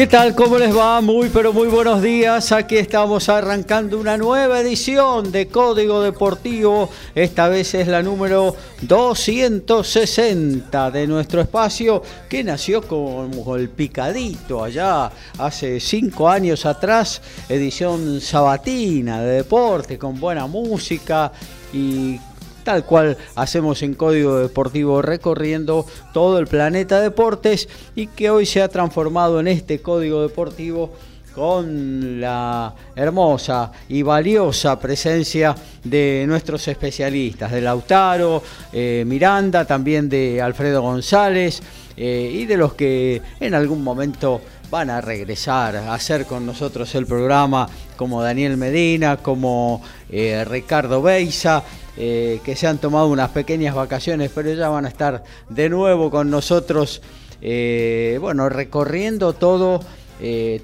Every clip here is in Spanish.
¿Qué tal? ¿Cómo les va? Muy pero muy buenos días. Aquí estamos arrancando una nueva edición de Código Deportivo. Esta vez es la número 260 de nuestro espacio que nació como el picadito allá hace cinco años atrás. Edición sabatina de deporte con buena música y tal cual hacemos en Código Deportivo recorriendo todo el planeta deportes y que hoy se ha transformado en este Código Deportivo con la hermosa y valiosa presencia de nuestros especialistas, de Lautaro, eh, Miranda, también de Alfredo González eh, y de los que en algún momento van a regresar a hacer con nosotros el programa, como Daniel Medina, como eh, Ricardo Beisa, eh, que se han tomado unas pequeñas vacaciones, pero ya van a estar de nuevo con nosotros, eh, bueno, recorriendo todo,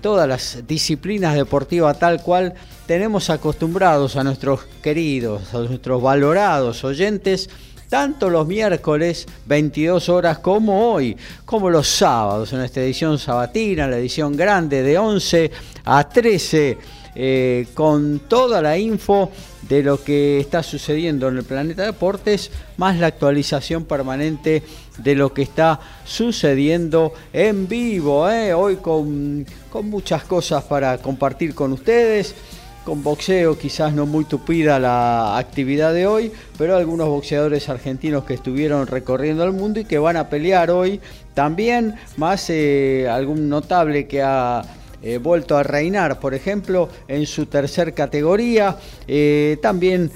todas las disciplinas deportivas tal cual tenemos acostumbrados a nuestros queridos, a nuestros valorados oyentes tanto los miércoles 22 horas como hoy, como los sábados en esta edición sabatina, la edición grande de 11 a 13 eh, con toda la info de lo que está sucediendo en el planeta deportes, más la actualización permanente de lo que está sucediendo en vivo. Eh. Hoy con, con muchas cosas para compartir con ustedes con boxeo quizás no muy tupida la actividad de hoy, pero algunos boxeadores argentinos que estuvieron recorriendo el mundo y que van a pelear hoy también, más eh, algún notable que ha eh, vuelto a reinar, por ejemplo, en su tercer categoría. Eh, también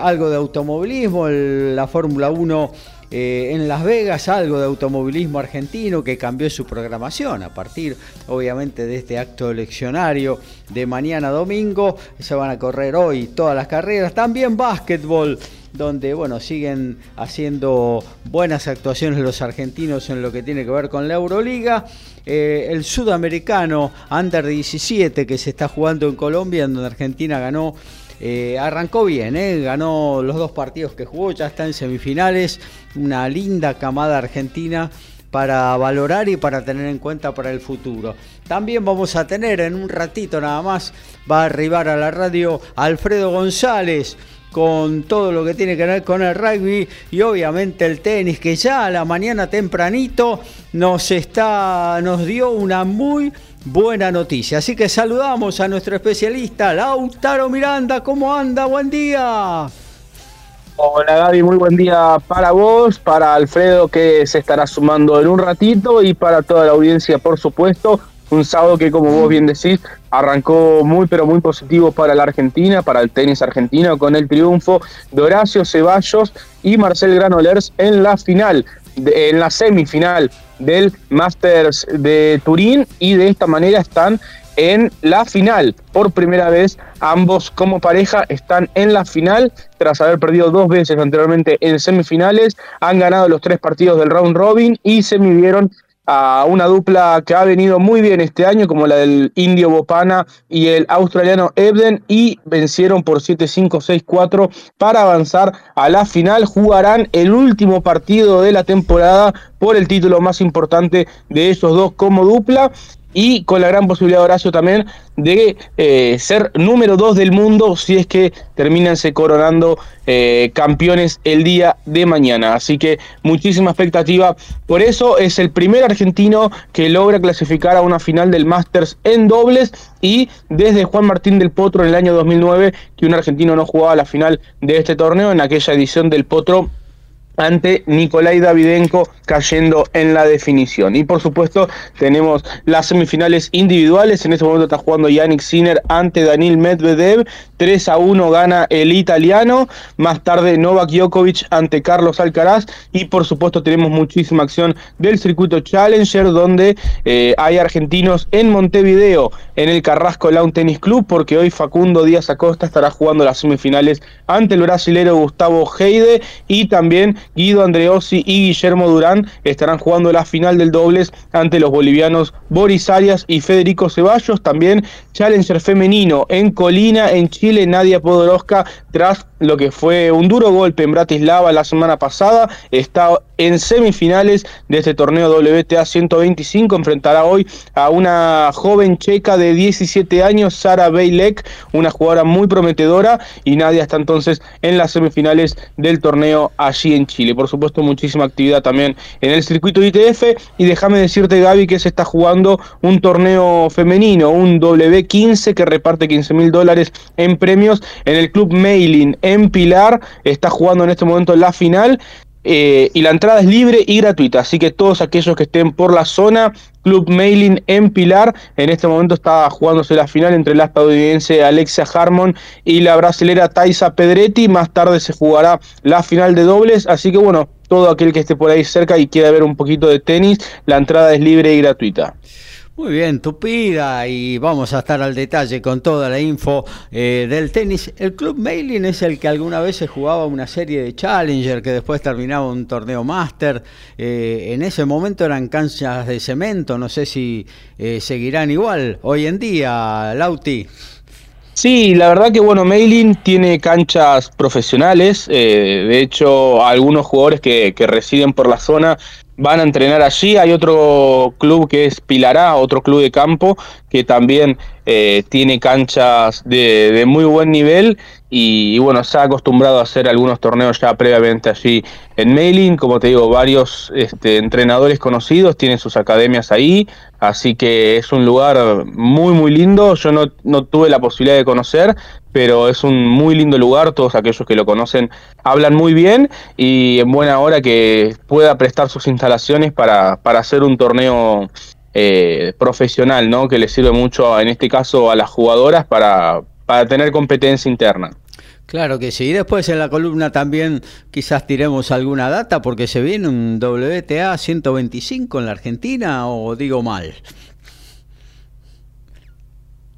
algo de automovilismo, la Fórmula 1 en Las Vegas, algo de automovilismo argentino que cambió su programación a partir, obviamente, de este acto eleccionario de mañana domingo. Se van a correr hoy todas las carreras. También básquetbol donde bueno, siguen haciendo buenas actuaciones los argentinos en lo que tiene que ver con la Euroliga. Eh, el sudamericano Under 17 que se está jugando en Colombia, donde Argentina ganó. Eh, arrancó bien, eh, ganó los dos partidos que jugó, ya está en semifinales, una linda camada argentina para valorar y para tener en cuenta para el futuro. También vamos a tener en un ratito nada más, va a arribar a la radio Alfredo González, con todo lo que tiene que ver con el rugby y obviamente el tenis, que ya a la mañana tempranito nos, está, nos dio una muy buena noticia. Así que saludamos a nuestro especialista, Lautaro Miranda. ¿Cómo anda? Buen día. Hola Gaby, muy buen día para vos, para Alfredo que se estará sumando en un ratito y para toda la audiencia, por supuesto un sábado que como vos bien decís arrancó muy pero muy positivo para la Argentina, para el tenis argentino con el triunfo de Horacio Ceballos y Marcel Granolers en la final, en la semifinal del Masters de Turín y de esta manera están en la final. Por primera vez, ambos como pareja están en la final tras haber perdido dos veces anteriormente en semifinales. Han ganado los tres partidos del round robin y se midieron a una dupla que ha venido muy bien este año, como la del indio Bopana y el australiano Ebden, y vencieron por 7-5-6-4 para avanzar a la final. Jugarán el último partido de la temporada por el título más importante de esos dos como dupla y con la gran posibilidad de Horacio también de eh, ser número dos del mundo si es que terminan se coronando eh, campeones el día de mañana. Así que muchísima expectativa. Por eso es el primer argentino que logra clasificar a una final del Masters en dobles y desde Juan Martín del Potro en el año 2009 que un argentino no jugaba la final de este torneo en aquella edición del Potro ante Nikolai Davidenko cayendo en la definición. Y por supuesto tenemos las semifinales individuales. En este momento está jugando Yannick Sinner ante Daniel Medvedev. 3 a 1 gana el italiano. Más tarde Novak Djokovic ante Carlos Alcaraz. Y por supuesto tenemos muchísima acción del circuito Challenger donde eh, hay argentinos en Montevideo en el Carrasco Lawn Tennis Club porque hoy Facundo Díaz Acosta estará jugando las semifinales ante el brasilero Gustavo Heide y también Guido Andreossi y Guillermo Durán estarán jugando la final del dobles ante los bolivianos Boris Arias y Federico Ceballos. También Challenger femenino en Colina, en Chile, Nadia Podoroska, tras lo que fue un duro golpe en Bratislava la semana pasada, está en semifinales de este torneo WTA 125, enfrentará hoy a una joven checa de 17 años, Sara Beilek, una jugadora muy prometedora, y Nadia está entonces en las semifinales del torneo allí en Chile. Por supuesto, muchísima actividad también en el circuito ITF, y déjame decirte, Gaby, que se está jugando un torneo femenino, un W15 que reparte 15 mil dólares en premios en el Club Mailing en Pilar, está jugando en este momento la final. Eh, y la entrada es libre y gratuita, así que todos aquellos que estén por la zona, Club Mailing en Pilar, en este momento está jugándose la final entre la estadounidense Alexia Harmon y la brasilera Taisa Pedretti, más tarde se jugará la final de dobles, así que bueno, todo aquel que esté por ahí cerca y quiera ver un poquito de tenis, la entrada es libre y gratuita. Muy bien, Tupida, y vamos a estar al detalle con toda la info eh, del tenis. El Club Mailing es el que alguna vez jugaba una serie de Challenger, que después terminaba un torneo Master. Eh, en ese momento eran canchas de cemento, no sé si eh, seguirán igual hoy en día, Lauti. Sí, la verdad que bueno, Mailing tiene canchas profesionales, de hecho algunos jugadores que, que residen por la zona van a entrenar allí. Hay otro club que es Pilará, otro club de campo, que también eh, tiene canchas de, muy buen nivel y, bueno, se ha acostumbrado a hacer algunos torneos ya previamente allí en Mailing. Como te digo, varios este, entrenadores conocidos tienen sus academias ahí, así que es un lugar muy, muy lindo. Yo no, no tuve la posibilidad de conocer, pero es un muy lindo lugar, todos aquellos que lo conocen hablan muy bien y en buena hora que pueda prestar sus instalaciones para, para hacer un torneo eh, profesional, ¿no? Que le sirve mucho, en este caso, a las jugadoras para, para tener competencia interna. Claro que sí. Y después en la columna también quizás tiremos alguna data porque se viene un WTA 125 en la Argentina o digo mal.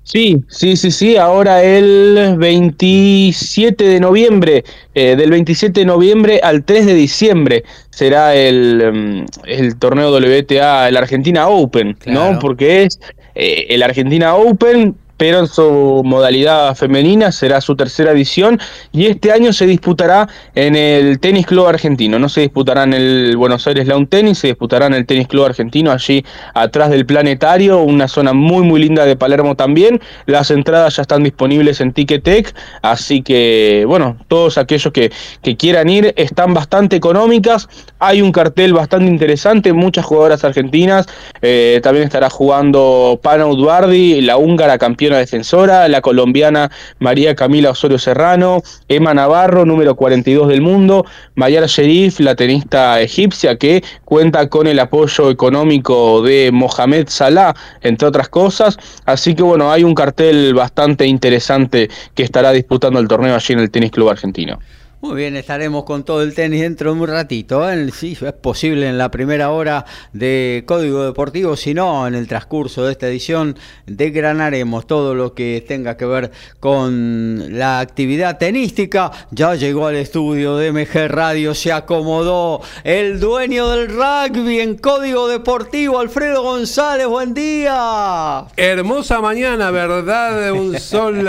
Sí, sí, sí, sí. Ahora el 27 de noviembre, eh, del 27 de noviembre al 3 de diciembre será el, mm, el torneo WTA, el Argentina Open, ¿no? Porque es eh, el Argentina Open pero en su modalidad femenina será su tercera edición y este año se disputará en el Tenis Club Argentino. No se disputará en el Buenos Aires Lawn Tennis, se disputará en el Tenis Club Argentino, allí atrás del Planetario, una zona muy muy linda de Palermo también. Las entradas ya están disponibles en Ticketek, así que bueno, todos aquellos que, quieran ir están bastante económicas. Hay un cartel bastante interesante, muchas jugadoras argentinas. Eh, también estará jugando Pana Udvardi, la húngara campeona defensora, la colombiana María Camila Osorio Serrano, Emma Navarro, número 42 del mundo, Mayar Sherif, la tenista egipcia que cuenta con el apoyo económico de Mohamed Salah, entre otras cosas. Así que bueno, hay un cartel bastante interesante que estará disputando el torneo allí en el Tenis Club Argentino. Muy bien, estaremos con todo el tenis dentro de un ratito. ¿eh? Sí, es posible en la primera hora de Código Deportivo, si no, en el transcurso de esta edición desgranaremos todo lo que tenga que ver con la actividad tenística. Ya llegó al estudio de MG Radio, se acomodó el dueño del rugby en Código Deportivo, Alfredo González, buen día. Hermosa mañana, ¿verdad? Un sol,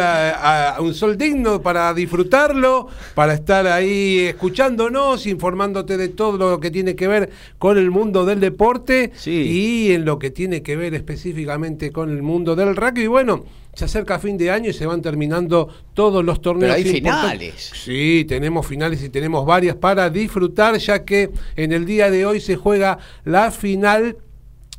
un sol digno para disfrutarlo, para estar ahí escuchándonos, informándote de todo lo que tiene que ver con el mundo del deporte y en lo que tiene que ver específicamente con el mundo del rugby. Y bueno, se acerca fin de año y se van terminando todos los torneos. Pero hay finales. Sí, tenemos finales y tenemos varias para disfrutar, ya que en el día de hoy se juega la final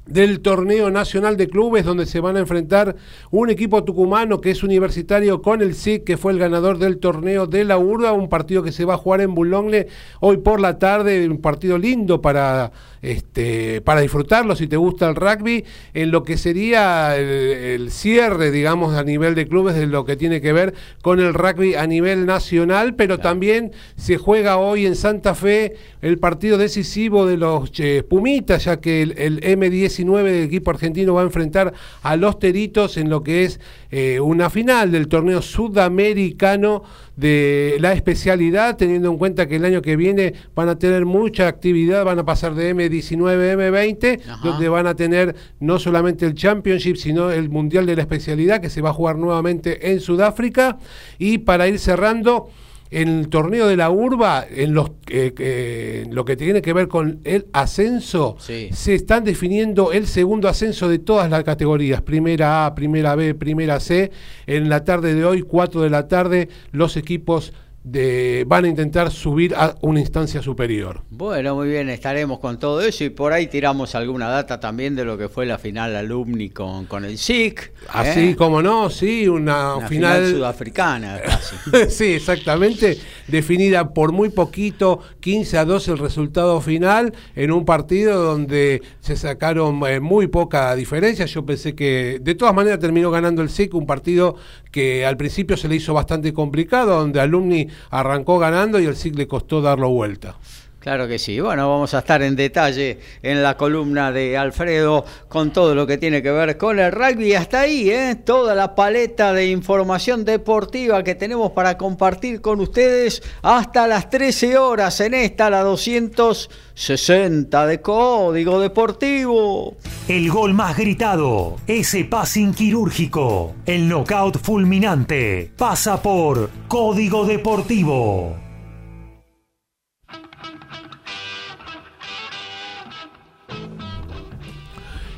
del torneo nacional de clubes donde se van a enfrentar un equipo tucumano que es universitario con el SIC que fue el ganador del torneo de la URBA, un partido que se va a jugar en Boulogne hoy por la tarde, un partido lindo para este, para disfrutarlo si te gusta el rugby, en lo que sería el, cierre, digamos, a nivel de clubes de lo que tiene que ver con el rugby a nivel nacional, pero también se juega hoy en Santa Fe el partido decisivo de los eh, Pumitas, ya que el, M19 del equipo argentino va a enfrentar a los Teritos en lo que es eh, una final del torneo sudamericano de la especialidad, teniendo en cuenta que el año que viene van a tener mucha actividad, van a pasar de M19 a M20, donde van a tener no solamente el Championship, sino el Mundial de la especialidad que se va a jugar nuevamente en Sudáfrica. Y para ir cerrando, en el torneo de la urba, en, los, eh, lo que tiene que ver con el ascenso, se están definiendo el segundo ascenso de todas las categorías, primera A, primera B, primera C. En la tarde de hoy, 4 de la tarde, los equipos van a intentar subir a una instancia superior. Bueno, muy bien, estaremos con todo eso y por ahí tiramos alguna data también de lo que fue la final alumni con, con el SIC. Así ¿eh? como no, sí, una, final... sudafricana casi. sí, exactamente, definida por muy poquito, 15 a 2 el resultado final, en un partido donde se sacaron eh, muy poca diferencia. Yo pensé que de todas maneras terminó ganando el SIC, un partido que al principio se le hizo bastante complicado, donde alumni arrancó ganando y el SIC le costó darlo vuelta. Claro que sí. Bueno, vamos a estar en detalle en la columna de Alfredo con todo lo que tiene que ver con el rugby. Hasta ahí, ¿eh? toda la paleta de información deportiva que tenemos para compartir con ustedes hasta las 13 horas en esta, la 260 de Código Deportivo. El gol más gritado, ese passing quirúrgico, el knockout fulminante, pasa por Código Deportivo.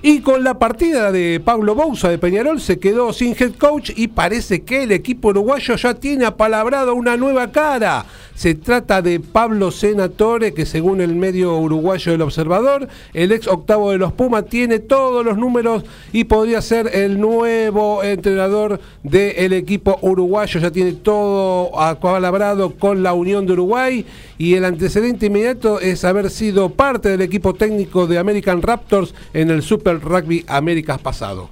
Y con la partida de Pablo Bouza de Peñarol se quedó sin head coach y parece que el equipo uruguayo ya tiene apalabrado una nueva cara. Se trata de Pablo Senatore, que según el medio uruguayo del Observador, el ex octavo de los Pumas tiene todos los números y podría ser el nuevo entrenador del equipo uruguayo. Ya tiene todo apalabrado con la Unión de Uruguay y el antecedente inmediato es haber sido parte del equipo técnico de American Raptors en el Super Rugby Américas pasado.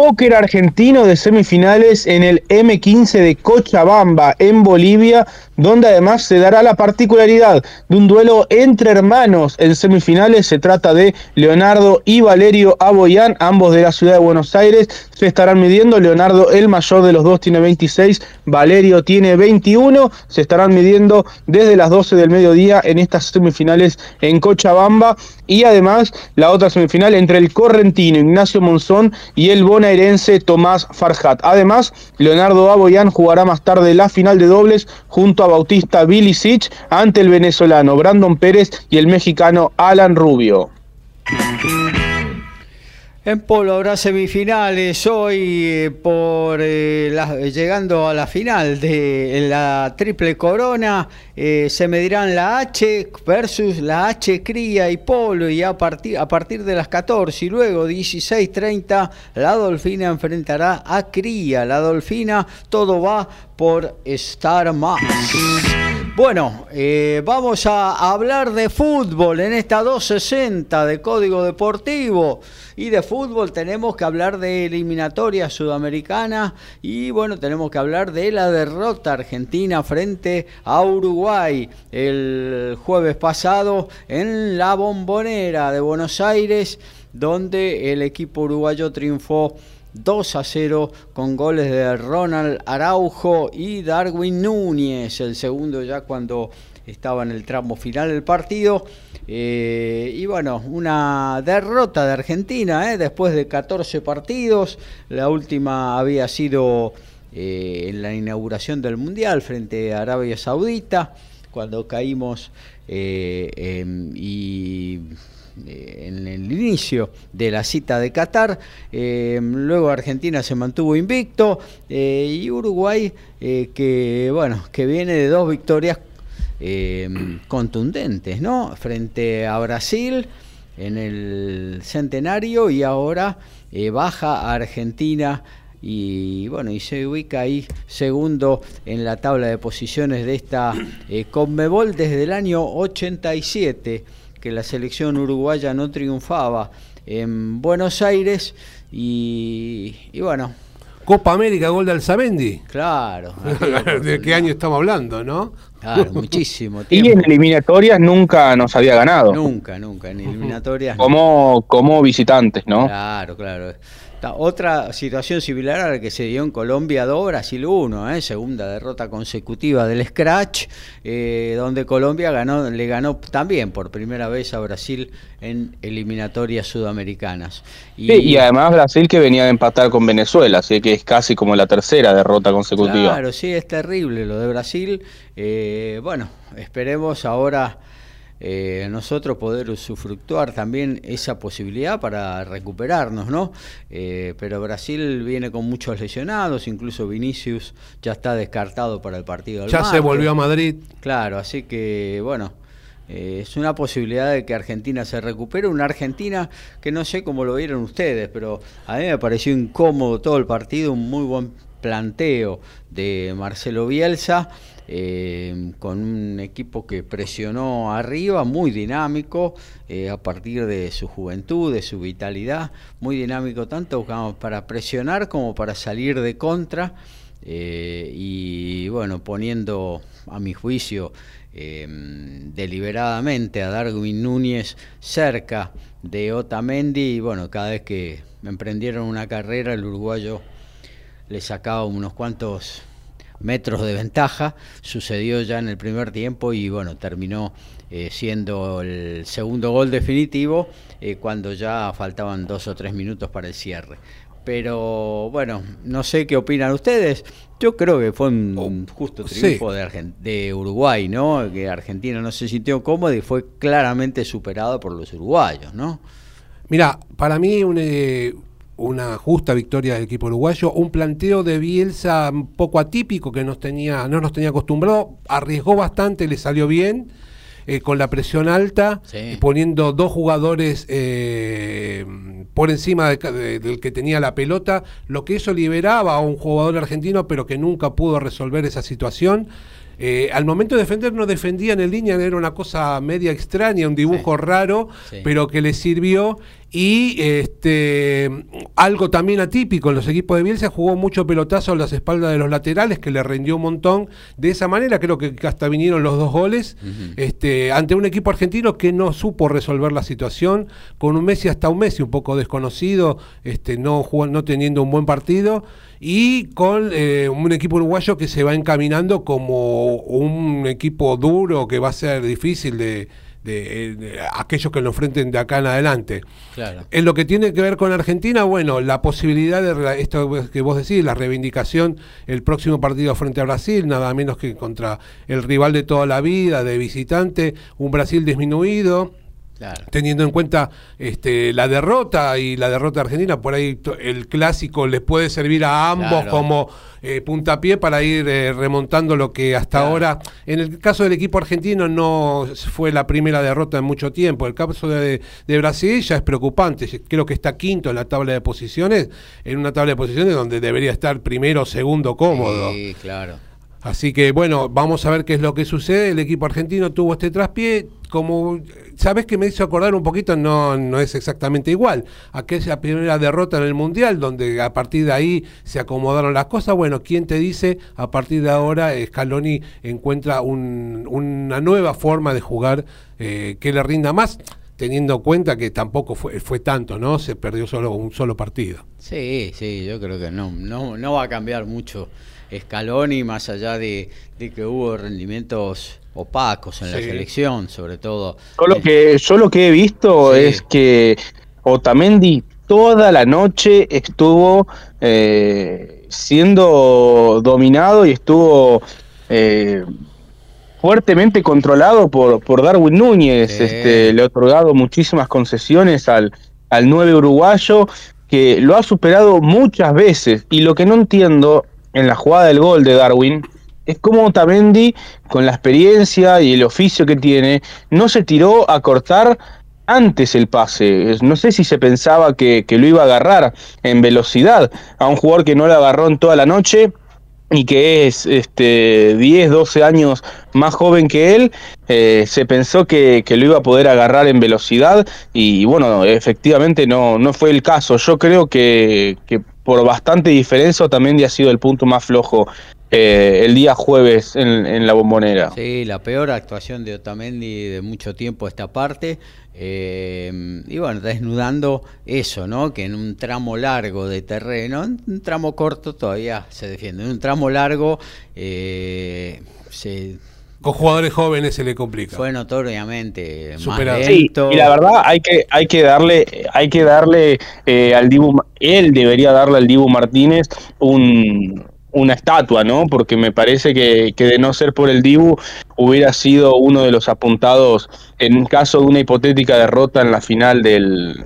Póker argentino de semifinales en el M15 de Cochabamba, en Bolivia, donde además se dará la particularidad de un duelo entre hermanos en semifinales. Se trata de Leonardo y Valerio Aboyán, ambos de la ciudad de Buenos Aires. Se estarán midiendo. Leonardo, el mayor de los dos, tiene 26. Valerio tiene 21. Se estarán midiendo desde las 12 del mediodía en estas semifinales en Cochabamba. Y además la otra semifinal entre el correntino Ignacio Monzón y el bonaerense Tomás Farjat. Además, Leonardo Aboyán jugará más tarde la final de dobles junto a Bautista Bilicic ante el venezolano Brandon Pérez y el mexicano Alan Rubio. En polo habrá semifinales hoy eh, por eh, llegando a la final de la triple corona. Eh, se medirán la H versus la H cría y polo y a partir, a partir de las 14 y luego 16.30 la Dolfina enfrentará a cría. La Dolfina todo va por Star Más. Bueno, vamos a hablar de fútbol en esta 260 de Código Deportivo. Y de fútbol tenemos que hablar de eliminatoria sudamericana y bueno, tenemos que hablar de la derrota argentina frente a Uruguay el jueves pasado en la bombonera de Buenos Aires, donde el equipo uruguayo triunfó 2 a 0 con goles de Ronald Araujo y Darwin Núñez, el segundo ya cuando estaba en el tramo final del partido. Eh, y bueno, una derrota de Argentina ¿eh? después de 14 partidos. La última había sido eh, en la inauguración del Mundial frente a Arabia Saudita, cuando caímos y en el inicio de la cita de Qatar. luego Argentina se mantuvo invicto y Uruguay que bueno que viene de dos victorias contundentes, ¿no? Frente a Brasil en el centenario y ahora eh, baja a Argentina y bueno, y se ubica ahí segundo en la tabla de posiciones de esta eh, Conmebol desde el año 87 que la selección uruguaya no triunfaba en Buenos Aires y, y bueno, Copa América, gol de Alzamendi. claro. ¿De qué año estamos hablando, no? Claro, muchísimo Y tiempo. en eliminatorias nunca nos había ganado. Nunca, nunca, en eliminatorias. Como, como visitantes, ¿no? Claro, claro. Otra situación similar a la que se dio en Colombia 2, Brasil 1, ¿eh? segunda derrota consecutiva del Scratch, eh, donde Colombia ganó, le ganó también por primera vez a Brasil en eliminatorias sudamericanas. Y, Sí, y además Brasil que venía de empatar con Venezuela, así que es casi como la tercera derrota consecutiva. Claro, sí, es terrible lo de Brasil. Eh, bueno, esperemos ahora eh, nosotros poder usufructuar también esa posibilidad para recuperarnos, ¿no? Eh, pero Brasil viene con muchos lesionados, incluso Vinicius ya está descartado para el partido del Ya se volvió a Madrid. Claro, así que bueno, eh, es una posibilidad de que Argentina se recupere. Una Argentina que no sé cómo lo vieron ustedes, pero a mí me pareció incómodo todo el partido, un muy buen planteo de Marcelo Bielsa. Eh, con un equipo que presionó arriba, muy dinámico, eh, a partir de su juventud, de su vitalidad, muy dinámico tanto para presionar como para salir de contra. Eh, y bueno, poniendo a mi juicio eh, deliberadamente a Darwin Núñez cerca de Otamendi y bueno, cada vez que emprendieron una carrera el uruguayo le sacaba unos cuantos metros de ventaja, sucedió ya en el primer tiempo y bueno, terminó eh, siendo el segundo gol definitivo eh, cuando ya faltaban dos o tres minutos para el cierre. Pero bueno, no sé qué opinan ustedes. Yo creo que fue un justo Oh, sí. triunfo de, Argen- de Uruguay, ¿no? Que Argentina no se sintió cómoda y fue claramente superado por los uruguayos, ¿no? Mira, para mí un, eh, una justa victoria del equipo uruguayo, un planteo de Bielsa un poco atípico que nos tenía, no nos tenía acostumbrado, arriesgó bastante, le salió bien. eh, con la presión alta, Sí. poniendo dos jugadores eh, por encima de- del que tenía la pelota, lo que eso liberaba a un jugador argentino, pero que nunca pudo resolver esa situación. Eh, al momento de defender no defendían en línea, era una cosa media extraña, un dibujo raro, Sí. pero que le sirvió. Y este algo también atípico en los equipos de Bielsa, jugó mucho pelotazo a las espaldas de los laterales, que le rindió un montón. De esa manera creo que hasta vinieron los dos goles, este, ante un equipo argentino que no supo resolver la situación, con un Messi hasta un Messi un poco desconocido, este, no, no teniendo un buen partido, y con eh, un equipo uruguayo que se va encaminando como un equipo duro que va a ser difícil de, de- de aquellos que lo enfrenten de acá en adelante. Claro. En lo que tiene que ver con Argentina, bueno, la posibilidad de esto que vos decís, la reivindicación, el próximo partido frente a Brasil, nada menos que contra el rival de toda la vida, de visitante, un Brasil disminuido, Claro. teniendo en cuenta este, la derrota y la derrota argentina, por ahí el clásico les puede servir a ambos Claro. como eh, puntapié para ir eh, remontando lo que hasta Claro. ahora, en el caso del equipo argentino no fue la primera derrota en mucho tiempo, el caso de, de Brasil ya es preocupante, creo que está quinto en la tabla de posiciones, en una tabla de posiciones donde debería estar primero o segundo cómodo. Sí, claro. Así que bueno, vamos a ver qué es lo que sucede. El equipo argentino tuvo este traspié. Como, ¿sabes que me hizo acordar un poquito? No, no es exactamente igual. Aquella primera derrota en el Mundial, donde a partir de ahí se acomodaron las cosas. Bueno, ¿quién te dice? A partir de ahora, Scaloni encuentra un- una nueva forma de jugar eh, que le rinda más, teniendo en cuenta que tampoco fue, fue tanto, ¿no? Se perdió solo un solo partido. Sí, sí, yo creo que no, no, no va a cambiar mucho Scaloni, más allá de, de que hubo rendimientos opacos en la selección, sobre todo. Yo lo Eh, que, yo lo que he visto Sí. es que Otamendi toda la noche estuvo eh, siendo dominado y estuvo eh, fuertemente controlado por, por Darwin Núñez. Sí. Este, le ha otorgado muchísimas concesiones al, al 9 uruguayo que lo ha superado muchas veces. Y lo que no entiendo en la jugada del gol de Darwin es cómo Otamendi, con la experiencia y el oficio que tiene, no se tiró a cortar antes el pase. No sé si se pensaba que, que lo iba a agarrar en velocidad a un jugador que no lo agarró en toda la noche y que es este 10, 12 años más joven que él, eh, se pensó que, que, lo iba a poder agarrar en velocidad y bueno, efectivamente no, no fue el caso. Yo creo que por bastante diferencia también ha sido el punto más flojo eh, el día jueves en, en, la bombonera. Sí, la peor actuación de Otamendi de mucho tiempo esta parte. Eh, y bueno, desnudando eso, ¿no? Que en un tramo largo de terreno, en un tramo corto todavía se defiende, en un tramo largo eh, se con jugadores jóvenes se le complica. Fue notoriamente Superado. Sí, y la verdad hay que hay que darle hay que darle eh, al Dibu él debería darle al Dibu Martínez un una estatua, ¿no? Porque me parece que, que, de no ser por el Dibu hubiera sido uno de los apuntados en caso de una hipotética derrota en la final del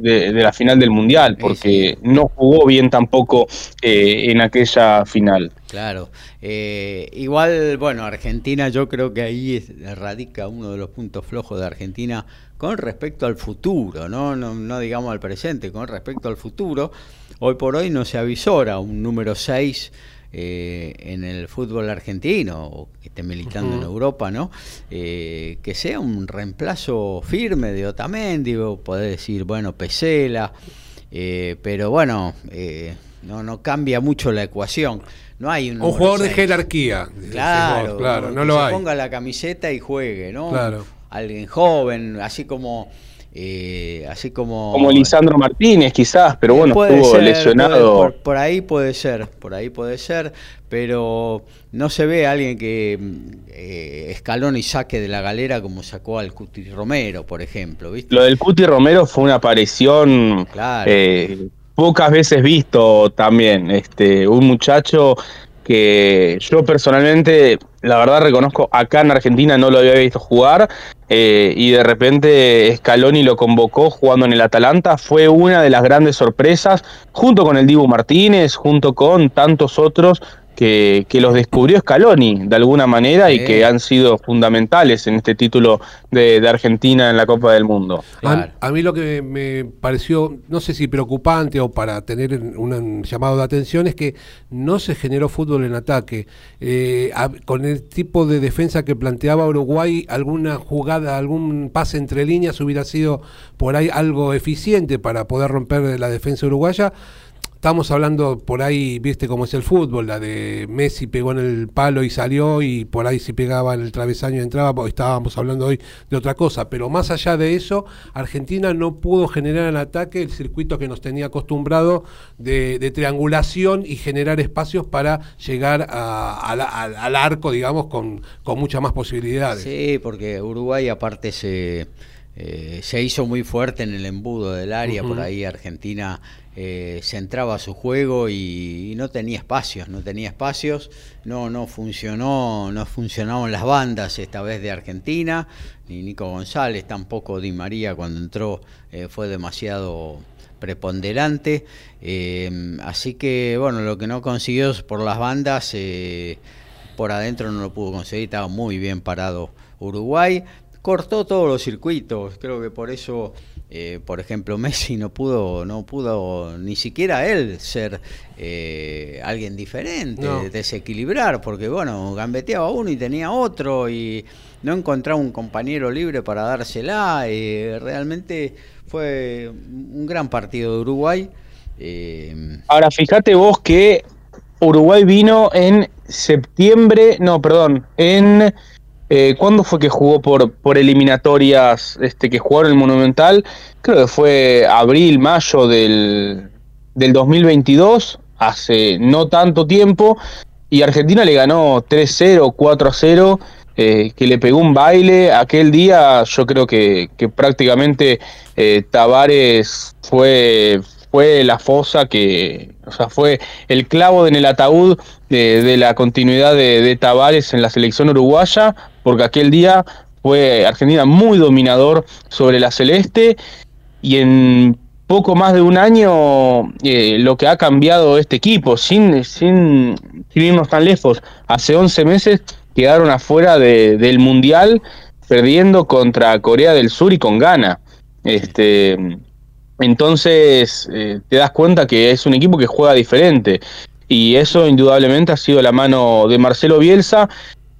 de, la final del mundial, porque no jugó bien tampoco eh, en aquella final. Claro, eh, igual, bueno, Argentina, yo creo que ahí radica uno de los puntos flojos de Argentina con respecto al futuro, ¿no? No, no digamos al presente, con respecto al futuro. Hoy por hoy no se avisora un número 6 eh, en el fútbol argentino o que esté militando en Europa, ¿no? Eh, que sea un reemplazo firme de Otamendi, o poder decir, bueno, Pesela, eh, pero bueno, no, no cambia mucho la ecuación. No hay un, un jugador de jerarquía. Claro, claro, no, lo se ponga la camiseta y juegue, ¿no? Claro. Alguien joven, así como eh, así como como Lisandro Martínez quizás pero bueno estuvo lesionado por, ahí puede ser por ahí puede ser pero no se ve a alguien que eh, escalón y saque de la galera como sacó al Cuti Romero por ejemplo ¿viste? lo del Cuti Romero fue una aparición eh, pocas veces visto también este un muchacho que yo personalmente, la verdad reconozco, acá en Argentina no lo había visto jugar eh, y de repente Scaloni lo convocó jugando en el Atalanta, fue una de las grandes sorpresas, junto con el Dibu Martínez, junto con tantos otros que, los descubrió Scaloni de alguna manera y que han sido fundamentales en este título de, Argentina en la Copa del Mundo. A, mí lo que me pareció, no sé si preocupante o para tener un llamado de atención es que no se generó fútbol en ataque. Eh, con el tipo de defensa que planteaba Uruguay, alguna jugada, algún pase entre líneas hubiera sido por ahí algo eficiente para poder romper la defensa uruguaya Estamos hablando por ahí, viste cómo es el fútbol, la de Messi pegó en el palo y salió y por ahí si pegaba en el travesaño entraba, pues estábamos hablando hoy de otra cosa, pero más allá de eso, Argentina no pudo generar en ataque el circuito que nos tenía acostumbrado de, triangulación y generar espacios para llegar al arco, digamos, con, con muchas más posibilidades. Sí, porque Uruguay aparte se... Eh, se hizo muy fuerte en el embudo del área, por ahí Argentina eh, centraba su juego y, no tenía espacios, no tenía espacios, no, no funcionó, no funcionaron las bandas esta vez de Argentina, ni Nico González, tampoco Di María cuando entró eh, fue demasiado preponderante, eh, así que bueno, lo que no consiguió por las bandas, por adentro no lo pudo conseguir, estaba muy bien parado Uruguay, cortó todos los circuitos, creo que por eso eh, por ejemplo, Messi no pudo, no pudo ni siquiera él ser eh, alguien diferente, desequilibrar, porque bueno, gambeteaba uno y tenía otro y no encontraba un compañero libre para dársela. Eh, realmente fue un gran partido de Uruguay. Ahora, fíjate vos que Uruguay vino en septiembre, no, perdón, en eh, ¿Cuándo fue que jugó por, por eliminatorias este, que jugaron el Monumental? Creo que fue abril, mayo del, del 2022, hace no tanto tiempo, y Argentina le ganó 3-0, 4-0, eh, que le pegó un baile. Aquel día yo creo que, que prácticamente eh, Tavares fue, fue la fosa que, o sea, fue el clavo en el ataúd de, la continuidad de, de, Tavares en la selección uruguaya, porque aquel día fue Argentina muy dominador sobre la celeste y en poco más de un año eh, lo que ha cambiado este equipo, sin, sin, irnos tan lejos, hace 11 meses quedaron afuera del Mundial perdiendo contra Corea del Sur y con Ghana. Este, entonces eh, te das cuenta que es un equipo que juega diferente. Y eso indudablemente ha sido la mano de Marcelo Bielsa.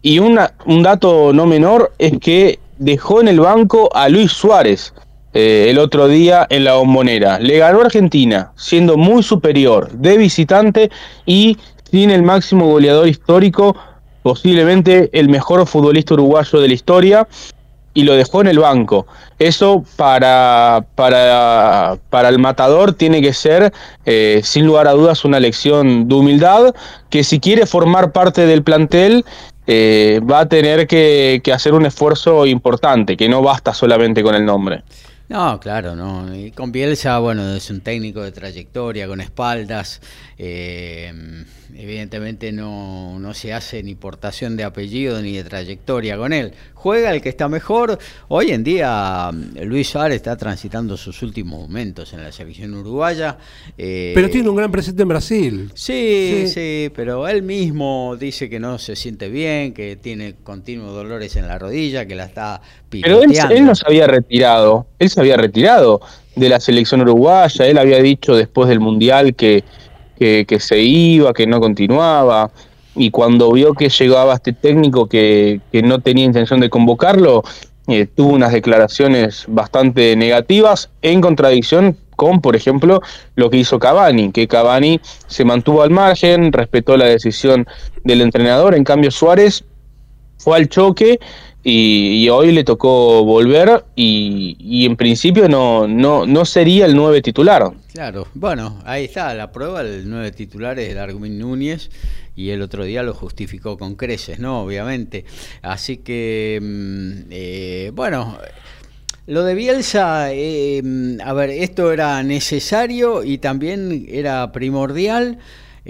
Y una, un dato no menor es que dejó en el banco a Luis Suárez eh, el otro día en la bombonera. Le ganó Argentina, siendo muy superior de visitante y sin el máximo goleador histórico, posiblemente el mejor futbolista uruguayo de la historia y lo dejó en el banco. Eso para, para, para el matador tiene que ser, eh, sin lugar a dudas, una lección de humildad, que si quiere formar parte del plantel, eh, va a tener que, que hacer un esfuerzo importante, que no basta solamente con el nombre. No, claro, no. Y con Bielsa, bueno, es un técnico de trayectoria, con espaldas. Eh, evidentemente no, no, se hace ni portación de apellido ni de trayectoria con él. Juega el que está mejor. Hoy en día Luis Suárez está transitando sus últimos momentos en la selección uruguaya. Eh, pero tiene un gran presente en Brasil. Sí, sí, pero él mismo dice que no se siente bien, que tiene continuos dolores en la rodilla, que la está picoteando. Pero él, no se había retirado, él se había retirado de la selección uruguaya, él había dicho después del Mundial que que, se iba, que no continuaba, y cuando vio que llegaba este técnico que, no tenía intención de convocarlo, eh, tuvo unas declaraciones bastante negativas en contradicción con, por ejemplo, lo que hizo Cavani, que Cavani se mantuvo al margen, respetó la decisión del entrenador, en cambio Suárez fue al choque y, hoy le tocó volver y, en principio no, no, no sería el nueve titular. Claro, bueno, ahí está la prueba, el nueve titular es Darwin Núñez y el otro día lo justificó con creces, ¿no? Obviamente. Así que, mm, eh, bueno... Lo de Bielsa, eh, mm, a ver, esto era necesario y también era primordial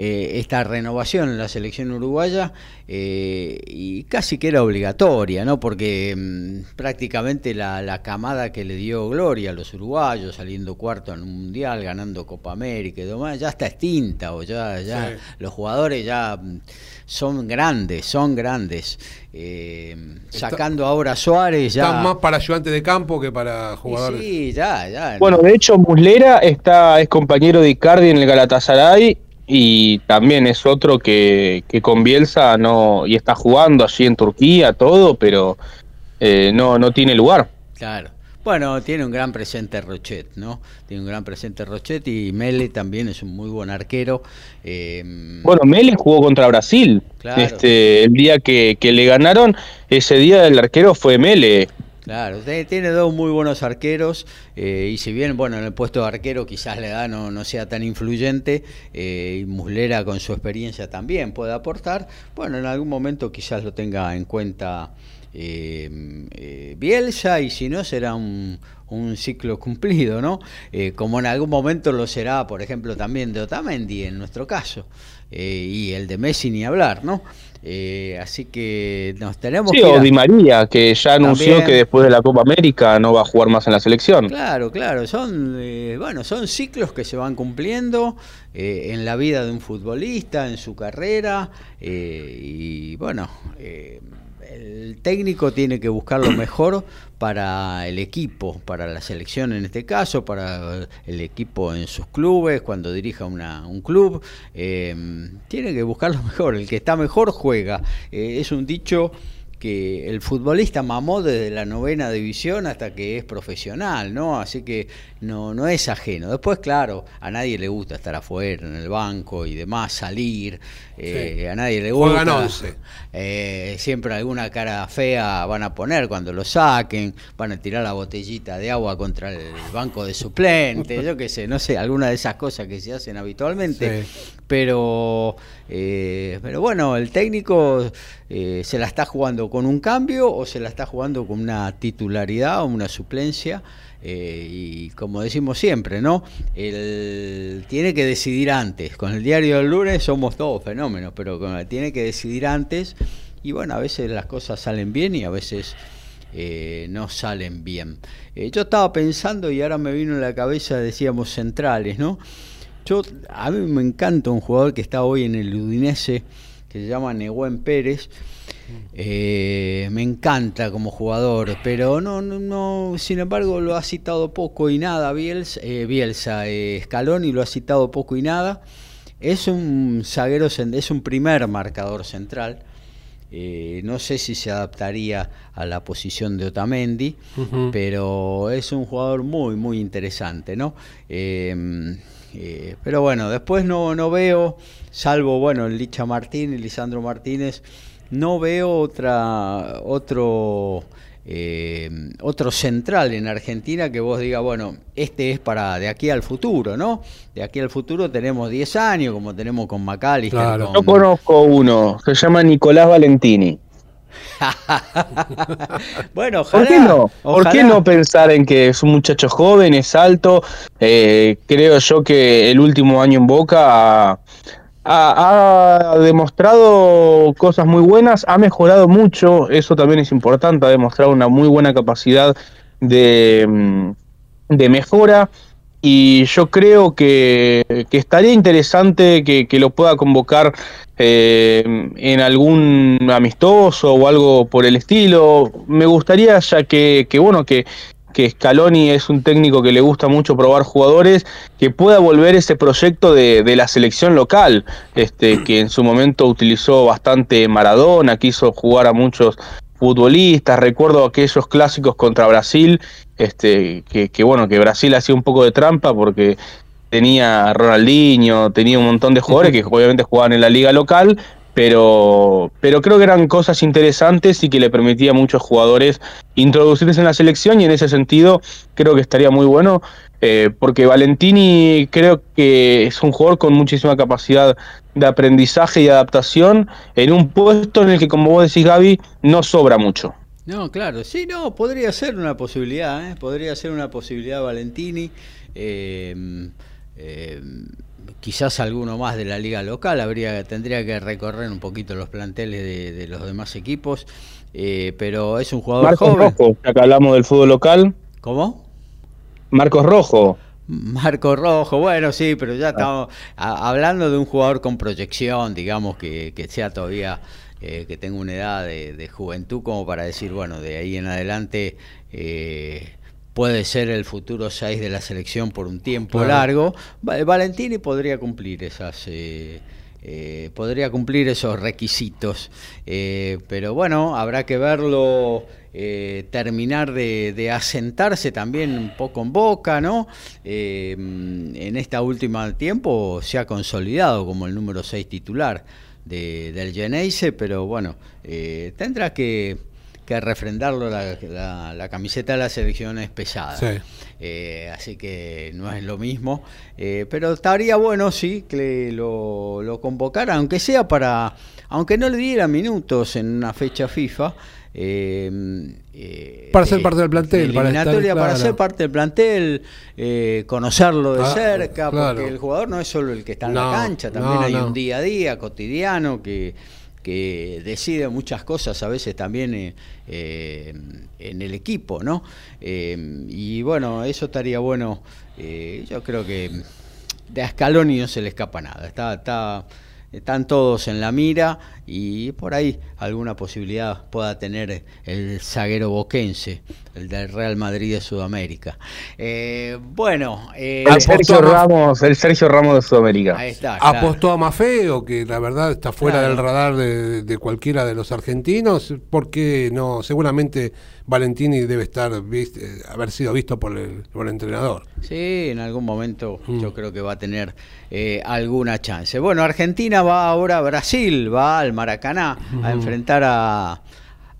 eh, esta renovación en la selección uruguaya eh, y casi que era obligatoria, ¿no? Porque mm, prácticamente la, camada que le dio gloria a los uruguayos, saliendo cuarto en un mundial, ganando Copa América y demás, ya está extinta o ya, ya los jugadores ya mm, son grandes, son grandes. Eh, sacando ahora a Suárez ya. Están más para ayudantes de campo que para jugadores. Sí, ya, ya. Bueno, de hecho, Muslera está, es compañero de Icardi en el Galatasaray y también es otro que, que con Bielsa no y está jugando allí en Turquía todo pero eh, no no tiene lugar. Claro. Bueno tiene un gran presente Rochet no tiene un gran presente Rochet y Mele también es un muy buen arquero eh, bueno Mele jugó contra Brasil. Este el día que, que le ganaron ese día el arquero fue Mele Claro, tiene dos muy buenos arqueros eh, y si bien, bueno, en el puesto de arquero quizás la edad no, no sea tan influyente eh, y Muslera con su experiencia también puede aportar, bueno, en algún momento quizás lo tenga en cuenta eh, Bielsa y si no será un, un ciclo cumplido, ¿no? como en algún momento lo será, por ejemplo, también de Otamendi en nuestro caso y el de Messi ni hablar, ¿no? Eh, así que nos tenemos sí, o Di María, que ya anunció que después de la Copa América no va a jugar más en la selección. Claro, claro, son eh, bueno, son ciclos que se van cumpliendo eh, en la vida de un futbolista, en su carrera, y bueno, el técnico tiene que buscar lo mejor para el equipo, para la selección en este caso, para el equipo en sus clubes, cuando dirija una, un club. Eh, tiene que buscar lo mejor, el que está mejor juega. Eh, es un dicho que el futbolista mamó desde la novena división hasta que es profesional, ¿no? Así que no, no es ajeno. Después, claro, a nadie le gusta estar afuera, en el banco y demás, salir. Eh, a nadie le gusta. Eh, siempre alguna cara fea van a poner cuando lo saquen, van a tirar la botellita de agua contra el banco de suplente, yo qué sé, no sé, alguna de esas cosas que se hacen habitualmente. Pero, eh, pero bueno, el técnico se la está jugando con un cambio o se la está jugando con una titularidad o una suplencia. Eh, y como decimos siempre, ¿no? Él tiene que decidir antes. Con el diario del lunes somos todos fenómenos, pero tiene que decidir antes. Y bueno, a veces las cosas salen bien y a veces eh, no salen bien. Eh, yo estaba pensando y ahora me vino en la cabeza, decíamos, centrales, ¿no? Yo, a mí me encanta un jugador que está hoy en el Udinese, que se llama Nehuen Pérez, Eh, me encanta como jugador, pero no, no, no, sin embargo lo ha citado poco y nada Bielsa, eh, Bielsa eh, Scaloni lo ha citado poco y nada. Es un zaguero, es un primer marcador central. No sé si se adaptaría a la posición de Otamendi, pero es un jugador muy, muy interesante, ¿no? pero bueno, después no, no veo, salvo, bueno, Licha Martínez, Lisandro Martínez, no veo otra, otro, eh, otro central en Argentina que vos digas, bueno, este es para de aquí al futuro, ¿no? De aquí al futuro tenemos 10 años, como tenemos con Macalister. Claro. Yo conozco uno, se llama Nicolás Valentini. bueno, ¿Por qué no? ¿Por qué no pensar en que es un muchacho joven, es alto? Eh, creo yo que el último año en Boca ha, demostrado cosas muy buenas, ha mejorado mucho, eso también es importante, ha demostrado una muy buena capacidad de, mm, de mejora y yo creo que, estaría interesante que, lo pueda convocar eh, en algún amistoso o algo por el estilo. Me gustaría ya que, que bueno, que, que Scaloni es un técnico que le gusta mucho probar jugadores, que pueda volver ese proyecto de, la selección local, este, que en su momento utilizó bastante Maradona, quiso jugar a muchos futbolistas, recuerdo aquellos clásicos contra Brasil, este, que, que bueno, que Brasil hacía un poco de trampa porque tenía Ronaldinho, tenía un montón de jugadores que obviamente jugaban en la liga local, pero, pero creo que eran cosas interesantes y que le permitía a muchos jugadores introducirse en la selección y en ese sentido creo que estaría muy bueno eh, porque Valentini creo que es un jugador con muchísima capacidad de aprendizaje y adaptación en un puesto en el que como vos decís Gaby no sobra mucho. No, claro, sí, no, podría ser una posibilidad, ¿eh? podría ser una posibilidad Valentini. Eh, eh quizás alguno más de la liga local, habría tendría que recorrer un poquito los planteles de, los demás equipos, eh, pero es un jugador Marcos Rojo, ya que hablamos del fútbol local. ¿Cómo? Marcos Rojo. Marcos Rojo, bueno, sí, pero ya estamos hablando de un jugador con proyección, digamos, que, sea todavía, eh, que tenga una edad de, juventud como para decir, bueno, de ahí en adelante... Eh, puede ser el futuro 6 de la selección por un tiempo largo. Valentini podría cumplir esas eh, eh, podría cumplir esos requisitos, eh, pero bueno, habrá que verlo terminar de, asentarse también un poco en boca, ¿no? en esta última tiempo se ha consolidado como el número 6 titular de, del Geneise, pero bueno, tendrá que que refrendarlo la, la, camiseta de la selección es pesada. Eh, así que no es lo mismo. Eh, pero estaría bueno, sí, que lo, lo convocara, aunque sea para, aunque no le diera minutos en una fecha FIFA. Eh, para ser parte del plantel, para, para ser parte del plantel, conocerlo de ah, cerca, porque el jugador no es solo el que está en la cancha, también hay un día a día cotidiano que que decide muchas cosas a veces también eh, eh, en el equipo, ¿no? Eh, y bueno, eso estaría bueno. yo creo que de Ascaloni no se le escapa nada. Está, está están todos en la mira y por ahí alguna posibilidad pueda tener el zaguero boquense, el del Real Madrid de Sudamérica. Eh, bueno, eh, el Sergio Ramos, el Sergio Ramos de Sudamérica. Ahí está, Apostó a Mafeo, que la verdad está fuera del radar de, cualquiera de los argentinos, porque no, seguramente Valentini debe estar eh, haber sido visto por el, por el entrenador. Sí, en algún momento mm. yo creo que va a tener eh, alguna chance. Bueno, Argentina va ahora a Brasil, va al Maracaná a enfrentar a,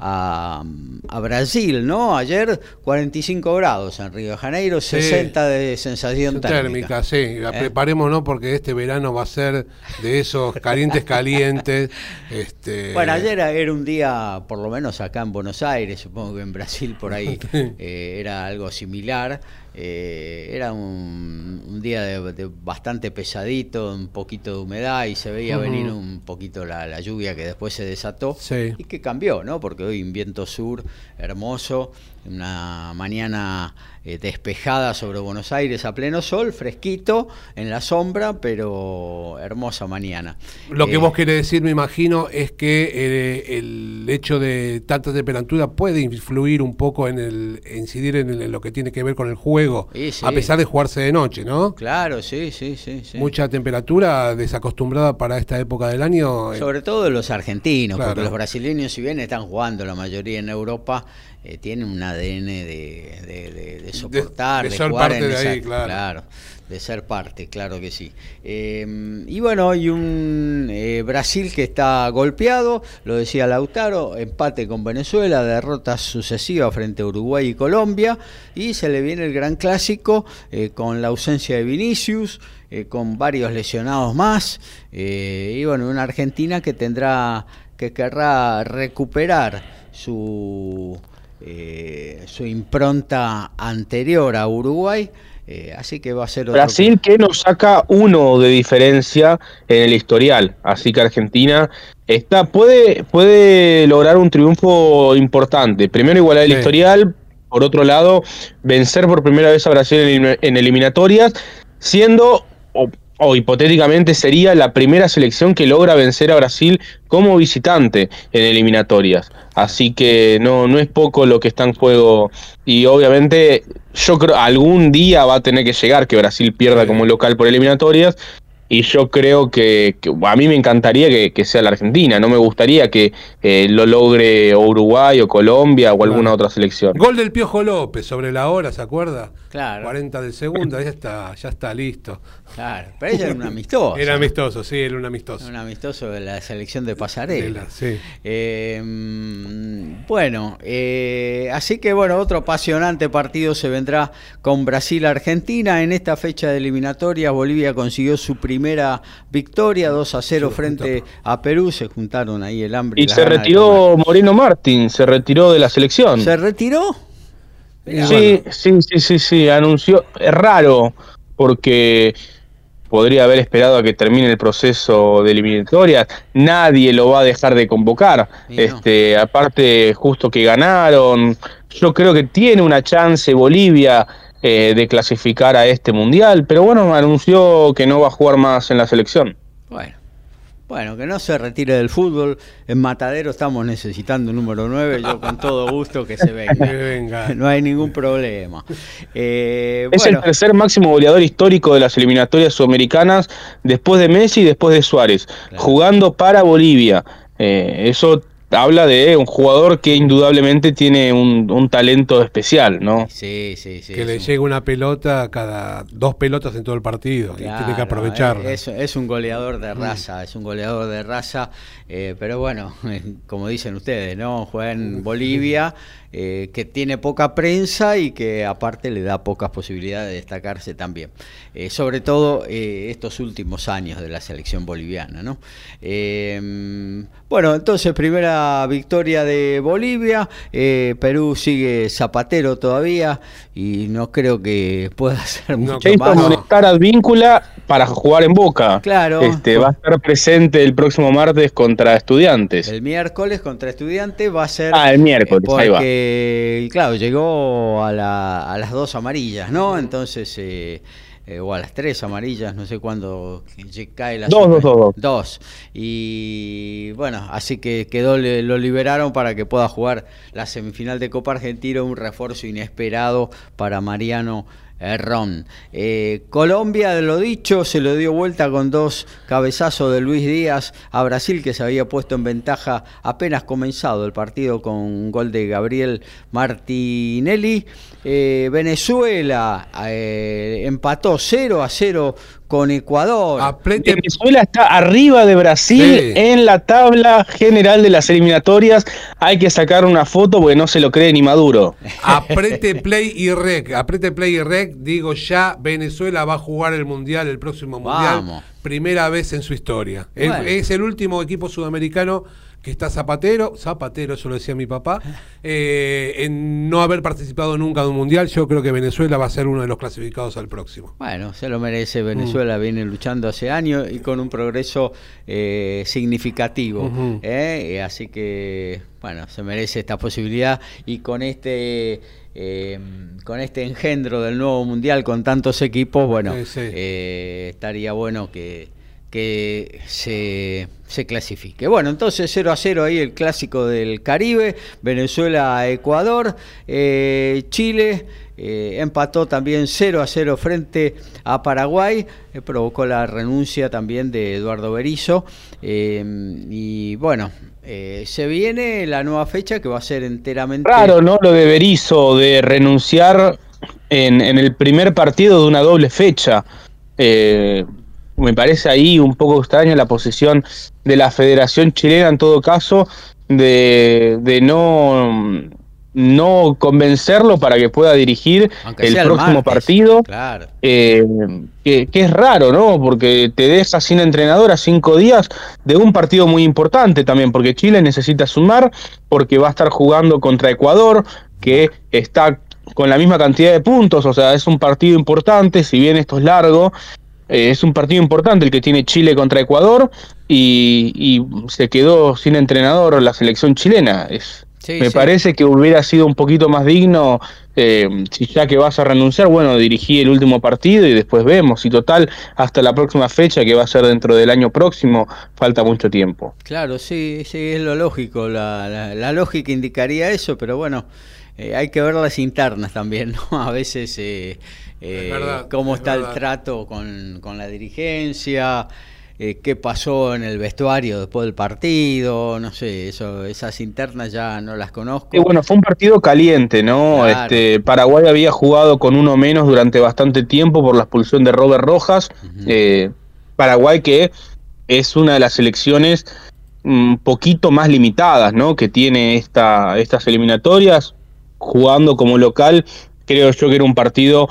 a, Brasil, ¿no? Ayer 45 grados en Río de Janeiro, 60 de sensación térmica. sí, ¿Eh? preparémonos porque este verano va a ser de esos calientes calientes. Este... Bueno, ayer era un día, por lo menos acá en Buenos Aires, supongo que en Brasil por ahí eh, era algo similar. Eh, era un, día de, bastante pesadito, un poquito de humedad y se veía venir un poquito la, lluvia que después se desató y que cambió, ¿no? Porque hoy un viento sur hermoso una mañana eh, despejada sobre Buenos Aires a pleno sol, fresquito, en la sombra, pero hermosa mañana. Lo que Eh, vos querés decir, me imagino, es que eh, el hecho de tanta temperatura puede influir un poco en el incidir en, el- en lo que tiene que ver con el juego, Sí, sí. a pesar de jugarse de noche, ¿no? Claro, sí, sí, sí. sí. Mucha temperatura desacostumbrada para esta época del año. eh, Sobre todo los argentinos, Claro. porque los brasileños, si bien están jugando la mayoría en Europa, eh, tienen un ADN de, de- de- de soportar, de de, ser jugar parte en de esa- ahí, claro. de ser parte, claro que sí. Eh, y bueno, hay un eh, Brasil que está golpeado, lo decía Lautaro, empate con Venezuela, derrotas sucesivas frente a Uruguay y Colombia, y se le viene el gran clásico eh, con la ausencia de Vinicius, con varios lesionados más, y bueno, una Argentina que tendrá, que querrá recuperar su, eh, su impronta anterior a Uruguay. eh, así que va a ser otro Brasil que nos saca uno de diferencia en el historial, así que Argentina está puede puede lograr un triunfo importante. Primero igualar el Sí. historial, por otro lado vencer por primera vez a Brasil en, elim- en eliminatorias, siendo o, o hipotéticamente sería la primera selección que logra vencer a Brasil como visitante en eliminatorias. Así que no, no es poco lo que está en juego. Y obviamente yo creo algún día va a tener que llegar que Brasil pierda como local por eliminatorias. Y yo creo que, que a mí me encantaría que, que sea la Argentina. No me gustaría que eh, lo logre o Uruguay o Colombia o alguna Claro. otra selección. Gol del Piojo López sobre la hora, ¿se acuerda? Claro. 40 del segundo, ya está, ya está listo. Claro, pero ella era un amistoso. Era amistoso, sí, era un amistoso. Un amistoso de la selección de Pasarela. De la- sí. Eh, mm, bueno, eh, así que bueno, otro apasionante partido se vendrá con Brasil-Argentina. En esta fecha de eliminatoria, Bolivia consiguió su primera victoria, 2 a 0 Sí, frente a Perú. Se juntaron ahí el hambre y, se retiró Moreno Martín, se retiró de la selección. ¿Se retiró? Sí, bueno, sí, sí, sí, sí, anunció, es raro, porque podría haber esperado a que termine el proceso de eliminatorias, nadie lo va a dejar de convocar, no. este, aparte justo que ganaron, yo creo que tiene una chance Bolivia eh, de clasificar a este mundial, pero bueno, anunció que no va a jugar más en la selección. Bueno. Bueno, que no se retire del fútbol. En Matadero estamos necesitando un número 9. Yo con todo gusto que se venga. Que venga. No hay ningún problema. Eh, Es bueno, el tercer máximo goleador histórico de las eliminatorias sudamericanas después de Messi y después de Suárez, Claro. jugando para Bolivia. Eh, eso habla de un jugador que indudablemente tiene un, un talento especial, ¿no? Sí, sí, sí. que le un- llegue una pelota cada dos pelotas en todo el partido y tiene que Claro, aprovecharla. Es, es un goleador Mm. de raza, es un goleador de raza, eh, pero bueno, como dicen ustedes, ¿no? Juega en Bolivia, eh, que tiene poca prensa y que aparte le da pocas posibilidades de destacarse también. Eh, sobre todo eh, estos últimos años de la selección boliviana, ¿no? Bueno, entonces primera victoria de Bolivia, eh, Perú sigue zapatero todavía y no creo que pueda hacer No, mucho más. amonestar a Advíncula para jugar en Boca. Claro. Este, va a estar presente el próximo martes contra Estudiantes. El miércoles contra estudiante va a ser. Ah, el miércoles, eh, ahí va. Porque, claro, llegó a, la- a las dos amarillas, ¿no? Entonces, eh, eh, o a las tres amarillas, no sé cuándo cae la. Dos, dos, dos, dos. Dos. Y bueno, así que quedó, le- lo liberaron para que pueda jugar la semifinal de Copa Argentina, un refuerzo inesperado para Mariano. Herrón. Eh, Colombia, de lo dicho, se lo dio vuelta con dos cabezazos de Luis Díaz a Brasil, que se había puesto en ventaja apenas comenzado el partido con un gol de Gabriel Martinelli. Eh, Venezuela eh, empató 0 a 0 con Ecuador. Venezuela está arriba de Brasil Sí. en la tabla general de las eliminatorias. Hay que sacar una foto porque no se lo cree ni Maduro. Aprete play y rec, aprete play y rec, digo ya, Venezuela va a jugar el mundial, el próximo mundial, Vamos. primera vez en su historia. Es, el último equipo sudamericano que está Zapatero, Zapatero, eso lo decía mi papá, eh, en no haber participado nunca de un mundial. Yo creo que Venezuela va a ser uno de los clasificados al próximo. Bueno, se lo merece. Venezuela mm. viene luchando hace años y con un progreso eh, significativo. ¿eh? Así que, bueno, se merece esta posibilidad y con este. con este engendro del nuevo mundial con tantos equipos, bueno, estaría bueno que, que se, se, clasifique. Bueno, entonces 0 a 0 ahí el clásico del Caribe, Venezuela-Ecuador, eh, Chile eh, empató también 0 a 0 frente a Paraguay, eh, provocó la renuncia también de Eduardo Berizo y bueno, se viene la nueva fecha que va a ser enteramente... Raro, ¿no? Lo de Berizo, de renunciar en, en el primer partido de una doble fecha. Eh, me parece ahí un poco extraña la posición de la Federación Chilena en todo caso de, de no no convencerlo para que pueda dirigir el próximo partido. Eh, que, es raro, ¿no? Porque te deja sin entrenador a cinco días de un partido muy importante también, porque Chile necesita sumar, porque va a estar jugando contra Ecuador, que está con la misma cantidad de puntos, o sea, es un partido importante, si bien esto es largo, eh, es un partido importante el que tiene Chile contra Ecuador y, se quedó sin entrenador la selección chilena. Es, me parece que hubiera sido un poquito más digno, eh, si ya que vas a renunciar, bueno, dirigí el último partido y después vemos. Y total, hasta la próxima fecha, que va a ser dentro del año próximo, falta mucho tiempo. Claro, sí, sí, es lo lógico. La, la, lógica indicaría eso, pero bueno, eh, hay que ver las internas también, ¿no? A veces eh, cómo está el trato con, con la dirigencia, eh, qué pasó en el vestuario después del partido, no sé, eso, esas internas ya no las conozco. bueno, fue un partido caliente, ¿no? Este, Paraguay había jugado con uno menos durante bastante tiempo por la expulsión de Robert Rojas. Eh, Paraguay que es una de las selecciones un poquito más limitadas, ¿no? Que tiene esta, estas eliminatorias, jugando como local, creo yo que era un partido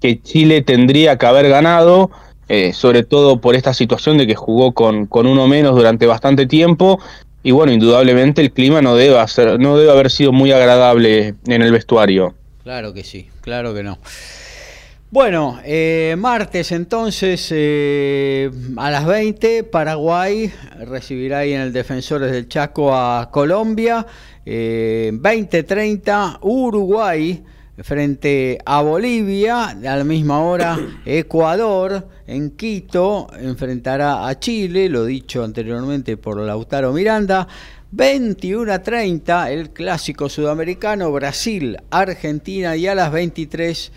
que Chile tendría que haber ganado, eh, sobre todo por esta situación de que jugó con, con uno menos durante bastante tiempo. Y bueno, indudablemente el clima no debe, ser, no debe haber sido muy agradable en el vestuario. Claro que sí, claro que no. Bueno, eh, martes entonces eh, a las 20 Paraguay recibirá ahí en el Defensores del Chaco a Colombia, eh, 20-30 Uruguay frente a Bolivia, a la misma hora Ecuador en Quito enfrentará a Chile, lo dicho anteriormente por Lautaro Miranda. 21 a 30 el clásico sudamericano Brasil, Argentina y a las 23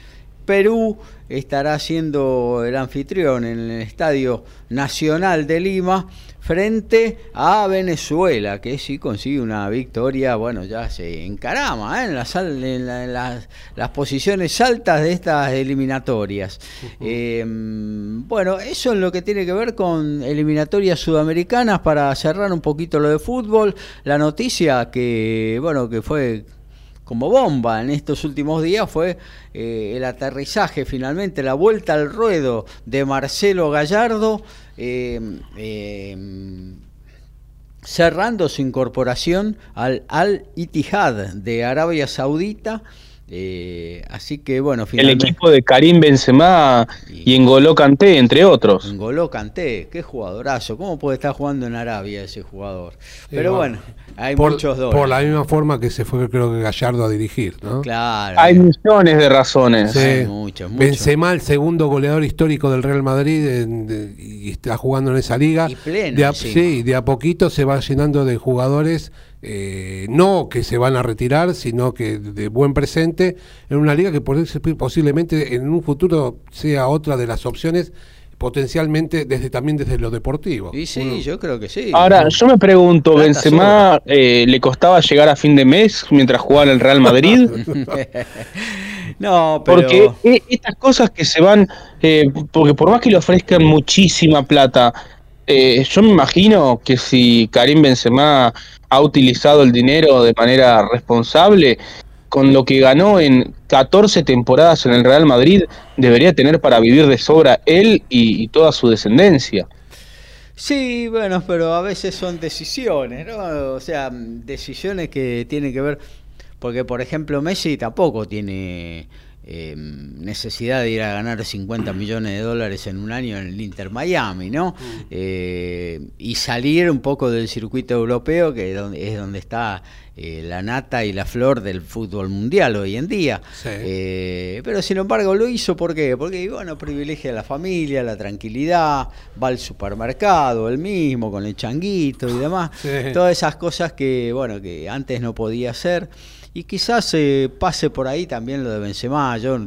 Perú estará siendo el anfitrión en el Estadio Nacional de Lima frente a Venezuela, que si consigue una victoria, bueno, ya se encarama ¿eh? en, las, en, las, posiciones altas de estas eliminatorias. Eh, bueno, eso es lo que tiene que ver con eliminatorias sudamericanas para cerrar un poquito lo de fútbol. La noticia que, bueno, que fue como bomba en estos últimos días fue eh, el aterrizaje finalmente, la vuelta al ruedo de Marcelo Gallardo, eh, eh, cerrando su incorporación al Al-Ittihad de Arabia Saudita eh, así que bueno, finalmente... El equipo de Karim Benzema y, Engolo Kanté, entre otros. Engolo Kanté, qué jugadorazo. ¿Cómo puede estar jugando en Arabia ese jugador? Pero bueno, hay muchos dólares. Por la misma forma que se fue, creo que Gallardo a dirigir, ¿no? Claro. Hay millones de razones. Sí. muchos, Benzema, el segundo goleador histórico del Real Madrid, y está jugando en esa liga. Y pleno, de sí, de a poquito se va llenando de jugadores eh, no que se van a retirar, sino que de buen presente en una liga que posiblemente en un futuro sea otra de las opciones potencialmente desde también desde lo deportivo. Y sí, yo creo que sí. Ahora, yo me pregunto, ¿Benzema eh, le costaba llegar a fin de mes mientras jugaba en el Real Madrid? no, pero... Porque e, estas cosas que se van, eh, porque por más que le ofrezcan muchísima plata, yo me imagino que si Karim Benzema ha utilizado el dinero de manera responsable, con lo que ganó en 14 temporadas en el Real Madrid, debería tener para vivir de sobra él y, toda su descendencia. Sí, bueno, pero a veces son decisiones, ¿no? O sea, decisiones que tienen que ver, porque por ejemplo Messi tampoco tiene eh, necesidad de ir a ganar 50 millones de dólares en un año en el Inter Miami, ¿no? Mm. Eh, y salir un poco del circuito europeo, que es donde, es donde está eh, la nata y la flor del fútbol mundial hoy en día. pero sin embargo lo hizo, ¿por qué? Porque, bueno, privilegia a la familia, la tranquilidad, va al supermercado, él mismo, con el changuito y demás. Todas esas cosas que, bueno, que antes no podía hacer. Y quizás eh, pase por ahí también lo de Benzema. Yo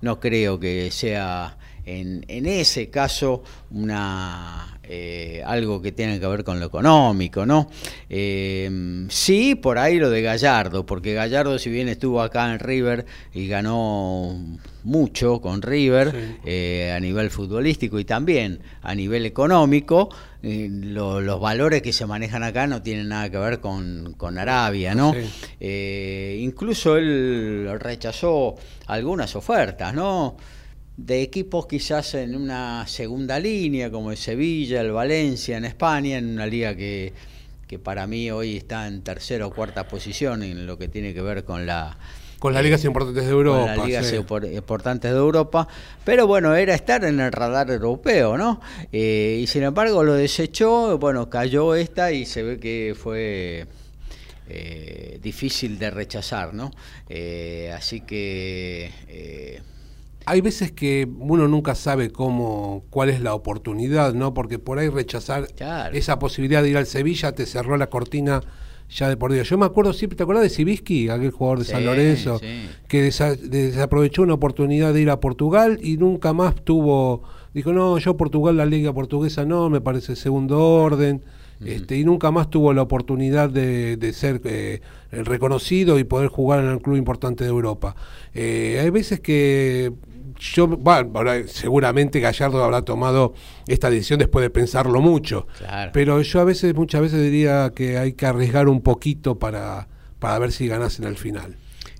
no creo que sea en, en ese caso una eh, algo que tiene que ver con lo económico, ¿no? Eh, sí, por ahí lo de Gallardo, porque Gallardo si bien estuvo acá en River y ganó mucho con River eh, a nivel futbolístico y también a nivel económico, eh, los valores que se manejan acá no tienen nada que ver con, Arabia, ¿no? Eh, incluso él rechazó algunas ofertas, ¿no? De equipos quizás en una segunda línea, como el Sevilla, el Valencia en España, en una liga que, que para mí hoy está en tercera o cuarta posición en lo que tiene que ver con la con las ligas importantes de Europa. Con las ligas importantes de Europa. Pero bueno, era estar en el radar europeo, ¿no? Eh, y sin embargo lo desechó, bueno, cayó esta y se ve que fue... Eh, difícil de rechazar, ¿no? Eh, así que hay veces que uno nunca sabe cómo, cuál es la oportunidad, ¿no? Porque por ahí rechazar esa posibilidad de ir al Sevilla te cerró la cortina ya de por Dios. Yo me acuerdo siempre, ¿te acuerdas de Sibisky, aquel jugador de San Lorenzo, que desaprovechó una oportunidad de ir a Portugal y nunca más tuvo, dijo, no, yo Portugal, la liga portuguesa no, me parece segundo orden, este, y nunca más tuvo la oportunidad de, de ser eh, reconocido y poder jugar en el club importante de Europa. Eh, hay veces que yo, bueno, seguramente Gallardo habrá tomado esta decisión después de pensarlo mucho, pero yo a veces, muchas veces diría que hay que arriesgar un poquito para, para ver si en el final.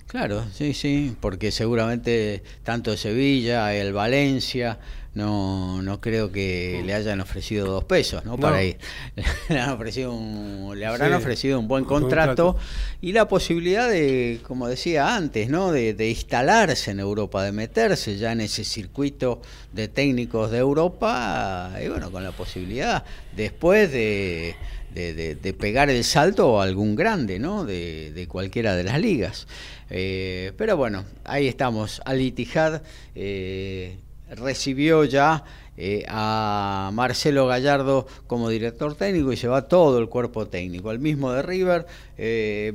Claro, sí, sí, porque seguramente tanto Sevilla, el Valencia, no, no creo que le hayan ofrecido dos pesos, ¿no? Para ir. le, han ofrecido le habrán ofrecido un buen contrato, y la posibilidad de, como decía antes, ¿no? De, instalarse en Europa, de meterse ya en ese circuito de técnicos de Europa, y bueno, con la posibilidad después de, de, pegar el salto a algún grande, ¿no? De, cualquiera de las ligas. Eh, pero bueno, ahí estamos, Al Ittihad. Eh, recibió ya eh, a Marcelo Gallardo como director técnico y se va todo el cuerpo técnico, el mismo de River, eh,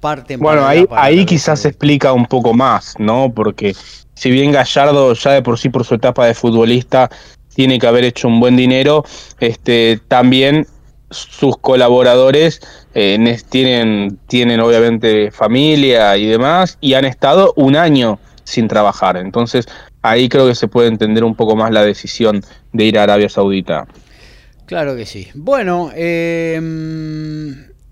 parte Bueno, ahí, ahí quizás se explica un poco más, ¿no? Porque si bien Gallardo ya de por sí por su etapa de futbolista tiene que haber hecho un buen dinero, este también sus colaboradores eh, tienen, tienen obviamente familia y demás y han estado un año sin trabajar. Entonces, ahí creo que se puede entender un poco más la decisión de ir a Arabia Saudita. Claro que sí. Bueno, eh,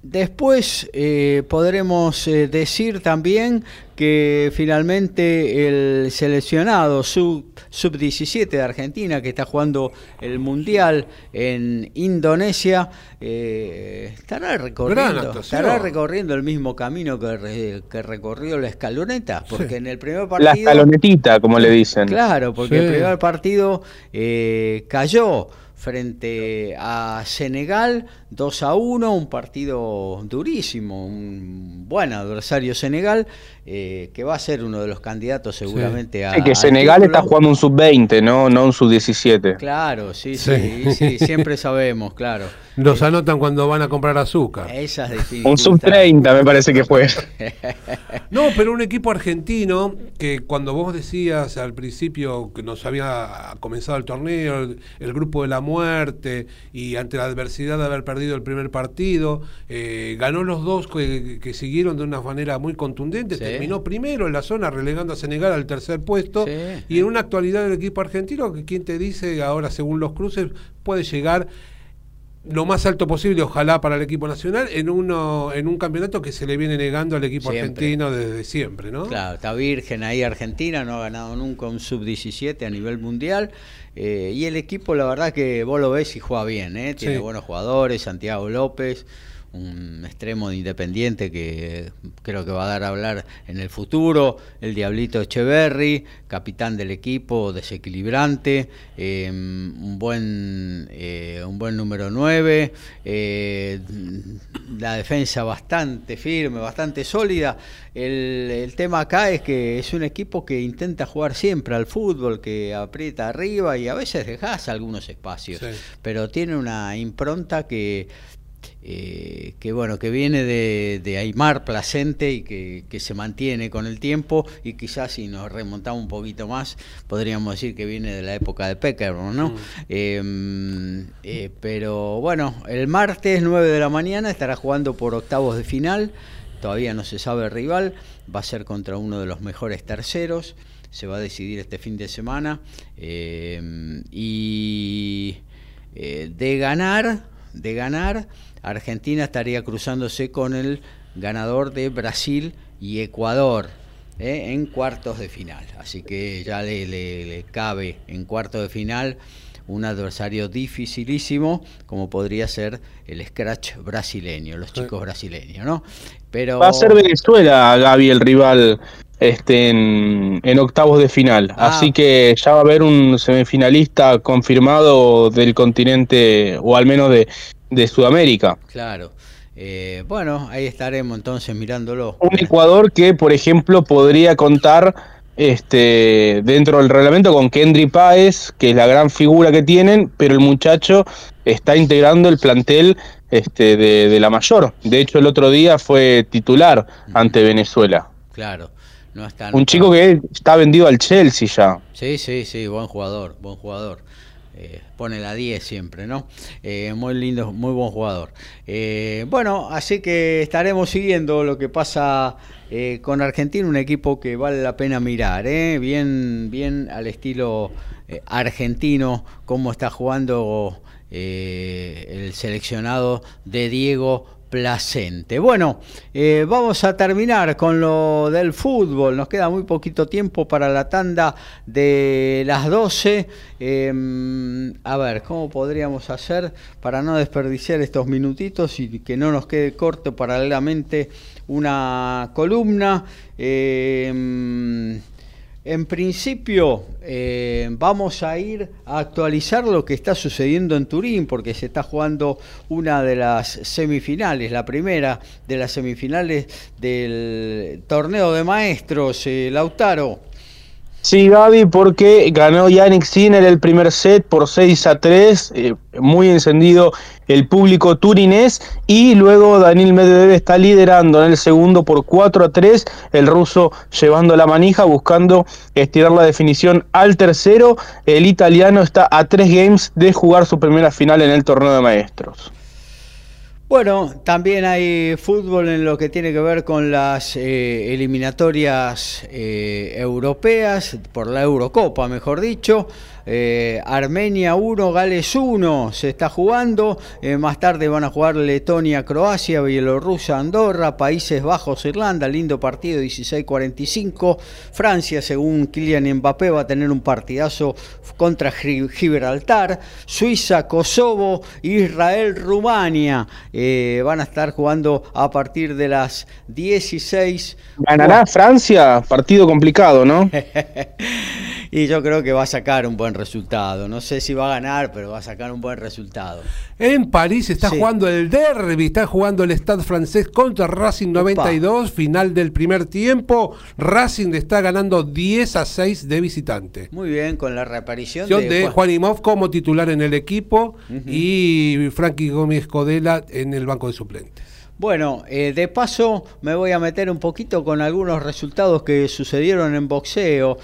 Después eh, podremos eh, decir también que finalmente el seleccionado sub-17 de Argentina que está jugando el Mundial en Indonesia eh, estará, recorriendo, estará recorriendo el mismo camino que, recorrió la escaloneta, porque en el primer partido... La escalonetita, como le dicen. Claro, porque el primer partido cayó frente a Senegal 2 a 1, un partido durísimo, un buen adversario Senegal, eh, que va a ser uno de los candidatos seguramente a... Sí, que Senegal está jugando un sub-20, ¿no? no un sub-17. Claro, sí, sí, sí, siempre sabemos, claro. Los anotan cuando van a comprar azúcar. Esas Un sub-30 me parece que fue. no, pero un equipo argentino que cuando vos decías al principio que nos había comenzado el torneo, el, grupo de la muerte y ante la adversidad de haber perdido el primer partido, eh, ganó los dos que, siguieron de una manera muy contundente, terminó primero en la zona relegando a Senegal al tercer puesto y en una actualidad del equipo argentino que quien te dice ahora según los cruces puede llegar lo más alto posible, ojalá para el equipo nacional, en uno en un campeonato que se le viene negando al equipo argentino desde siempre, ¿no? Claro, está virgen ahí Argentina, no ha ganado nunca un sub-17 a nivel mundial. Eh, y el equipo, la verdad que vos lo ves y juega bien, ¿eh? tiene buenos jugadores, Santiago López un extremo de Independiente que creo que va a dar a hablar en el futuro, el Diablito Echeverry, capitán del equipo, desequilibrante, em, un, buen, eh, un buen número 9, eh, la defensa bastante firme, bastante sólida. El, tema acá es que es un equipo que intenta jugar siempre al fútbol, que aprieta arriba y a veces dejas algunos espacios, pero tiene una impronta que eh, que bueno, que viene de, de Aymar Placente y que, se mantiene con el tiempo y quizás si nos remontamos un poquito más podríamos decir que viene de la época de Peckerman, ¿no? Mm. Em, eh, pero bueno, el martes 9 de la mañana estará jugando por octavos de final, todavía no se sabe el rival, va a ser contra uno de los mejores terceros, se va a decidir este fin de semana em, y eh, de ganar, de ganar Argentina estaría cruzándose con el ganador de Brasil y Ecuador ¿eh? en cuartos de final. Así que ya le, cabe en cuartos de final un adversario dificilísimo como podría ser el scratch brasileño, los chicos brasileños, ¿no? Pero va a ser Venezuela, Gaby, el rival este en, octavos de final, ah. así que ya va a haber un semifinalista confirmado del continente o al menos de de Sudamérica. Claro. Eh, bueno, ahí estaremos entonces mirándolo. Un Ecuador que, por ejemplo, podría contar este dentro del reglamento con Kendry Páez, que es la gran figura que tienen, pero el muchacho está integrando el plantel este, de, la mayor. De hecho, el otro día fue titular ante Venezuela. Claro. No está, Un chico que está vendido al Chelsea ya. Sí, sí, sí, buen jugador, buen jugador. Eh, pone la 10 siempre, ¿no? Eh, muy lindo, muy buen jugador. Eh, bueno, así que estaremos siguiendo lo que pasa con Argentina, un equipo que vale la pena mirar, bien, bien al estilo argentino, cómo está jugando el seleccionado de Diego placente. Bueno, eh, vamos a terminar con lo del fútbol. Nos queda muy poquito tiempo para la tanda de las 12. Em, a ver, ¿cómo podríamos hacer para no desperdiciar estos minutitos y que no nos quede corto paralelamente una columna? Em, en principio eh, vamos a ir a actualizar lo que está sucediendo en Turín porque se está jugando una de las semifinales, la primera de las semifinales del torneo de maestros, eh, Lautaro. Sí, Gaby, porque ganó Yannick Sinner el primer set por 6 a 3, eh, muy encendido el público turinés, y luego Daniel Medvedev está liderando en el segundo por 4 a 3, el ruso llevando la manija, buscando estirar la definición al tercero, el italiano está a 3 games de jugar su primera final en el torneo de maestros. Bueno, también hay fútbol en lo que tiene que ver con las eh, eliminatorias eh, europeas, por la Eurocopa, mejor dicho. Eh, Armenia 1, Gales 1 se está jugando. Más tarde van a jugar Letonia, Croacia, Bielorrusia, Andorra, Países Bajos, Irlanda. Lindo partido, 16-45. Francia, según Kylian Mbappé, va a tener un partidazo contra Gibraltar. Suiza, Kosovo, Israel, Rumania. Eh, van a estar jugando a partir de las 16. ¿Ganará Francia? Partido complicado, ¿no? y yo creo que va a sacar un buen resultado. No sé si va a ganar, pero va a sacar un buen resultado. En París está jugando el derby, está jugando el Stade francés contra Racing 92, final del primer tiempo. Racing está ganando 10 a 6 de visitante. Muy bien, con la reaparición de, de Juan Imov como titular en el equipo y Frankie Gómez Codela en el banco de suplentes. Bueno, eh, de paso me voy a meter un poquito con algunos resultados que sucedieron en boxeo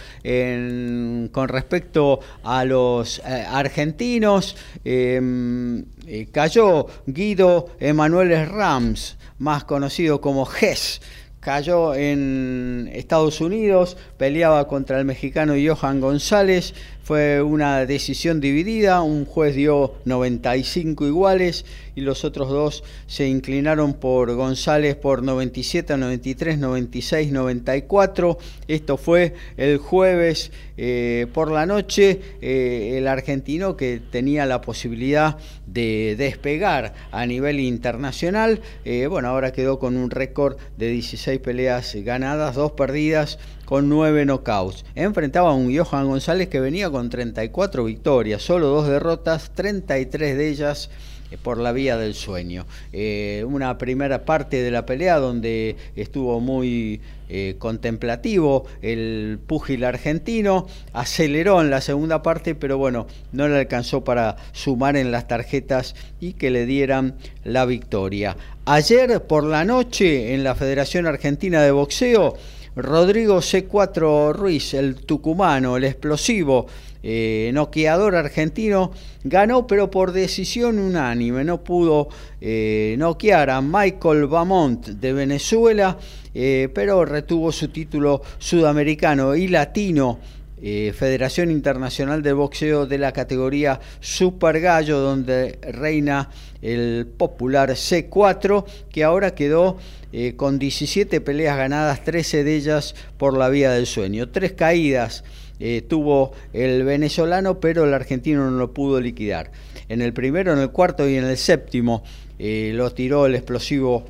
con respecto a los eh, argentinos. Em, eh, cayó Guido Emanuel Rams, más conocido como GES cayó en Estados Unidos, peleaba contra el mexicano Johan González, fue una decisión dividida, un juez dio 95 iguales y los otros dos se inclinaron por González por 97, 93, 96, 94. Esto fue el jueves eh, por la noche. Eh, el argentino que tenía la posibilidad de despegar a nivel internacional, eh, bueno, ahora quedó con un récord de 16 peleas ganadas, dos perdidas con nueve knockouts. Enfrentaba a un Johan González que venía con 34 victorias, solo dos derrotas, 33 de ellas eh, por la vía del sueño. Eh, una primera parte de la pelea donde estuvo muy eh, contemplativo el púgil argentino, aceleró en la segunda parte, pero bueno, no le alcanzó para sumar en las tarjetas y que le dieran la victoria. Ayer por la noche en la Federación Argentina de Boxeo, Rodrigo C4 Ruiz, el tucumano, el explosivo, eh, noqueador argentino, ganó pero por decisión unánime, no pudo eh, noquear a Michael Bamont de Venezuela, eh, pero retuvo su título sudamericano y latino. Federación Internacional de Boxeo de la categoría Super Gallo, donde reina el popular C4, que ahora quedó eh, con 17 peleas ganadas, 13 de ellas por la vía del sueño. Tres caídas eh, tuvo el venezolano, pero el argentino no lo pudo liquidar. En el primero, en el cuarto y en el séptimo eh, lo tiró el explosivo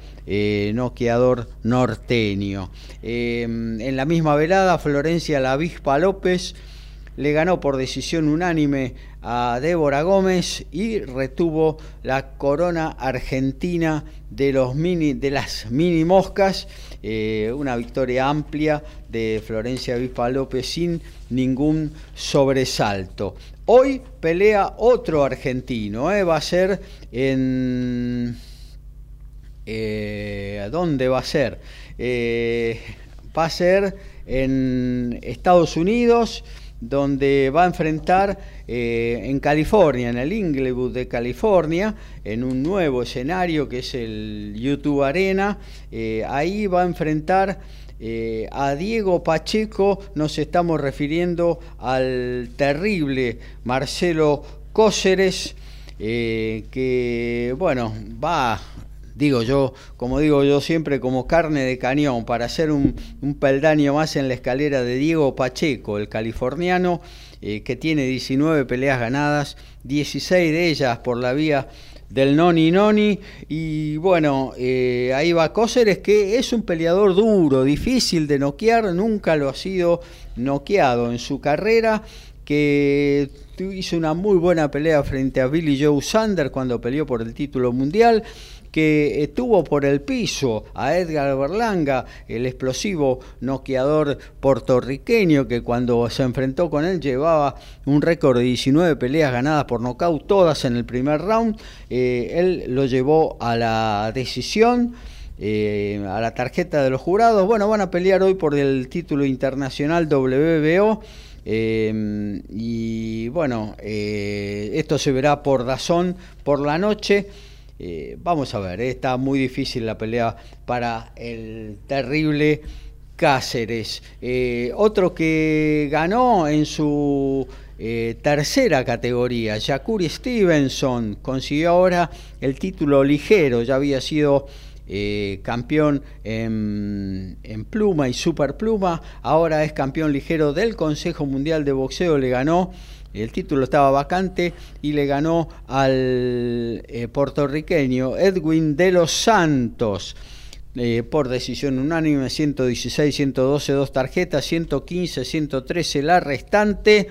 noqueador norteño. en la misma velada, Florencia La Avispa López le ganó por decisión unánime a Débora Gómez y retuvo la corona argentina de, los mini, de las mini moscas, eh, una victoria amplia de Florencia Avispa López sin ningún sobresalto. Hoy pelea otro argentino, eh, va a ser en... Eh, ¿Dónde va a ser? va a ser en Estados Unidos donde va a enfrentar eh, en California, en el Inglewood de California, en un nuevo escenario que es el YouTube Arena. Eh, ahí va a enfrentar eh, a Diego Pacheco, nos estamos refiriendo al terrible Marcelo Cóceres, que bueno, va digo yo, como digo yo siempre, como carne de cañón, para hacer un, peldaño más en la escalera de Diego Pacheco, el californiano, eh, que tiene 19 peleas ganadas, 16 de ellas por la vía del Noni Noni. Y bueno, eh, ahí va Cóceres, que es un peleador duro, difícil de noquear, nunca lo ha sido noqueado en su carrera, que hizo una muy buena pelea frente a Billy Joe Sander cuando peleó por el título mundial que estuvo por el piso a Edgar Berlanga, el explosivo noqueador puertorriqueño que cuando se enfrentó con él llevaba un récord de 19 peleas ganadas por nocaut, todas en el primer round. Eh, él lo llevó a la decisión. Eh, a la tarjeta de los jurados. Bueno, van a pelear hoy por el título internacional WBO. Eh, y bueno, esto se verá por Dazón por la noche. Eh, vamos a ver, eh, está muy difícil la pelea para el terrible Cáceres. Eh, otro que ganó en su tercera categoría, Yakuri Stevenson, consiguió ahora el título ligero, ya había sido campeón en, en, pluma y superpluma, ahora es campeón ligero del Consejo Mundial de Boxeo, le ganó el título estaba vacante y le ganó al eh, puertorriqueño Edwin de los Santos. Eh, por decisión unánime, 116, 112, dos tarjetas, 115, 113 la restante.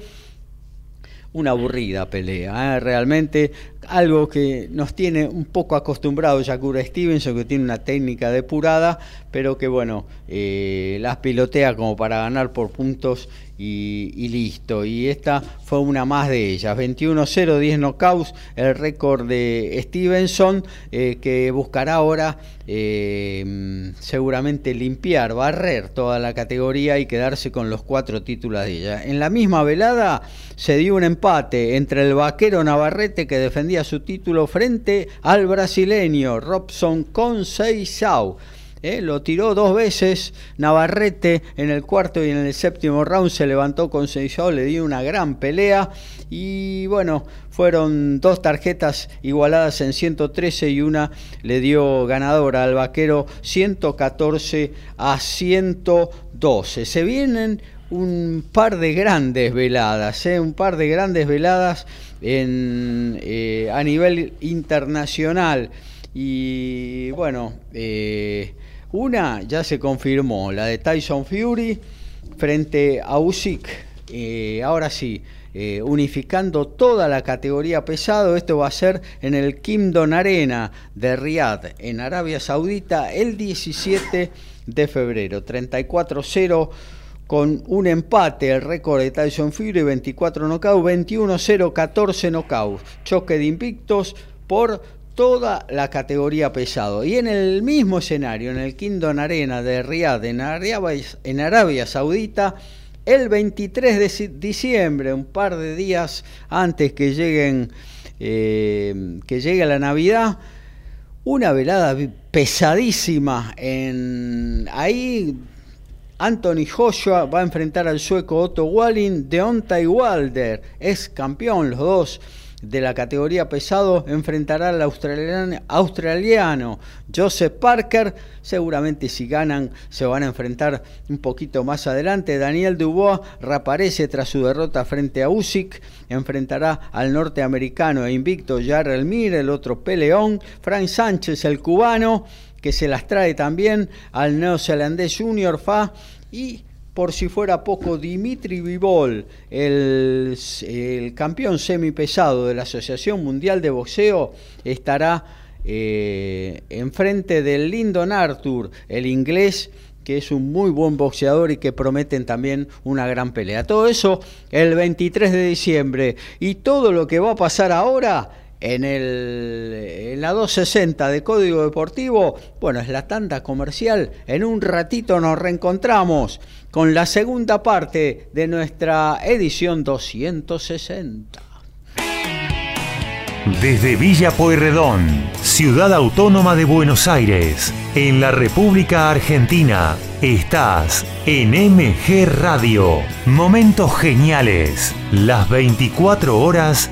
Una aburrida pelea, ¿eh? realmente algo que nos tiene un poco acostumbrados Yakura Stevenson, que tiene una técnica depurada, pero que bueno, las pilotea como para ganar por puntos y, listo. Y esta fue una más de ellas. 21-0, 10 knockouts, el récord de Stevenson, eh, que buscará ahora eh, seguramente limpiar, barrer toda la categoría y quedarse con los cuatro títulos de ella. En la misma velada se dio un empate entre el vaquero Navarrete que defendía su título frente al brasileño Robson Conceição ¿eh? lo tiró dos veces. Navarrete en el cuarto y en el séptimo round se levantó con le dio una gran pelea. Y bueno, fueron dos tarjetas igualadas en 113 y una le dio ganadora al vaquero 114 a 112. Se vienen un par de grandes veladas, ¿eh? un par de grandes veladas eh, a nivel internacional. Y bueno, eh, una ya se confirmó, la de Tyson Fury frente a Usyk. Eh, ahora sí, unificando toda la categoría pesado. Esto va a ser en el Kimdon Arena de Riyadh, en Arabia Saudita, el 17 de febrero. 34-0 con un empate, el récord de Tyson Fury, 24 knockouts, 21-0, 14 knockouts. Choque de invictos por toda la categoría pesado. Y en el mismo escenario, en el Kingdom Arena de Riyadh, en Arabia, en Arabia Saudita, el 23 de diciembre, un par de días antes que lleguen eh, que llegue la Navidad, una velada pesadísima en ahí Anthony Joshua va a enfrentar al sueco Otto Walling, Deontay Wilder es campeón, los dos de la categoría pesado enfrentará al australiano, Joseph Parker. Seguramente si ganan se van a enfrentar un poquito más adelante. Daniel Dubois reaparece tras su derrota frente a Usyk. Enfrentará al norteamericano e invicto Jarrell Mir, el otro peleón. Frank Sánchez, el cubano que se las trae también al neozelandés Junior Fa y por si fuera poco, Dimitri Vivol, el, el campeón semipesado de la Asociación Mundial de Boxeo, estará eh, enfrente del Lyndon Arthur, el inglés que es un muy buen boxeador y que prometen también una gran pelea. Todo eso el 23 de diciembre. Y todo lo que va a pasar ahora en, el, en la 260 de Código Deportivo, bueno, es la tanda comercial. En un ratito nos reencontramos con la segunda parte de nuestra edición 260. Desde Villa Pueyrredón, ciudad autónoma de Buenos Aires, en la República Argentina, estás en MG Radio. Momentos geniales, las 24 horas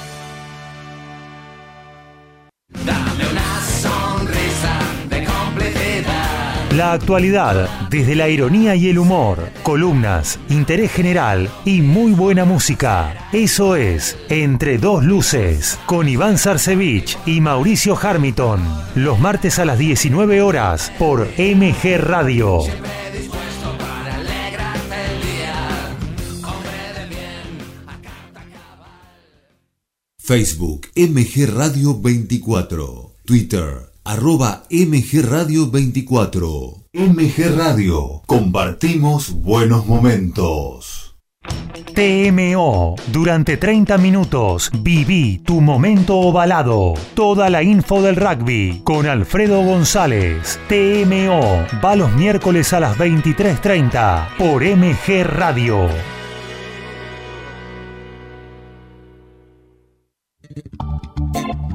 La actualidad, desde la ironía y el humor, columnas, interés general y muy buena música. Eso es Entre dos luces, con Iván Sarcevich y Mauricio Harmiton. Los martes a las 19 horas por MG Radio. Facebook MG Radio 24. Twitter arroba MG Radio 24. MG Radio, compartimos buenos momentos. TMO, durante 30 minutos viví tu momento ovalado. Toda la info del rugby con Alfredo González. TMO, va los miércoles a las 23.30 por MG Radio.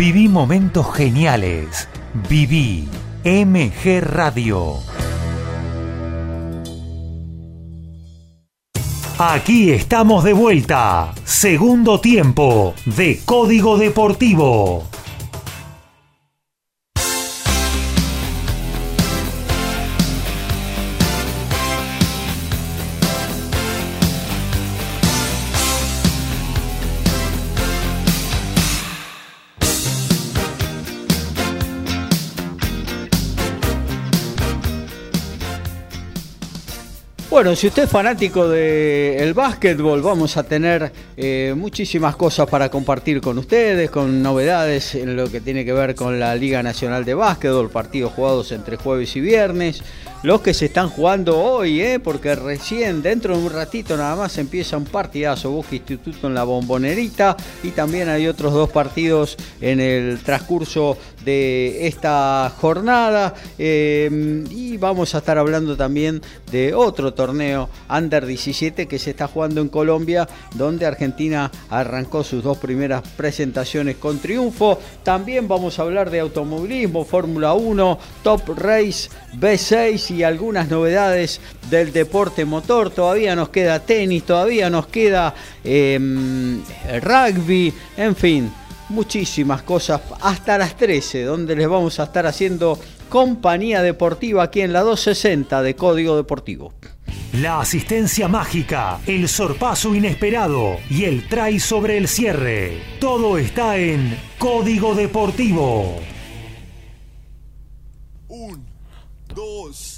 Viví momentos geniales. Viví MG Radio. Aquí estamos de vuelta. Segundo tiempo de Código Deportivo. Bueno, si usted es fanático del básquetbol, vamos a tener eh, muchísimas cosas para compartir con ustedes, con novedades en lo que tiene que ver con la Liga Nacional de Básquetbol, partidos jugados entre jueves y viernes, los que se están jugando hoy, eh, porque recién, dentro de un ratito nada más, empieza un partidazo, Busca Instituto en la Bombonerita, y también hay otros dos partidos en el transcurso de esta jornada, eh, y vamos a estar hablando también de otro torneo Under 17 que se está jugando en Colombia, donde Argentina arrancó sus dos primeras presentaciones con triunfo. También vamos a hablar de automovilismo, Fórmula 1, Top Race, B6 y algunas novedades del deporte motor. Todavía nos queda tenis, todavía nos queda em, rugby, en fin muchísimas cosas hasta las 13, donde les vamos a estar haciendo compañía deportiva aquí en la 260 de Código Deportivo. La asistencia mágica, el sorpaso inesperado y el try sobre el cierre. Todo está en Código Deportivo. Un, dos,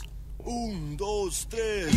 un, dos, tres.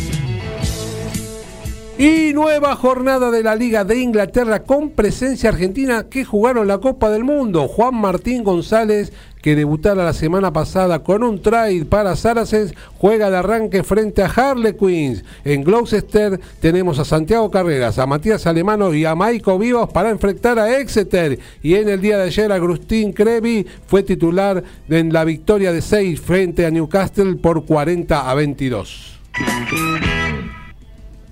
Y nueva jornada de la Liga de Inglaterra con presencia argentina que jugaron la Copa del Mundo. Juan Martín González, que debutara la semana pasada con un trade para Saracens, juega de arranque frente a Harlequins. En Gloucester tenemos a Santiago Carreras, a Matías Alemano y a Maico Vivos para enfrentar a Exeter. Y en el día de ayer Agustín Crevi fue titular en la victoria de 6 frente a Newcastle por 40 a 22.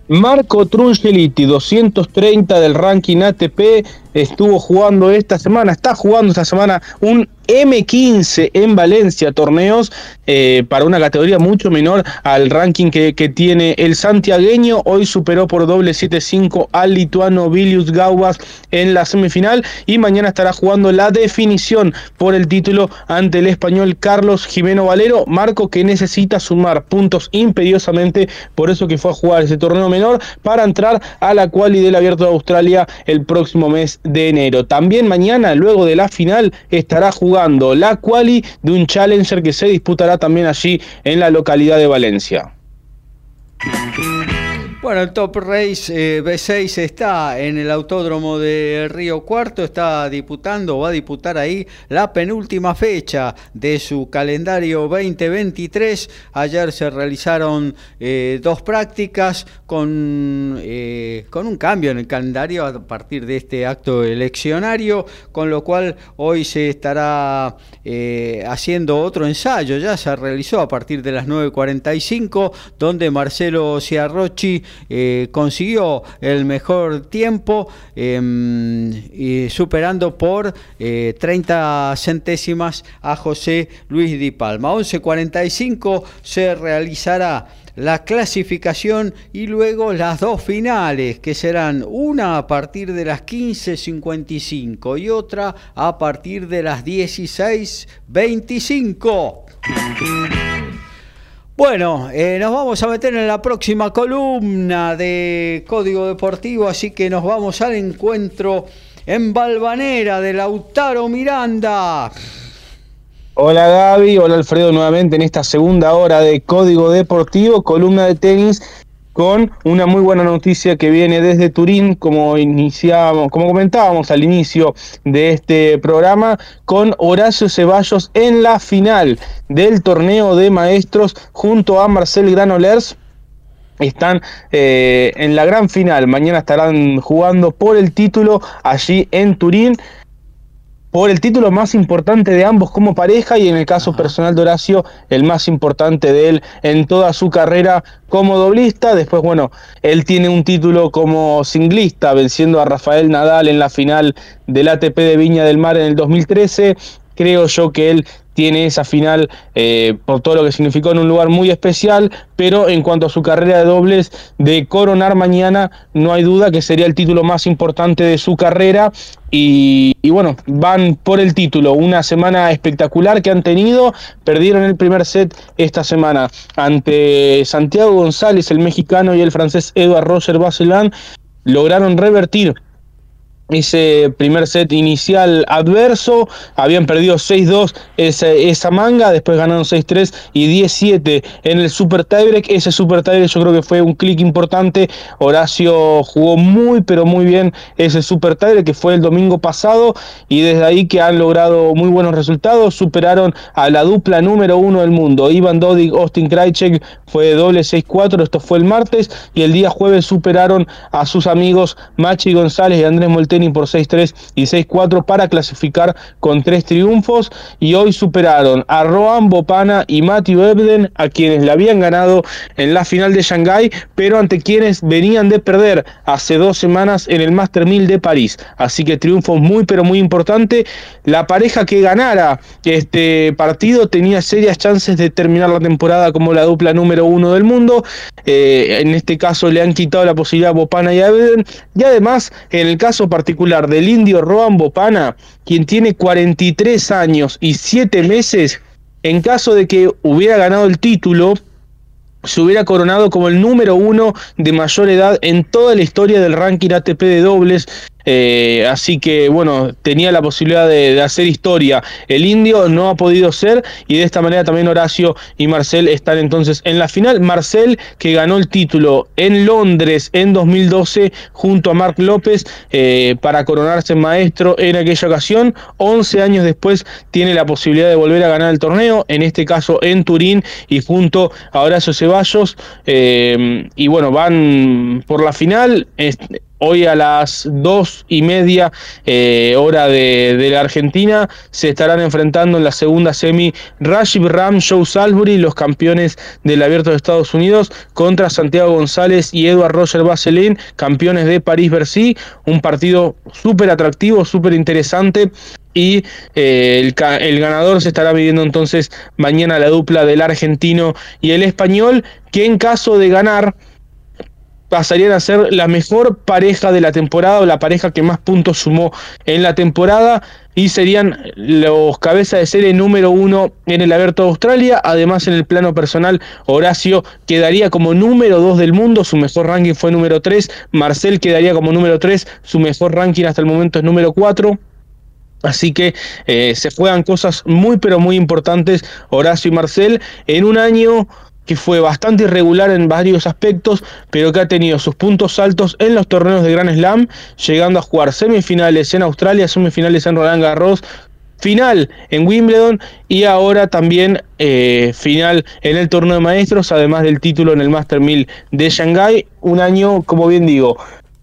Marco Trungeliti, 230 del ranking ATP, estuvo jugando esta semana, está jugando esta semana un M15 en Valencia, torneos eh, para una categoría mucho menor al ranking que, tiene el santiagueño. Hoy superó por doble 7-5 al lituano Vilius Gaubas en la semifinal y mañana estará jugando la definición por el título ante el español Carlos Jimeno Valero. Marco que necesita sumar puntos imperiosamente, por eso que fue a jugar ese torneo menor para entrar a la quali del Abierto de Australia el próximo mes de enero. También mañana, luego de la final, estará jugando la quali de un Challenger que se disputará también allí en la localidad de Valencia. Bueno, el Top Race eh, B6 está en el Autódromo de Río Cuarto, está disputando, va a disputar ahí la penúltima fecha de su calendario 2023. Ayer se realizaron eh, dos prácticas con, eh, con un cambio en el calendario a partir de este acto eleccionario, con lo cual hoy se estará haciendo otro ensayo, ya se realizó a partir de las 9.45, donde Marcelo Ciarrochi eh, consiguió el mejor tiempo em, superando por 30 eh, centésimas a José Luis Di Palma. 11.45 se realizará la clasificación y luego las dos finales, que serán una a partir de las 15.55 y otra a partir de las 16.25. Bueno, eh, nos vamos a meter en la próxima columna de Código Deportivo, así que nos vamos al encuentro en Balvanera de Lautaro Miranda. Hola Gaby, hola Alfredo nuevamente en esta segunda hora de Código Deportivo, columna de tenis con una muy buena noticia que viene desde Turín, como iniciábamos, como comentábamos al inicio de este programa, con Horacio Ceballos en la final del torneo de maestros junto a Marcel Granolers están eh, en la gran final. Mañana estarán jugando por el título allí en Turín por el título más importante de ambos como pareja y en el caso personal de Horacio, el más importante de él en toda su carrera como doblista. Después, bueno, él tiene un título como singlista, venciendo a Rafael Nadal en la final del ATP de Viña del Mar en el 2013. Creo yo que él tiene esa final eh, por todo lo que significó en un lugar muy especial, pero en cuanto a su carrera de dobles de coronar mañana, no hay duda que sería el título más importante de su carrera. Y, bueno, van por el título. Una semana espectacular que han tenido. Perdieron el primer set esta semana ante Santiago González, el mexicano, y el francés Edouard Roger Baselan. Lograron revertir ese primer set inicial adverso, habían perdido 6-2 esa, esa, manga, después ganaron 6-3 y 10-7 en el Super Tiebreak, ese Super Tiebreak yo creo que fue un clic importante, Horacio jugó muy pero muy bien ese Super Tiebreak que fue el domingo pasado y desde ahí que han logrado muy buenos resultados, superaron a la dupla número uno del mundo, Ivan Dodig, Austin Krajcek fue doble 6-4, esto fue el martes y el día jueves superaron a sus amigos Machi González y Andrés Molteni por 6-3 y 6-4 para clasificar con tres triunfos. Y hoy superaron a Rohan Bopana y Matthew Ebden a quienes le habían ganado en la final de Shanghái pero ante quienes venían de perder hace dos semanas en el Master 1000 de París. Así que triunfo muy pero muy importante. La pareja que ganara este partido tenía serias chances de terminar la temporada como la dupla número uno del mundo. Eh, en este caso le han quitado la posibilidad a Bopana y a Ebden y además en el caso particular particular del indio Roan Bopana, quien tiene 43 años y 7 meses, en caso de que hubiera ganado el título, se hubiera coronado como el número uno de mayor edad en toda la historia del ranking ATP de dobles eh, así que bueno, tenía la posibilidad de, hacer historia. El indio no ha podido ser y de esta manera también Horacio y Marcel están entonces en la final. Marcel que ganó el título en Londres en 2012 junto a Marc López eh, para coronarse maestro en aquella ocasión. 11 años después tiene la posibilidad de volver a ganar el torneo, en este caso en Turín y junto a Horacio Ceballos. Eh, y bueno, van por la final. Hoy a las dos y media eh, hora de, la Argentina se estarán enfrentando en la segunda semi Rashid Ram, Joe Salisbury, los campeones del Abierto de Estados Unidos, contra Santiago González y Edward Roger Vaseline, campeones de París-Bercy. Un partido súper atractivo, súper interesante y eh, el, el, ganador se estará midiendo entonces mañana la dupla del argentino y el español, que en caso de ganar pasarían a ser la mejor pareja de la temporada o la pareja que más puntos sumó en la temporada y serían los cabezas de serie número uno en el Abierto de Australia. Además, en el plano personal, Horacio quedaría como número dos del mundo, su mejor ranking fue número tres. Marcel quedaría como número tres, su mejor ranking hasta el momento es número cuatro. Así que eh, se juegan cosas muy pero muy importantes Horacio y Marcel en un año que fue bastante irregular en varios aspectos, pero que ha tenido sus puntos altos en los torneos de Grand Slam, llegando a jugar semifinales en Australia, semifinales en Roland Garros, final en Wimbledon y ahora también eh, final en el torneo de maestros, además del título en el Master 1000 de Shanghai. Un año, como bien digo,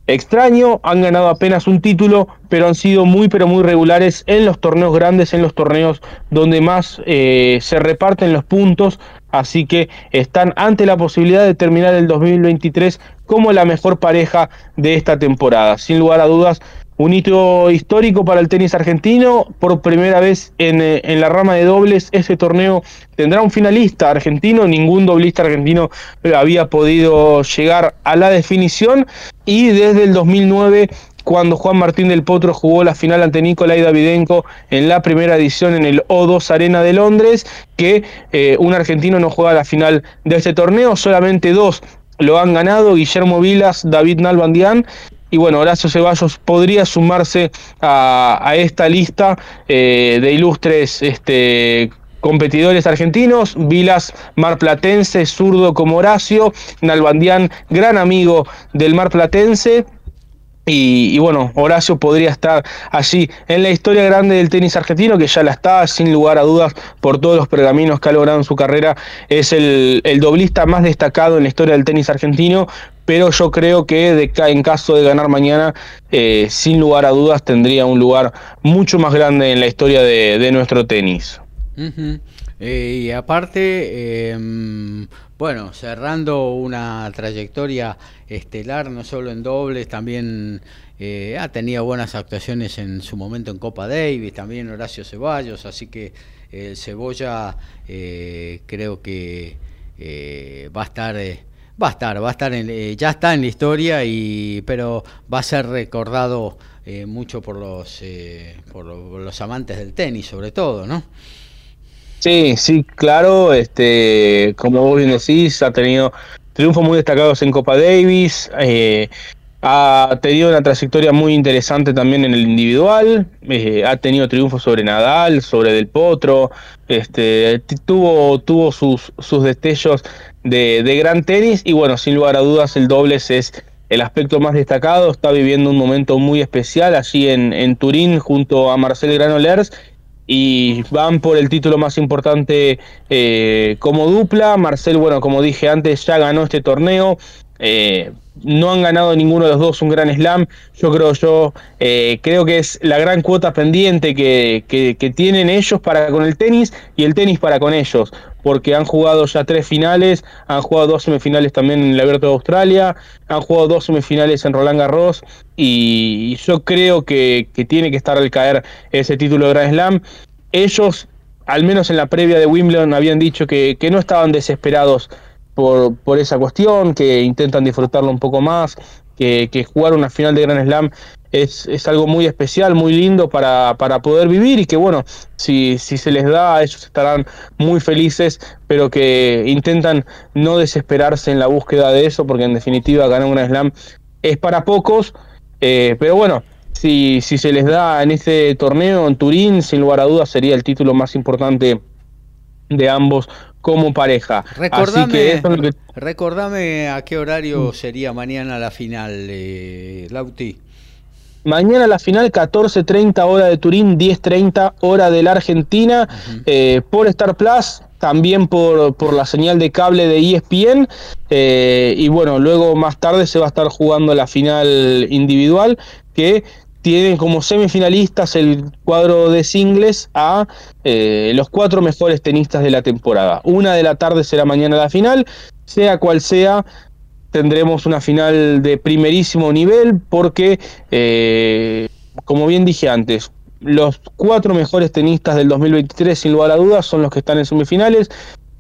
extraño, han ganado apenas un título, pero han sido muy pero muy regulares en los torneos grandes, en los torneos donde más eh, se reparten los puntos, así que están ante la posibilidad de terminar el 2023 como la mejor pareja de esta temporada. Sin lugar a dudas, un hito histórico para el tenis argentino. Por primera vez en, eh, en, la rama de dobles, ese torneo tendrá un finalista argentino. Ningún doblista argentino había podido llegar a la definición. Y desde el 2009 cuando Juan Martín del Potro jugó la final ante Nicolai Davidenko en la primera edición en el O2 Arena de Londres, que eh, un argentino no juega la final de este torneo, solamente dos lo han ganado, Guillermo Vilas, David Nalbandián, y bueno, Horacio Ceballos podría sumarse a, esta lista eh, de ilustres este, competidores argentinos, Vilas marplatense, zurdo como Horacio, Nalbandián, gran amigo del marplatense, y, bueno, Horacio podría estar allí en la historia grande del tenis argentino, que ya la está, sin lugar a dudas, por todos los pergaminos que ha logrado en su carrera. Es el, doblista más destacado en la historia del tenis argentino, pero yo creo que de, en caso de ganar mañana, eh, sin lugar a dudas, tendría un lugar mucho más grande en la historia de, nuestro tenis. Eh, y aparte, em, bueno, cerrando una trayectoria estelar, no solo en dobles, también eh, ha tenido buenas actuaciones en su momento en Copa Davis, también Horacio Ceballos, así que el Cebolla eh, creo que va a estar va a estar, va a estar en, ya está en la historia y pero va a ser recordado mucho por los por los amantes del tenis sobre todo, ¿no? Sí, sí, claro. Este, como vos bien decís, ha tenido triunfos muy destacados en Copa Davis. Eh, ha tenido una trayectoria muy interesante también en el individual. Eh, ha tenido triunfos sobre Nadal, sobre Del Potro. Este, tuvo, tuvo sus, sus destellos de, de gran tenis. Y bueno, sin lugar a dudas, el dobles es el aspecto más destacado. Está viviendo un momento muy especial allí en, en Turín junto a Marcel Granolers y van por el título más importante eh, como dupla. Marcel, bueno, como dije antes, ya ganó este torneo. Eh, no han ganado ninguno de los dos un gran slam. Yo creo, yo eh, creo que es la gran cuota pendiente que, que, tienen ellos para con el tenis y el tenis para con ellos. Porque han jugado ya tres finales, han jugado dos semifinales también en el Abierto de Australia, han jugado dos semifinales en Roland Garros y yo creo que, tiene que estar al caer ese título de Grand Slam. Ellos, al menos en la previa de Wimbledon, habían dicho que, no estaban desesperados por, esa cuestión, que intentan disfrutarlo un poco más, que, jugar una final de Grand Slam es, es algo muy especial, muy lindo para, para, poder vivir y que bueno, si, si se les da, ellos estarán muy felices, pero que intentan no desesperarse en la búsqueda de eso, porque en definitiva ganar un Slam es para pocos eh, pero bueno, si, si se les da en este torneo en Turín, sin lugar a dudas sería el título más importante de ambos como pareja. Recordame, a qué horario mm. sería mañana la final, eh, Lauti. Mañana la final, 14.30 hora de Turín, 10.30 hora de la Argentina, eh, por Star Plus, también por, por, la señal de cable de ESPN. Eh, y bueno, luego más tarde se va a estar jugando la final individual, que tiene como semifinalistas el cuadro de singles a eh, los cuatro mejores tenistas de la temporada. Una de la tarde será mañana la final, sea cual sea, tendremos una final de primerísimo nivel porque, eh, como bien dije antes, los cuatro mejores tenistas del 2023, sin lugar a dudas, son los que están en semifinales.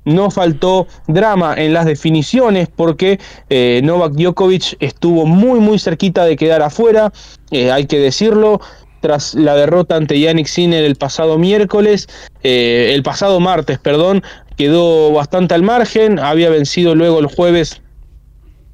No faltó drama en las definiciones porque eh, Novak Djokovic estuvo muy muy cerquita de quedar afuera, eh, hay que decirlo, tras la derrota ante Yannick Sinner el pasado miércoles, el pasado martes, perdón, quedó bastante al margen, había vencido luego el jueves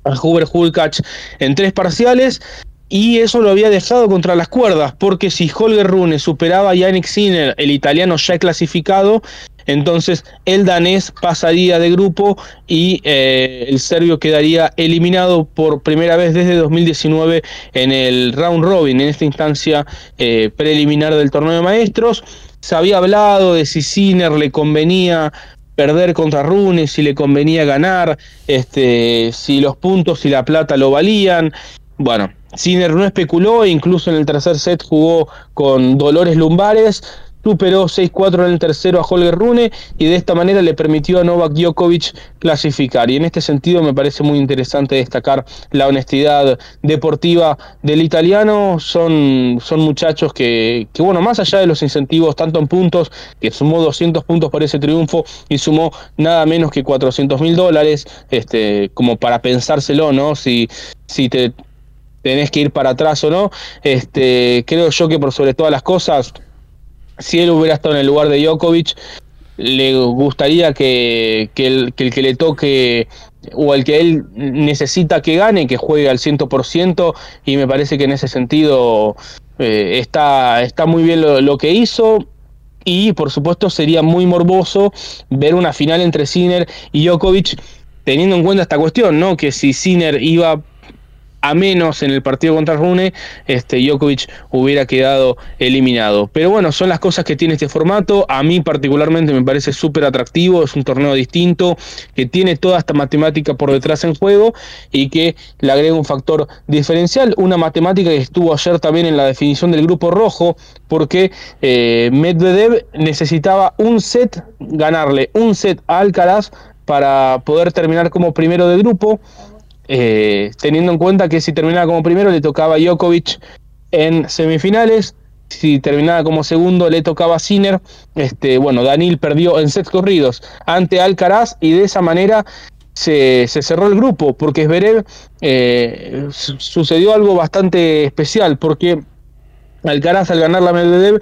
a Huber Hulkach en tres parciales y eso lo había dejado contra las cuerdas, porque si Holger Rune superaba a Yannick Sinner, el italiano ya clasificado, entonces el danés pasaría de grupo y eh, el serbio quedaría eliminado por primera vez desde 2019 en el round robin, en esta instancia eh, preliminar del torneo de maestros. Se había hablado de si Sinner le convenía perder contra Rune, si le convenía ganar, este, si los puntos y la plata lo valían. Bueno, Sinner no especuló, incluso en el tercer set jugó con dolores lumbares, superó 6-4 en el tercero a Holger Rune y de esta manera le permitió a Novak Djokovic clasificar. Y en este sentido me parece muy interesante destacar la honestidad deportiva del italiano. Son, son muchachos que, bueno, más allá de los incentivos, tanto en puntos, que sumó 200 puntos por ese triunfo y sumó nada menos que 400 mil dólares, este, como para pensárselo, ¿no? Si, si te tenés que ir para atrás o no. Este, creo yo que por sobre todas las cosas, si él hubiera estado en el lugar de Djokovic, le gustaría que, el, que le toque o el que él necesita que gane, que juegue al 100% y me parece que en ese sentido eh, está, está muy bien lo, lo, que hizo y por supuesto sería muy morboso ver una final entre Sinner y Djokovic teniendo en cuenta esta cuestión, ¿no? Que si Sinner iba a menos en el partido contra Rune, este, Djokovic hubiera quedado eliminado. Pero bueno, son las cosas que tiene este formato. A mí particularmente me parece súper atractivo, es un torneo distinto, que tiene toda esta matemática por detrás en juego y que le agrega un factor diferencial. Una matemática que estuvo ayer también en la definición del grupo rojo, porque eh, Medvedev necesitaba un set, ganarle un set a Alcaraz para poder terminar como primero de grupo eh, teniendo en cuenta que si terminaba como primero le tocaba a Djokovic en semifinales, si terminaba como segundo le tocaba a Sinner, este, bueno, Danil perdió en sets corridos ante Alcaraz y de esa manera se, se cerró el grupo, porque Zverev eh, sucedió algo bastante especial, porque Alcaraz al ganar la Medvedev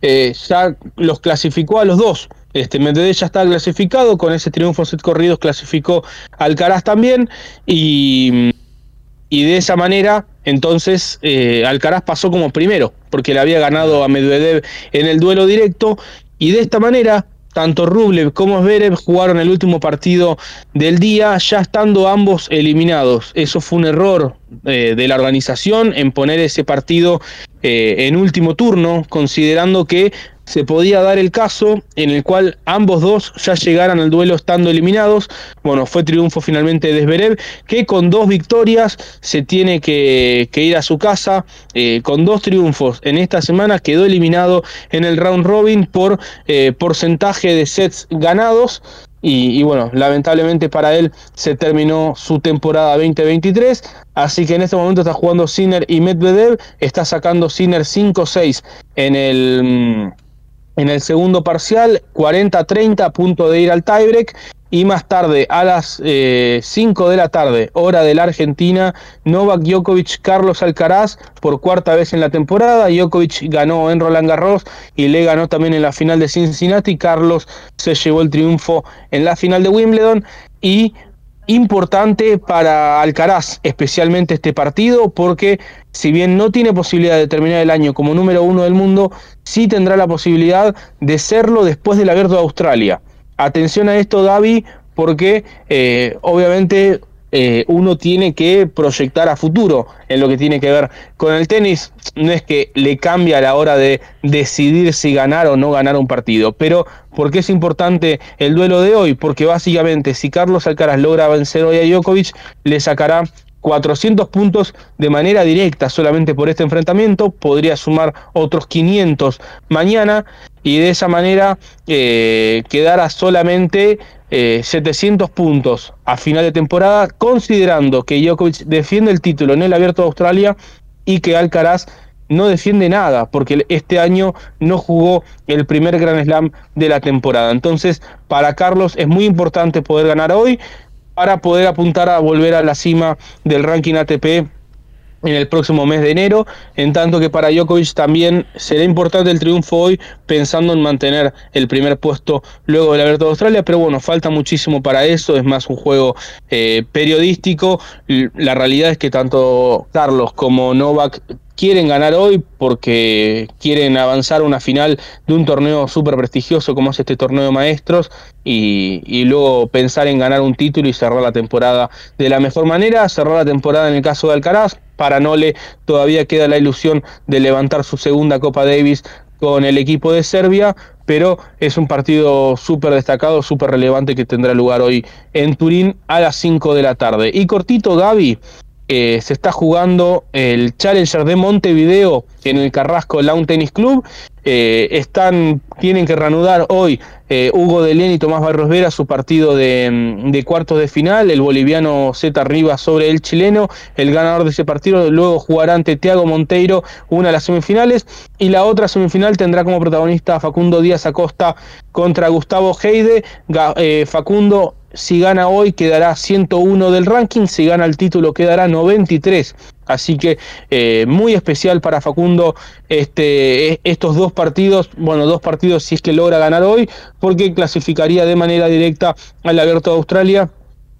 eh, ya los clasificó a los dos. Este, Medvedev ya está clasificado, con ese triunfo set corridos clasificó Alcaraz también y, y de esa manera entonces eh, Alcaraz pasó como primero porque le había ganado a Medvedev en el duelo directo y de esta manera tanto Rublev como Zverev jugaron el último partido del día, ya estando ambos eliminados. Eso fue un error eh, de la organización en poner ese partido eh, en último turno, considerando que se podía dar el caso en el cual ambos dos ya llegaran al duelo estando eliminados. Bueno, fue triunfo finalmente de Zverev, que con dos victorias se tiene que, ir a su casa. Eh, con dos triunfos en esta semana quedó eliminado en el round robin por eh, porcentaje de sets ganados. Y, y, bueno, lamentablemente para él se terminó su temporada 2023. Así que en este momento está jugando Sinner y Medvedev. Está sacando Sinner 5-6 en el mm, en el segundo parcial, 40-30 a punto de ir al tiebreak. Y más tarde, a las eh, 5 de la tarde, hora de la Argentina, Novak Djokovic, Carlos Alcaraz, por cuarta vez en la temporada. Djokovic ganó en Roland Garros y le ganó también en la final de Cincinnati. Carlos se llevó el triunfo en la final de Wimbledon. Y importante para Alcaraz, especialmente este partido, porque si bien no tiene posibilidad de terminar el año como número uno del mundo, sí tendrá la posibilidad de serlo después del abierto de Australia. Atención a esto, Davi, porque eh, obviamente eh, uno tiene que proyectar a futuro en lo que tiene que ver con el tenis. No es que le cambie a la hora de decidir si ganar o no ganar un partido, pero ¿por qué es importante el duelo de hoy? Porque básicamente si Carlos Alcaraz logra vencer hoy a Djokovic, le sacará 400 puntos de manera directa solamente por este enfrentamiento, podría sumar otros 500 mañana y de esa manera eh, quedara solamente eh, 700 puntos a final de temporada, considerando que Djokovic defiende el título en el Abierto de Australia y que Alcaraz no defiende nada, porque este año no jugó el primer Grand Slam de la temporada. Entonces, para Carlos es muy importante poder ganar hoy para poder apuntar a volver a la cima del ranking ATP en el próximo mes de enero, en tanto que para Djokovic también será importante el triunfo hoy pensando en mantener el primer puesto luego del Abierto de Australia, pero bueno, falta muchísimo para eso, es más un juego eh, periodístico, la realidad es que tanto Carlos como Novak quieren ganar hoy porque quieren avanzar a una final de un torneo súper prestigioso como es este torneo de maestros y, y, luego pensar en ganar un título y cerrar la temporada de la mejor manera, cerrar la temporada en el caso de Alcaraz, para Nole todavía queda la ilusión de levantar su segunda Copa Davis con el equipo de Serbia, pero es un partido súper destacado, súper relevante que tendrá lugar hoy en Turín a las 5 de la tarde. Y cortito, Gaby, eh, se está jugando el Challenger de Montevideo en el Carrasco Lawn Tennis Club. Eh, están, tienen que reanudar hoy eh, Hugo de León y Tomás Barros Vera su partido de, de, cuartos de final. El boliviano Z arriba sobre el chileno. El ganador de ese partido luego jugará ante Tiago Monteiro una de las semifinales. Y la otra semifinal tendrá como protagonista a Facundo Díaz Acosta contra Gustavo Heide. Facundo si gana hoy quedará 101 del ranking, si gana el título quedará 93. Así que eh, muy especial para Facundo este, e, estos dos partidos, bueno, dos partidos si es que logra ganar hoy, porque clasificaría de manera directa al Abierto de Australia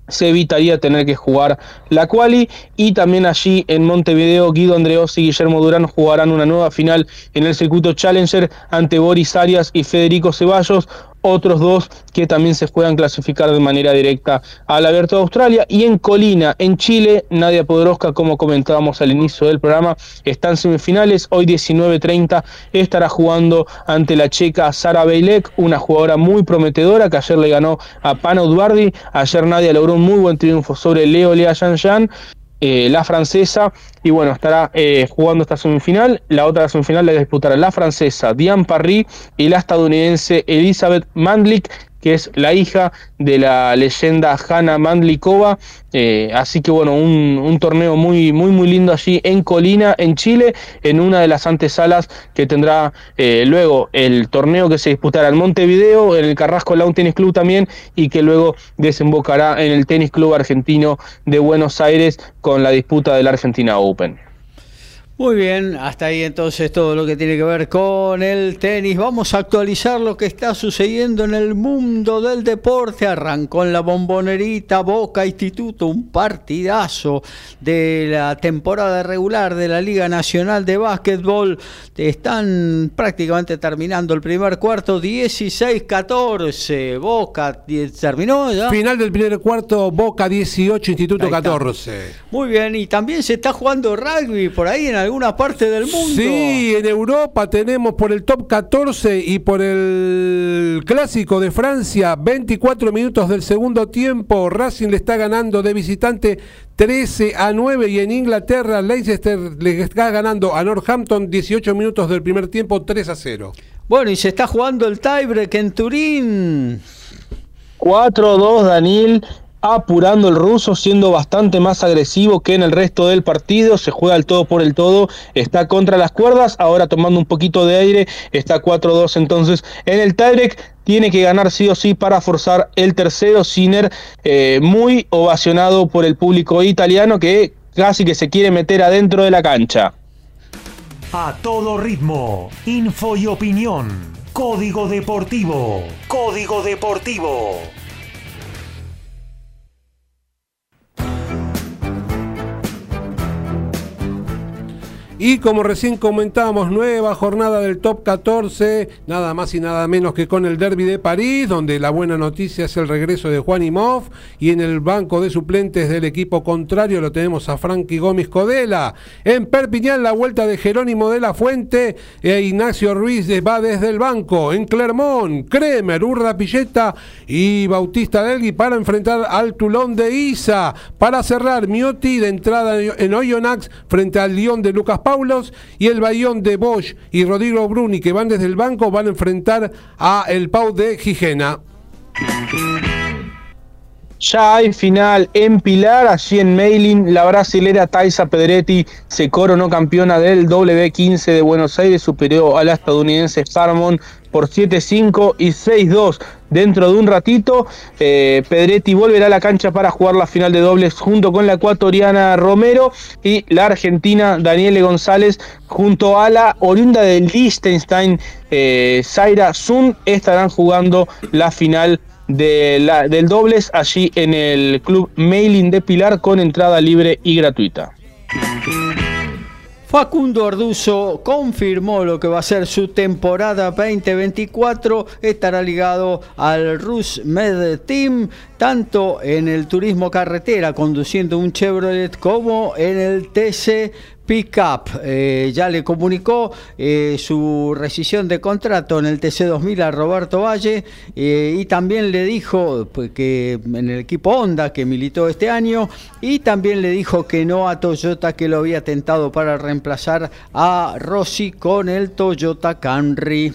se evitaría tener que jugar la quali y también allí en Montevideo Guido Andreossi y Guillermo Durán jugarán una nueva final en el circuito Challenger ante Boris Arias y Federico Ceballos otros dos que también se puedan clasificar de manera directa al Abierto de Australia. Y en Colina, en Chile, Nadia Podoroska, como comentábamos al inicio del programa, está en semifinales. Hoy 19.30 estará jugando ante la checa Sara Beilek, una jugadora muy prometedora que ayer le ganó a Pano Duardi. Ayer Nadia logró un muy buen triunfo sobre Leo Lea Yan eh, la francesa, y bueno, estará eh, jugando esta semifinal. La otra semifinal la disputará la francesa Diane Parry y la estadounidense Elizabeth Mandlik que es la hija de la leyenda Hanna Mandlikova. Eh, así que bueno, un, torneo muy, muy, muy lindo allí en Colina, en Chile, en una de las antesalas que tendrá eh, luego el torneo que se disputará en Montevideo, en el Carrasco Lawn Tennis Club también, y que luego desembocará en el Tenis Club Argentino de Buenos Aires con la disputa del Argentina Open. Muy bien, hasta ahí entonces todo lo que tiene que ver con el tenis. Vamos a actualizar lo que está sucediendo en el mundo del deporte. Arrancó en la bombonerita Boca Instituto, un partidazo de la temporada regular de la Liga Nacional de Básquetbol. Están prácticamente terminando el primer cuarto, 16-14. Boca terminó ya. Final del primer cuarto, Boca 18, Instituto 14. Muy bien, y también se está jugando rugby por ahí en alguna parte del mundo. Sí, en Europa tenemos por el top 14 y por el clásico de Francia, 24 minutos del segundo tiempo. Racing le está ganando de visitante 13 a 9 y en Inglaterra Leicester le está ganando a Northampton 18 minutos del primer tiempo 3 a 0. Bueno, y se está jugando el tiebreak en Turín. 4-2 Daniel apurando el ruso, siendo bastante más agresivo que en el resto del partido, se juega el todo por el todo, está contra las cuerdas, ahora tomando un poquito de aire, está 4-2 entonces en el tiebreak, tiene que ganar sí o sí para forzar el tercero, Sinner eh, muy ovacionado por el público italiano que casi que se quiere meter adentro de la cancha. A todo ritmo, info y opinión, Código Deportivo, Código Deportivo. Y como recién comentábamos, nueva jornada del top 14, nada más y nada menos que con el Derby de París, donde la buena noticia es el regreso de Juan Imov. Y en el banco de suplentes del equipo contrario lo tenemos a Frankie Gómez Codela. En Perpiñán, la vuelta de Jerónimo de la Fuente e Ignacio Ruiz va desde el banco. En Clermont, Kremer, Urda Pilleta y Bautista Delgui para enfrentar al Tulón de Isa. Para cerrar, Miotti de entrada en Oyonnax frente al León de Lucas Paulos y el Bayón de Bosch y Rodrigo Bruni que van desde el banco van a enfrentar a el Pau de Gijena. Ya hay final en Pilar, allí en Mailing, la brasilera Taisa Pedretti se coronó campeona del W15 de Buenos Aires, superó a la estadounidense Harmon por 7-5 y 6-2. Dentro de un ratito, eh, Pedretti volverá a la cancha para jugar la final de dobles junto con la ecuatoriana Romero y la argentina Daniele González junto a la oriunda del Liechtenstein, eh, Zaira Zun, estarán jugando la final de la, del dobles allí en el club Mailing de Pilar con entrada libre y gratuita. Facundo Arduzo confirmó lo que va a ser su temporada 2024. Estará ligado al Rus Med Team, tanto en el turismo carretera, conduciendo un Chevrolet, como en el TC Pickup. Eh, ya le comunicó eh, su rescisión de contrato en el TC2000 a Roberto Valle eh, y también le dijo pues, que en el equipo Honda que militó este año y también le dijo que no a Toyota que lo había tentado para reemplazar a Rossi con el Toyota Camry.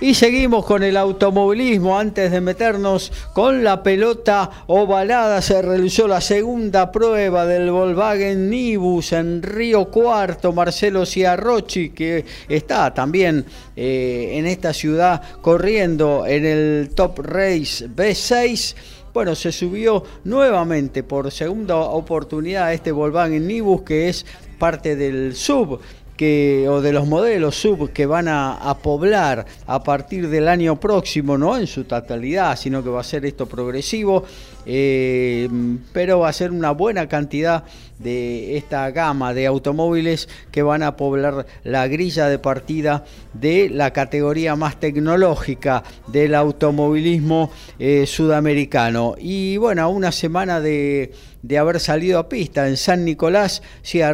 Y seguimos con el automovilismo. Antes de meternos con la pelota ovalada, se realizó la segunda prueba del Volkswagen Nibus en Río Cuarto. Marcelo Ciarrochi, que está también eh, en esta ciudad corriendo en el Top Race B6 bueno, se subió nuevamente por segunda oportunidad este Volkswagen Nibus que es parte del sub que, o de los modelos sub que van a, poblar a partir del año próximo, no en su totalidad, sino que va a ser esto progresivo, eh, pero va a ser una buena cantidad de esta gama de automóviles que van a poblar la grilla de partida de la categoría más tecnológica del automovilismo eh, sudamericano. Y bueno, una semana de, de, haber salido a pista en San Nicolás,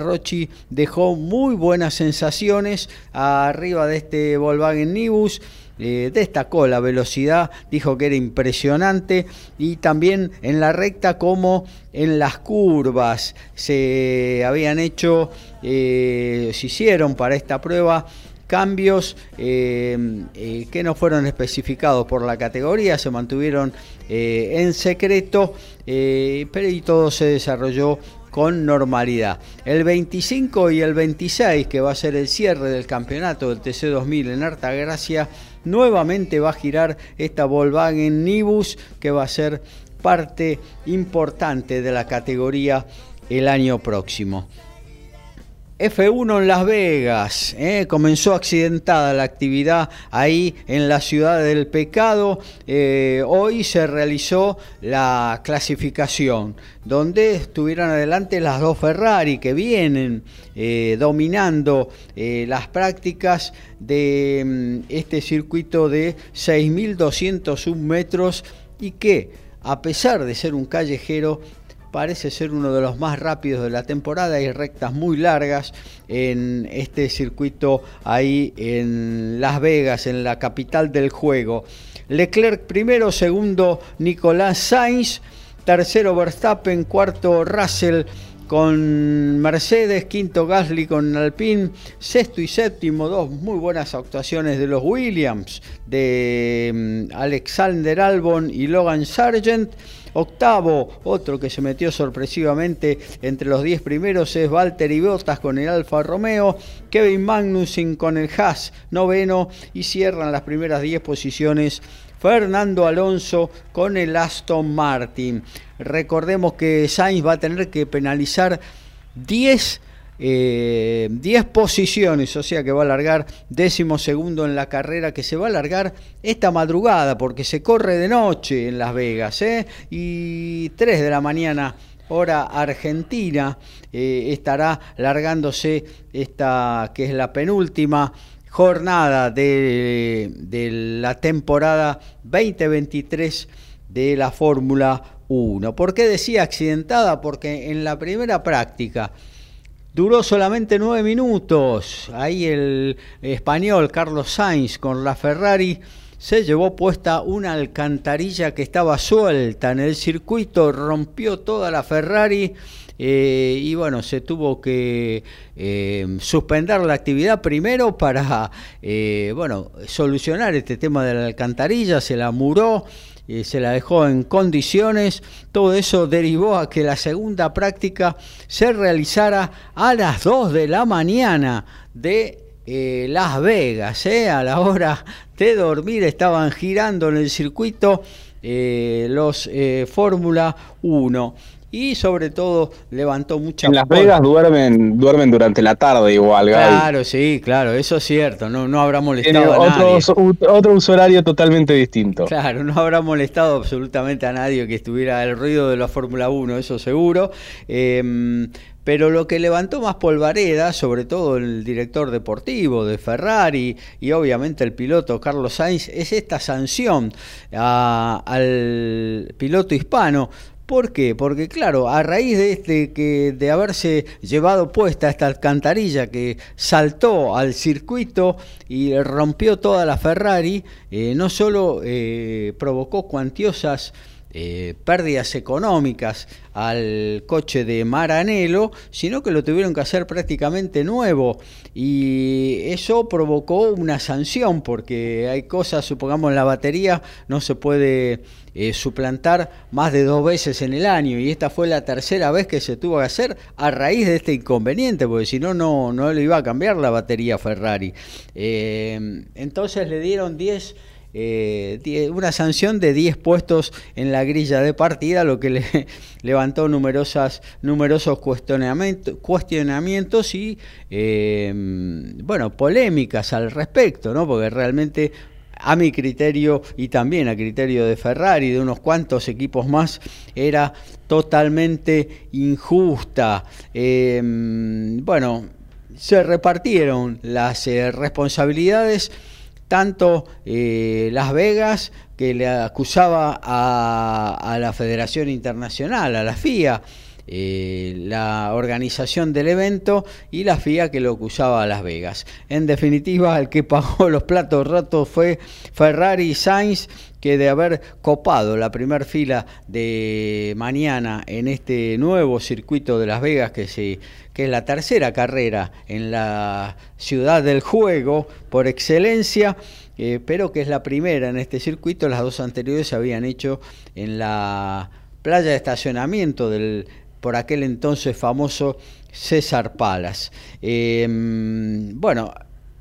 Rochi dejó muy buenas sensaciones arriba de este Volkswagen Nibus. Eh, destacó la velocidad, dijo que era impresionante y también en la recta como en las curvas se habían hecho, eh, se hicieron para esta prueba cambios eh, que no fueron especificados por la categoría, se mantuvieron en secreto, pero y todo se desarrolló con normalidad. El 25 y el 26, que va a ser el cierre del campeonato del TC2000 en Artagracia, nuevamente va a girar esta Volkswagen Nibus que va a ser parte importante de la categoría el año próximo. F1 en Las Vegas, ¿eh? comenzó accidentada la actividad ahí en la ciudad del pecado. Eh, hoy se realizó la clasificación, donde estuvieron adelante las dos Ferrari que vienen eh, dominando las prácticas de mm, este circuito de 6.201 metros y que, a pesar de ser un callejero, parece ser uno de los más rápidos de la temporada. Hay rectas muy largas en este circuito ahí en Las Vegas, en la capital del juego. Leclerc primero, segundo Nicolás Sainz, tercero Verstappen, cuarto Russell con Mercedes, quinto Gasly con Alpine, sexto y séptimo, dos muy buenas actuaciones de los Williams, de mm, Alexander Albon y Logan Sargent. Octavo, otro que se metió sorpresivamente entre los 10 primeros es Valtteri Bottas con el Alfa Romeo, Kevin Magnussen con el Haas, noveno, y cierran las primeras 10 posiciones Fernando Alonso con el Aston Martin. Recordemos que Sainz va a tener que penalizar 10 10 eh, posiciones, o sea que va a alargar décimo segundo en la carrera que se va a alargar esta madrugada porque se corre de noche en Las Vegas ¿eh? y 3 de la mañana hora argentina eh, estará largándose esta que es la penúltima jornada de, de la temporada 2023 de la Fórmula 1. ¿Por qué decía accidentada? Porque en la primera práctica Duró solamente nueve minutos. Ahí el español Carlos Sainz con la Ferrari se llevó puesta una alcantarilla que estaba suelta en el circuito, rompió toda la Ferrari. Eh, y bueno, se tuvo que eh, suspender la actividad primero para eh, bueno, solucionar este tema de la alcantarilla, se la muró se la dejó en condiciones. Todo eso derivó a que la segunda práctica se realizara a las 2 de la mañana de eh, Las Vegas. ¿eh? A la hora de dormir estaban girando en el circuito eh, los Fórmula 1 y sobre todo levantó mucha... En Las Vegas duermen, duermen durante la tarde igual, Claro, sí, claro, eso es cierto, no, no habrá molestado a otro, nadie. Otro uso horario totalmente distinto. Claro, no habrá molestado absolutamente a nadie que estuviera el ruido de la Fórmula 1, eso seguro. Em, pero lo que levantó más polvareda, sobre todo el director deportivo de Ferrari y obviamente el piloto Carlos Sainz, es esta sanción al piloto hispano ¿Por qué? Porque claro, a raíz de este que de haberse llevado puesta esta alcantarilla que saltó al circuito y rompió toda la Ferrari, eh, no solo eh, provocó cuantiosas eh, pérdidas económicas al coche de Maranello, sino que lo tuvieron que hacer prácticamente nuevo y eso provocó una sanción porque hay cosas, supongamos la batería no se puede eh, suplantar más de dos veces en el año y esta fue la tercera vez que se tuvo que hacer a raíz de este inconveniente porque si no no no le iba a cambiar la batería Ferrari eh, entonces le dieron 10 eh, una sanción de 10 puestos en la grilla de partida, lo que le levantó numerosas, numerosos cuestionamiento- cuestionamientos y, bueno, polémicas al respecto, ¿no? Porque realmente a mi criterio y también a criterio de Ferrari, de unos cuantos equipos más, era totalmente injusta. Eh, bueno, se repartieron las eh, responsabilidades, tanto eh, Las Vegas, que le acusaba a, a la Federación Internacional, a la FIA, eh, la organización del evento y la FIA que lo acusaba a Las Vegas. En definitiva, el que pagó los platos rotos fue Ferrari Sainz, que de haber copado la primera fila de mañana en este nuevo circuito de Las Vegas, que es la tercera carrera en la ciudad del juego por excelencia, eh, pero que es la primera en este circuito, las dos anteriores se habían hecho en la playa de estacionamiento del por aquel entonces famoso César Palas. Eh, bueno,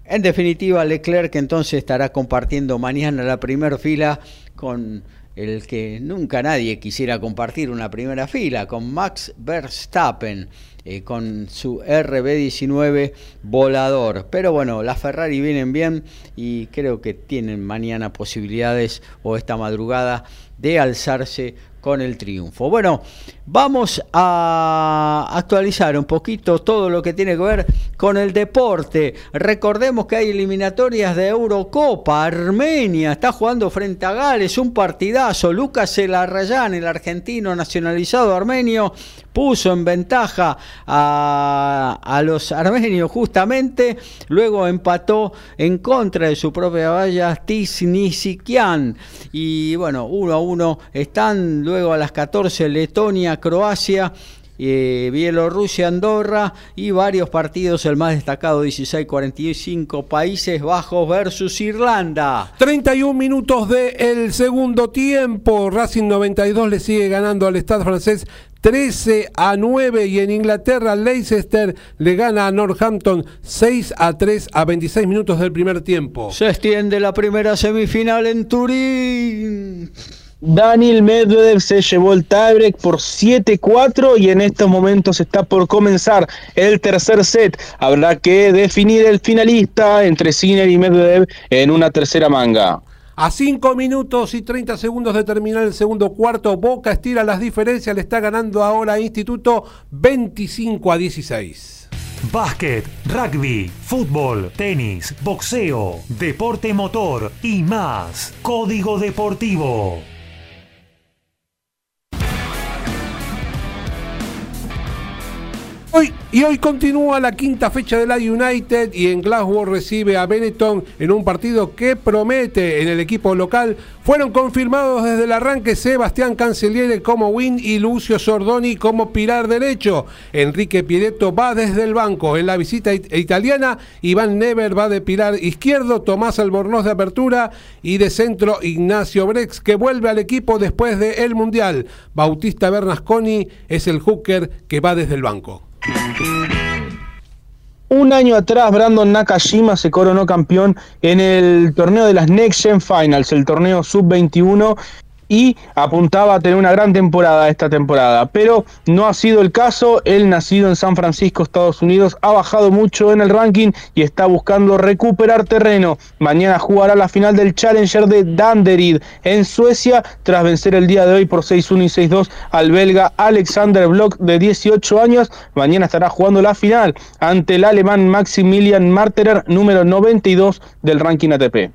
en definitiva, Leclerc entonces estará compartiendo mañana la primera fila con el que nunca nadie quisiera compartir una primera fila, con Max Verstappen, eh, con su RB19 volador. Pero bueno, las Ferrari vienen bien y creo que tienen mañana posibilidades o esta madrugada de alzarse con el triunfo. Bueno, vamos a actualizar un poquito todo lo que tiene que ver con el deporte. Recordemos que hay eliminatorias de Eurocopa. Armenia está jugando frente a Gales, un partidazo. Lucas Elarrayán, el argentino nacionalizado armenio, puso en ventaja a, los armenios justamente. Luego empató en contra de su propia valla Tisnisikian. Y bueno, uno a uno están luego a las 14 Letonia, Croacia. eh, Bielorrusia, Andorra y varios partidos, el más destacado 16-45 Países Bajos versus Irlanda. 31 minutos del segundo tiempo. Racing 92 le sigue ganando al Stade francés 13 a 9 y en Inglaterra Leicester le gana a Northampton 6 a 3 a 26 minutos del primer tiempo. Se extiende la primera semifinal en Turín. Daniel Medvedev se llevó el tiebreak por 7-4 y en estos momentos está por comenzar el tercer set. Habrá que definir el finalista entre Sinner y Medvedev en una tercera manga. A 5 minutos y 30 segundos de terminar el segundo cuarto, Boca estira las diferencias, le está ganando ahora a Instituto 25 a 16. Básquet, rugby, fútbol, tenis, boxeo, deporte motor y más. Código Deportivo. Hoy, y hoy continúa la quinta fecha de la United y en Glasgow recibe a Benetton en un partido que promete en el equipo local. Fueron confirmados desde el arranque Sebastián Cancelliere como win y Lucio Sordoni como pilar derecho. Enrique Piretto va desde el banco en la visita it- italiana. Iván Never va de pilar izquierdo. Tomás Albornoz de apertura y de centro Ignacio Brex que vuelve al equipo después del Mundial. Bautista Bernasconi es el hooker que va desde el banco. Un año atrás, Brandon Nakashima se coronó campeón en el torneo de las Next Gen Finals, el torneo sub-21, y apuntaba a tener una gran temporada esta temporada. Pero no ha sido el caso. Él, nacido en San Francisco, Estados Unidos, ha bajado mucho en el ranking y está buscando recuperar terreno. Mañana jugará la final del Challenger de Danderyd en Suecia, tras vencer el día de hoy por 6-1 y 6-2 al belga Alexander Block de 18 años. Mañana estará jugando la final ante el alemán Maximilian Marterer, número 92 del ranking ATP.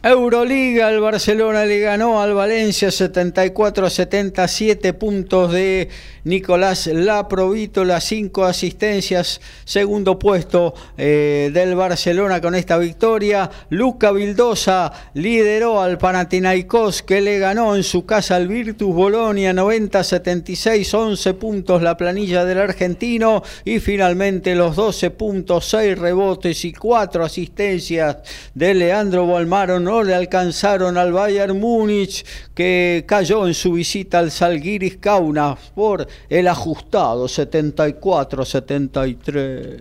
Euroliga, el Barcelona le ganó al Valencia 74 a 77 puntos de Nicolás Laprovítola, 5 asistencias, segundo puesto eh, del Barcelona con esta victoria. Luca Vildosa lideró al Panathinaikos que le ganó en su casa al Virtus Bolonia 90 a 76, 11 puntos la planilla del argentino y finalmente los 12 puntos, 6 rebotes y 4 asistencias de Leandro Balmaro no le alcanzaron al Bayern Múnich que cayó en su visita al Salguiris Kaunas por el ajustado 74-73.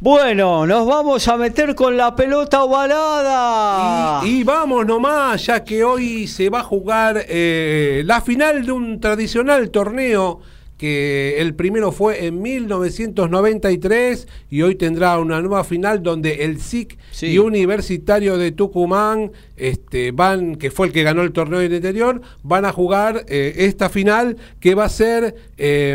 Bueno, nos vamos a meter con la pelota ovalada. Y, y vamos nomás, ya que hoy se va a jugar eh, la final de un tradicional torneo que el primero fue en 1993 y hoy tendrá una nueva final donde el SIC Sí. y Universitario de Tucumán este, van, que fue el que ganó el torneo del interior, van a jugar eh, esta final que va a ser eh,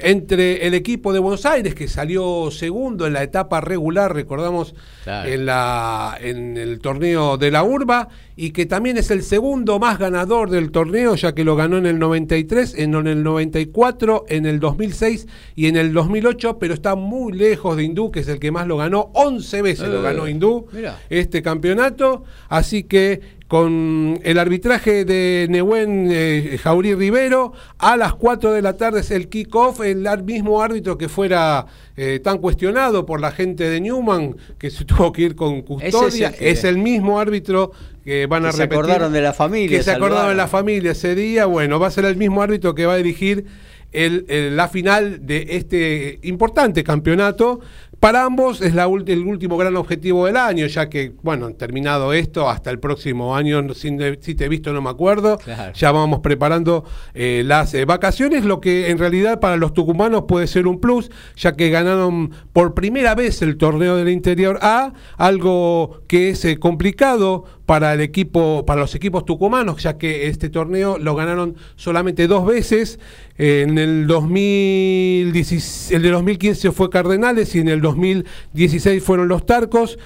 entre el equipo de Buenos Aires, que salió segundo en la etapa regular, recordamos, Claro. en, la, en el torneo de la Urba, y que también es el segundo más ganador del torneo, ya que lo ganó en el 93, en el 94, en el 2006 y en el 2008, pero está muy lejos de Hindú, que es el que más lo ganó, 11 veces lo Eh, ganó Hindú mirá. este campeonato, así que con el arbitraje de Nehuen eh, Jaurí Rivero, a las 4 de la tarde es el kickoff, el mismo árbitro que fuera eh, tan cuestionado por la gente de Newman, que se tuvo que ir con custodia, Ese es el mismo árbitro que van a Que se repetir. acordaron de la familia, Que se acordaron de la familia ese día, bueno, va a ser el mismo árbitro que va a dirigir el- el- la final de este importante campeonato. Para ambos es la el último gran objetivo del año, ya que, bueno, terminado esto, hasta el próximo año, de- si te he visto no me acuerdo, Claro. ya vamos preparando eh, las eh, vacaciones, lo que en realidad para los tucumanos puede ser un plus, ya que ganaron por primera vez el torneo del interior A, algo que es eh, complicado para el equipo, para los equipos tucumanos, ya que este torneo lo ganaron solamente dos veces. En el 2016, el de 2015 fue Cardenales y en el 2016 fueron los Tarcos.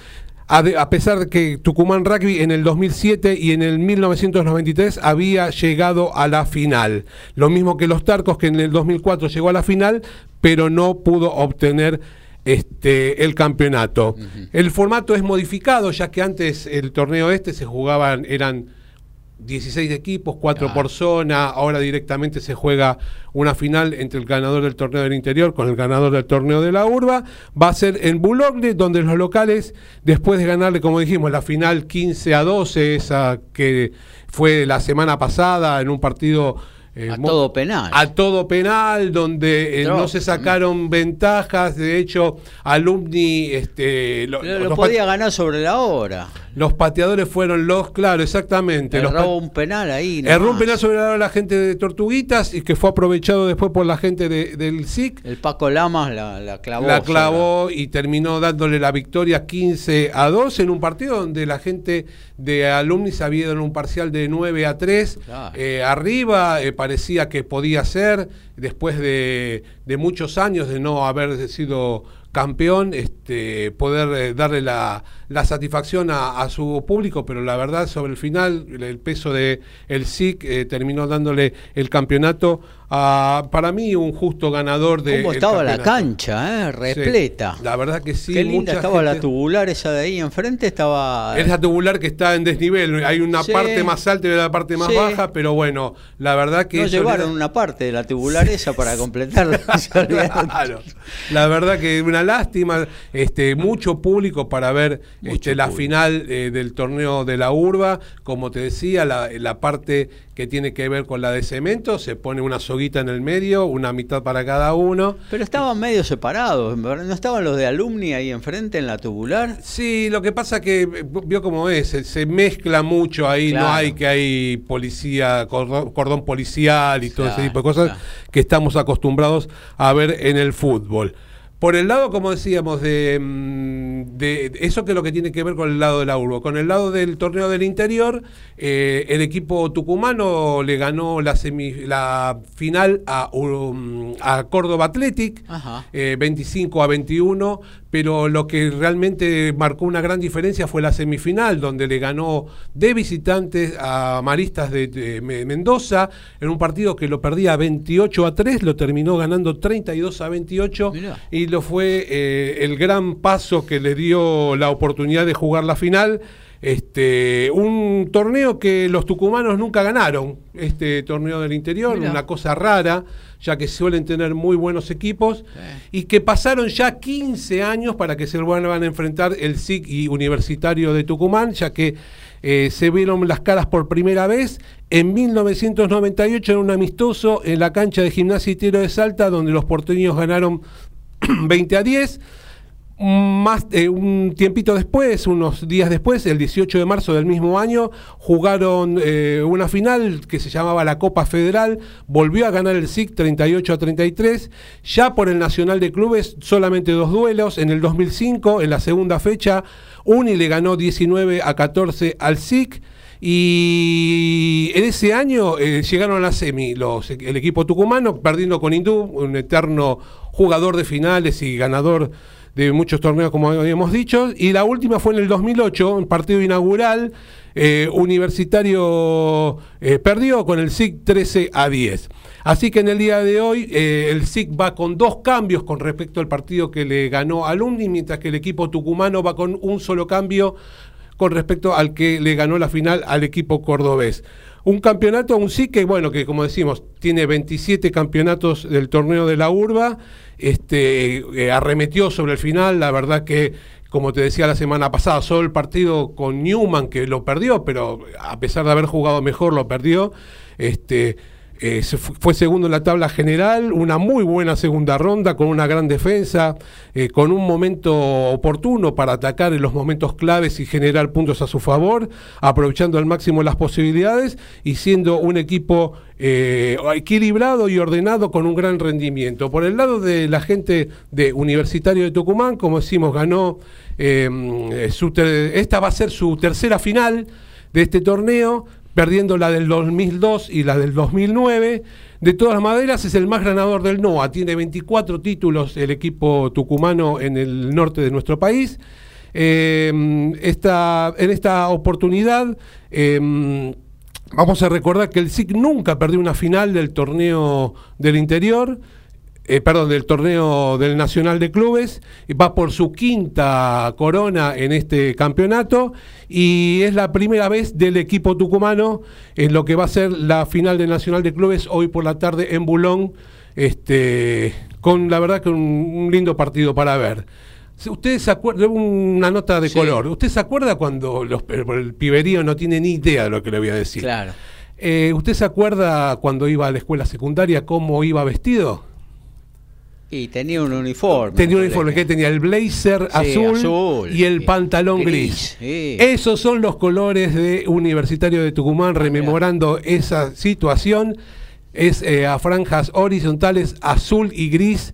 A, pesar de que Tucumán Rugby en el 2007 y en el 1993 había llegado a la final. Lo mismo que los Tarcos, que en el 2004 llegó a la final, pero no pudo obtener este, el campeonato. El formato es modificado, ya que antes el torneo este se jugaban, eran 16 equipos, 4 por zona, ahora directamente se juega una final entre el ganador del torneo del interior con el ganador del torneo de la urba, va a ser en Boulogne, donde los locales, después de ganarle, como dijimos, la final 15 a 12, esa que fue la semana pasada en un partido... eh, A todo penal. A todo penal, donde eh, no se sacaron ventajas, de hecho, Alumni... Este, lo- Lo, podía ganar sobre la hora. Los pateadores fueron los, claro, exactamente. Erró un penal ahí. Erró un nomás. penal sobre la, la gente de Tortuguitas y que fue aprovechado después por la gente de- del SIC. El Paco Lamas la, la clavó. La clavó y terminó dándole la victoria 15 a 2 en un partido donde la gente de Alumnis había en un parcial de 9 a 3 Claro. eh, arriba, eh, parecía que podía ser, después de, de muchos años de no haber sido campeón, este, poder eh, darle la, la satisfacción a, a su público, pero la verdad sobre el final el, peso de el SIC eh, terminó dándole el campeonato a, para mí un justo ganador de ¿Cómo estaba la cancha, eh? Sí, Repleta. la verdad que sí. Qué linda estaba la tubular esa de ahí enfrente, estaba... Es la tubular que está en desnivel. Hay una Sí. parte más alta y la parte más Sí. baja, pero bueno, la verdad que no llevaron una parte de la tubular esa para completarla. Se olvidaron. Claro. La verdad que una lástima, este, mucho público para ver este, la final eh, del torneo de la urba. Como te decía, la, la parte que tiene que ver con la de cemento, se pone una soguita en el medio, una mitad para cada uno. Pero estaban medio separados, ¿no estaban los de alumni ahí enfrente en la tubular? Sí, lo que pasa que eh, vio cómo es, se, se mezcla mucho ahí, no hay que hay policía, cordón, cordón policial y todo ese tipo de cosas claro. que estamos acostumbrados a ver en el fútbol. Por el lado, como decíamos, de, mm, de eso que es lo que tiene que ver con el lado de la urbo. Con el lado del torneo del interior, eh, el equipo tucumano le ganó la, semi- la final a, um, a Córdoba Athletic, eh, 25 a 21, pero lo que realmente marcó una gran diferencia fue la semifinal, donde le ganó de visitantes a Maristas de, de Me- Mendoza, en un partido que lo perdía 28 a 3, lo terminó ganando 32 a 28, Mirá. y lo fue eh, el gran paso que le dio la oportunidad de jugar la final. Este, un torneo que los tucumanos nunca ganaron, este torneo del interior, Mirá. una cosa rara, ya que suelen tener muy buenos equipos, y que pasaron ya 15 años para que se vuelvan a enfrentar el SIC y Universitario de Tucumán, ya que eh, se vieron las caras por primera vez en 1998 en un amistoso en la cancha de gimnasia y tiro de Salta, donde los porteños ganaron 20 a 10. Más, eh, un tiempito después, unos días después, el 18 de marzo del mismo año, jugaron eh, una final que se llamaba la Copa Federal, volvió a ganar el SIC 38 a 33, ya por el Nacional de Clubes solamente dos duelos, en el 2005, en la segunda fecha, Uni le ganó 19 a 14 al SIC, y en ese año eh, llegaron a la semi el equipo tucumano, perdiendo con Hindú, un eterno jugador de finales y ganador de muchos torneos, como habíamos dicho. Y la última fue en el 2008, un partido inaugural. Eh, universitario eh, perdió con el SIC 13 a 10. Así que en el día de hoy el SIC va con dos cambios con respecto al partido que le ganó al Undi, mientras que el equipo tucumano va con un solo cambio con respecto al que le ganó la final al equipo cordobés. Un campeonato, un sí que, bueno, que como decimos, tiene 27 campeonatos del torneo de la urba, este, eh, arremetió sobre el final, la verdad que, como te decía la semana pasada, solo el partido con Newman que lo perdió, pero a pesar de haber jugado mejor, lo perdió. Este, eh, fue segundo en la tabla general, una muy buena segunda ronda con una gran defensa, eh, con un momento oportuno para atacar en los momentos claves y generar puntos a su favor, aprovechando al máximo las posibilidades y siendo un equipo eh, equilibrado y ordenado con un gran rendimiento. Por el lado de la gente de Universitario de Tucumán, como decimos, ganó, esta va a ser su tercera final de este torneo perdiendo la del 2002 y la del 2009. De todas maneras, es el más ganador del NOA. Tiene 24 títulos el equipo tucumano en el norte de nuestro país. Eh, en esta oportunidad, eh, vamos a recordar que el SIC nunca perdió una final del torneo del interior. Eh, perdón, del torneo del Nacional de Clubes, va por su quinta corona en este campeonato y es la primera vez del equipo tucumano en lo que va a ser la final del Nacional de Clubes hoy por la tarde en Bulón, este, con la verdad que un, lindo partido para ver. Ustedes se acuerdan, una nota de color, ¿usted se acuerda cuando los, el piberío no tiene ni idea de lo que le voy a decir? Claro. Eh, ¿Usted se acuerda cuando iba a la escuela secundaria cómo iba vestido? Y tenía un uniforme. Tenía un uniforme que tenía el blazer azul, y el pantalón gris. Esos son los colores de Universitario de Tucumán, rememorando esa situación es eh, a franjas horizontales azul y gris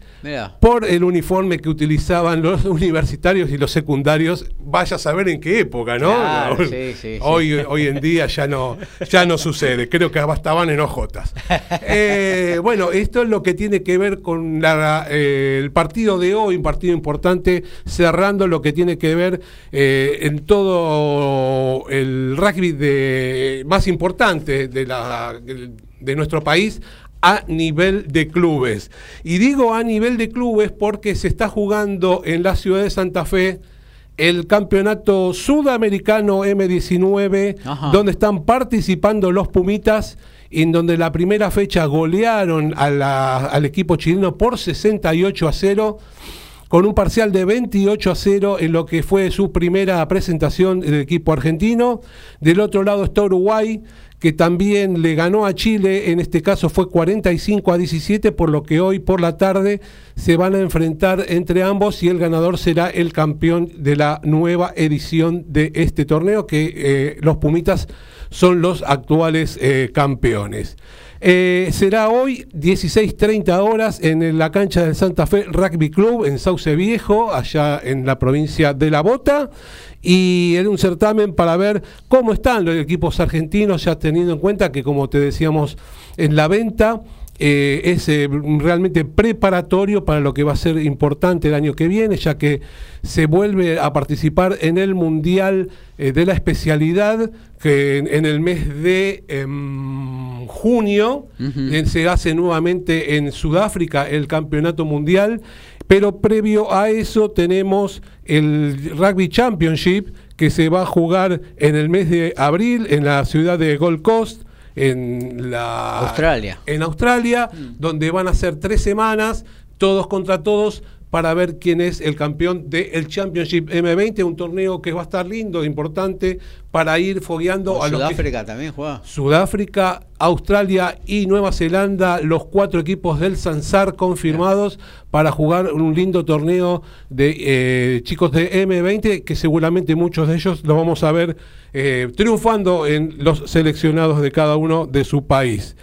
por el uniforme que utilizaban los universitarios y los secundarios. Vaya a saber en qué época, ¿no? hoy, hoy en día ya no, ya no sucede. Creo que estaban en ojotas. Eh, bueno, esto es lo que tiene que ver con eh, el partido de hoy, un partido importante, cerrando lo que tiene que ver en todo el rugby de, más importante de la de nuestro país a nivel de clubes. Y digo a nivel de clubes porque se está jugando en la ciudad de Santa Fe el campeonato sudamericano M19, donde están participando los Pumitas, en donde la primera fecha golearon al equipo chileno por 68 a 0 con un parcial de 28 a 0 en lo que fue su primera presentación del equipo argentino. Del otro lado está Uruguay, que también le ganó a Chile, en este caso fue 45 a 17, por lo que hoy por la tarde se van a enfrentar entre ambos y el ganador será el campeón de la nueva edición de este torneo, que eh, los Pumitas son los actuales eh, campeones. Eh, será hoy 16.30 horas en la cancha del Santa Fe Rugby Club en Sauce Viejo, allá en la provincia de La Bota. Y era un certamen para ver cómo están los equipos argentinos, ya teniendo en cuenta que, como te decíamos, en la venta eh, es eh, realmente preparatorio para lo que va a ser importante el año que viene, ya que se vuelve a participar en el Mundial eh, de la especialidad, que en, el mes de em, junio se hace nuevamente en Sudáfrica el Campeonato Mundial. Pero previo a eso tenemos el Rugby Championship que se va a jugar en el mes de abril en la ciudad de Gold Coast en la Australia. En Australia, mm. donde van a ser tres semanas, todos contra todos, para ver quién es el campeón del Championship M20, un torneo que va a estar lindo, importante, para ir fogueando a los Sudáfrica también juega. Sudáfrica, Australia y Nueva Zelanda, los cuatro equipos del Sansar confirmados para jugar un lindo torneo de eh, chicos de M20, que seguramente muchos de ellos lo vamos a ver eh, triunfando en los seleccionados de cada uno de su país.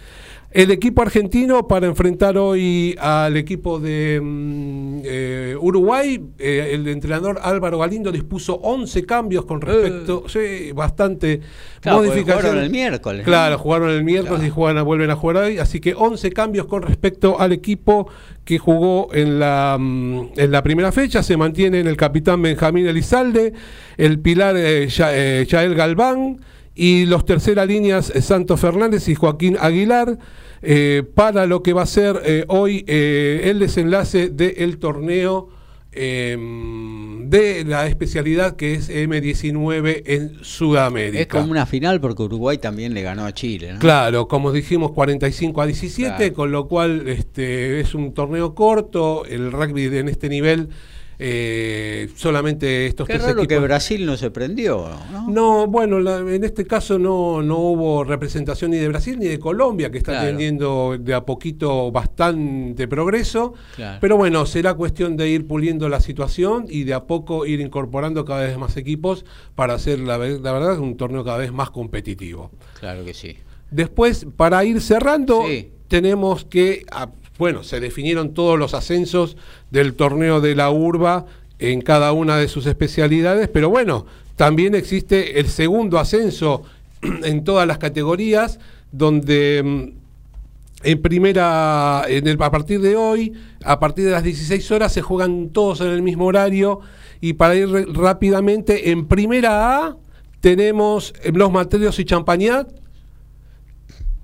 El equipo argentino para enfrentar hoy al equipo de mm, eh, Uruguay, eh, el entrenador Álvaro Galindo dispuso 11 cambios con respecto, Eh. sí, bastante Claro, modificación. jugaron el miércoles. Claro, jugaron el miércoles Claro. y juegan, vuelven a jugar hoy, así que 11 cambios con respecto al equipo que jugó en la, mm, en la primera fecha. Se mantienen el capitán Benjamín Elizalde, el pilar eh, Ya- eh, Yael Galván y los terceras líneas eh, Santos Fernández y Joaquín Aguilar eh, para lo que va a ser eh, hoy eh, el desenlace del torneo eh, de la especialidad que es M19 en Sudamérica. Es como una final porque Uruguay también le ganó a Chile, ¿no? Claro, como dijimos, 45 a 17, Claro. con lo cual este, es un torneo corto. El rugby en este nivel, eh, solamente estos Qué tres raro que equipos. Brasil no se prendió, ¿no? No, bueno, la- en este caso no, no hubo representación ni de Brasil ni de Colombia, que está Claro. teniendo de a poquito bastante progreso. Claro. Pero bueno, será cuestión de ir puliendo la situación y de a poco ir incorporando cada vez más equipos para hacer, la, la verdad, un torneo cada vez más competitivo. Claro que sí. Después, para ir cerrando, Sí. tenemos que, ah, bueno, se definieron todos los ascensos del torneo de la urba en cada una de sus especialidades, pero bueno, también existe el segundo ascenso en todas las categorías, donde mm, en primera, a partir de hoy, a partir de las 16 horas, se juegan todos en el mismo horario. Y para ir rápidamente, en primera A tenemos eh, los Mateos y Champañat,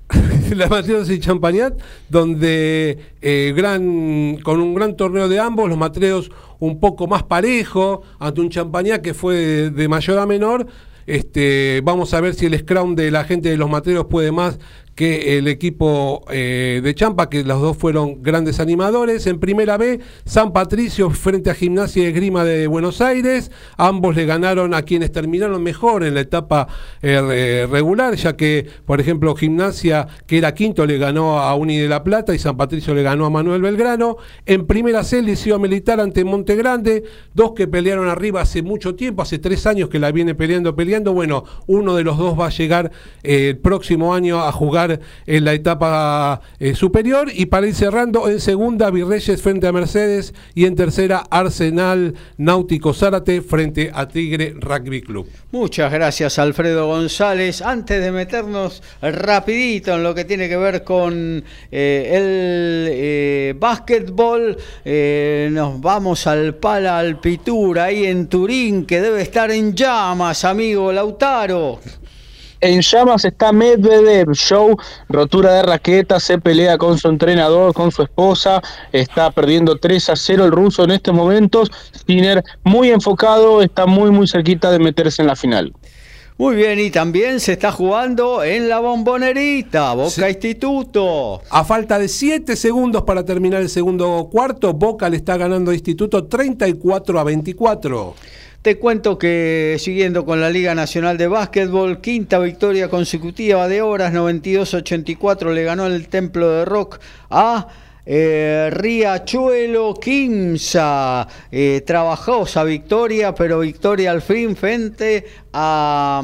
la Mateos y Champañat, donde eh, gran, con un gran torneo de ambos, los Matreos un poco más parejo, ante un Champañat que fue de, mayor a menor. Este, vamos a ver si el scrum de la gente de los Matreos puede más que el equipo eh, de Champa, que los dos fueron grandes animadores. En primera B, San Patricio frente a Gimnasia y Esgrima de Buenos Aires. Ambos le ganaron a quienes terminaron mejor en la etapa eh, re- regular, ya que, por ejemplo, Gimnasia, que era quinto, le ganó a Uni de la Plata y San Patricio le ganó a Manuel Belgrano. En primera C, Liceo Militar ante Monte Grande, dos que pelearon arriba hace mucho tiempo, hace tres años que la viene peleando, peleando. Bueno, uno de los dos va a llegar eh, el próximo año a jugar en la etapa eh, superior. Y para ir cerrando, en segunda, Virreyes frente a Mercedes y en tercera, Arsenal Náutico Zárate frente a Tigre Rugby Club. Muchas gracias Alfredo González. Antes de meternos rapidito en lo que tiene que ver con eh, el eh, básquetbol, eh, nos vamos al Pala Alpitura, ahí en Turín, que debe estar en llamas, amigo Lautaro. En llamas está Medvedev, show, rotura de raqueta, se pelea con su entrenador, con su esposa, está perdiendo 3 a 0 el ruso en estos momentos. Sinner muy enfocado, está muy muy cerquita de meterse en la final. Muy bien, y también se está jugando en la bombonerita, Boca Sí. Instituto. A falta de 7 segundos para terminar el segundo cuarto, Boca le está ganando a Instituto 34 a 24. Te cuento que siguiendo con la Liga Nacional de Básquetbol, quinta victoria consecutiva de horas, 92-84 le ganó el Templo de Rock a eh, Riachuelo Quimsa. Eh, trabajosa victoria, pero victoria al fin frente a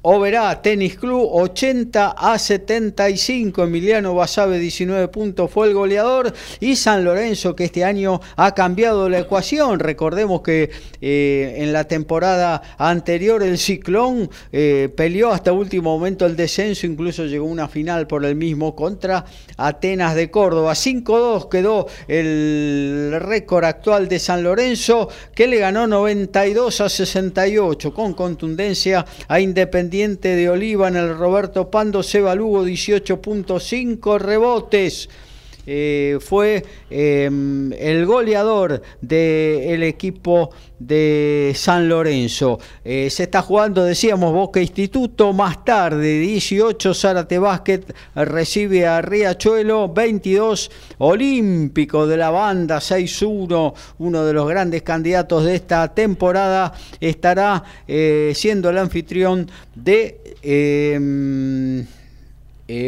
Oberá Tenis Club 80 a 75. Emiliano Basabe 19 puntos fue el goleador y San Lorenzo que este año ha cambiado la ecuación. Recordemos que eh, en la temporada anterior el Ciclón eh, peleó hasta último momento el descenso, incluso llegó una final por el mismo contra Atenas de Córdoba. 5-2 quedó el récord actual de San Lorenzo que le ganó 92 a 68 con contundencia a Independiente de Oliva en el Roberto Pando Seba Lugo 18.5 rebotes. Eh, fue em, el goleador del equipo de San Lorenzo. Eh, se está jugando, decíamos, Boca Instituto, más tarde, 18, Zárate Básquet recibe a Riachuelo, 22, Olímpico de la banda, 6-1, uno de los grandes candidatos de esta temporada, estará eh, siendo el anfitrión de... Em,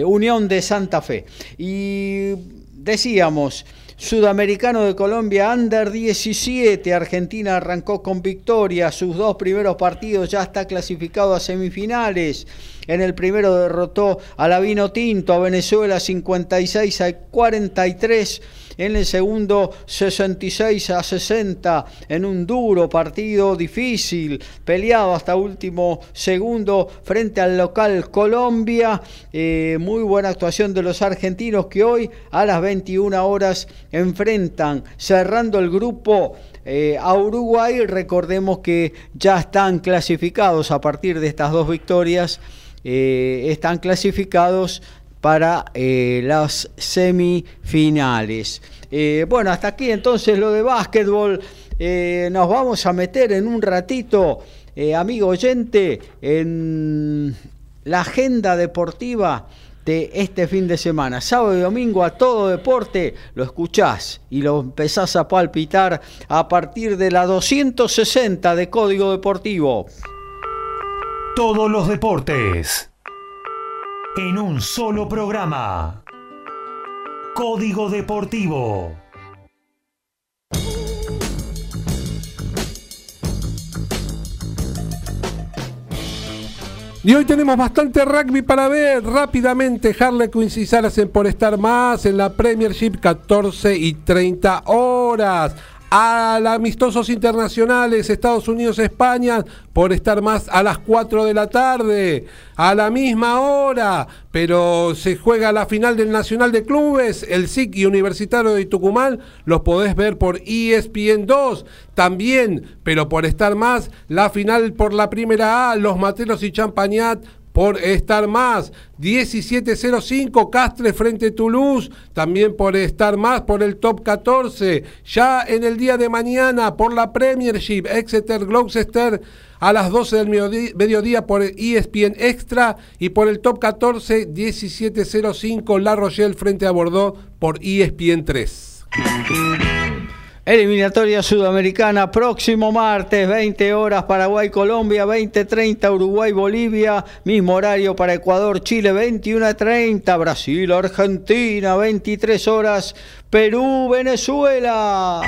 Unión de Santa Fe. Y decíamos, Sudamericano de Colombia, Under 17. Argentina arrancó con victoria. Sus dos primeros partidos ya está clasificado a semifinales. En el primero derrotó a la Vino Tinto, a Venezuela 56 a 43 en el segundo 66 a 60 en un duro partido difícil, peleado hasta último segundo frente al local Colombia. Eh, muy buena actuación de los argentinos que hoy a las 21 horas enfrentan, cerrando el grupo eh, a Uruguay. Recordemos que ya están clasificados a partir de estas dos victorias. Eh, están clasificados para eh, las semifinales. Eh, bueno, hasta aquí entonces lo de básquetbol. Eh, nos vamos a meter en un ratito, amigo oyente, en la agenda deportiva de este fin de semana. Sábado y domingo a todo deporte lo escuchás y lo empezás a palpitar a partir de la 260 de Código Deportivo. Todos los deportes en un solo programa. Código Deportivo. Y hoy tenemos bastante rugby para ver. Rápidamente, Harlequin y Saracen por estar más en la Premiership, 14 y 30 horas a amistosos internacionales Estados Unidos España por estar más a las 4 de la tarde a la misma hora. Pero se juega la final del Nacional de Clubes el SIC y Universitario de Tucumán. Los podés ver por ESPN 2 también pero por estar más la final por la primera A los Materos y Champañat por estar más. 17.05 Castre frente Toulouse, también por estar más por el top 14. Ya en el día de mañana por la Premiership, Exeter Gloucester a las 12 del mediodía por ESPN Extra y por el top 14 17.05 La Rochelle frente a Bordeaux por ESPN 3. Eliminatoria Sudamericana, próximo martes, 20 horas, Paraguay-Colombia, 20-30, Uruguay-Bolivia, mismo horario para Ecuador-Chile, 21-30, Brasil-Argentina, 23 horas, Perú-Venezuela.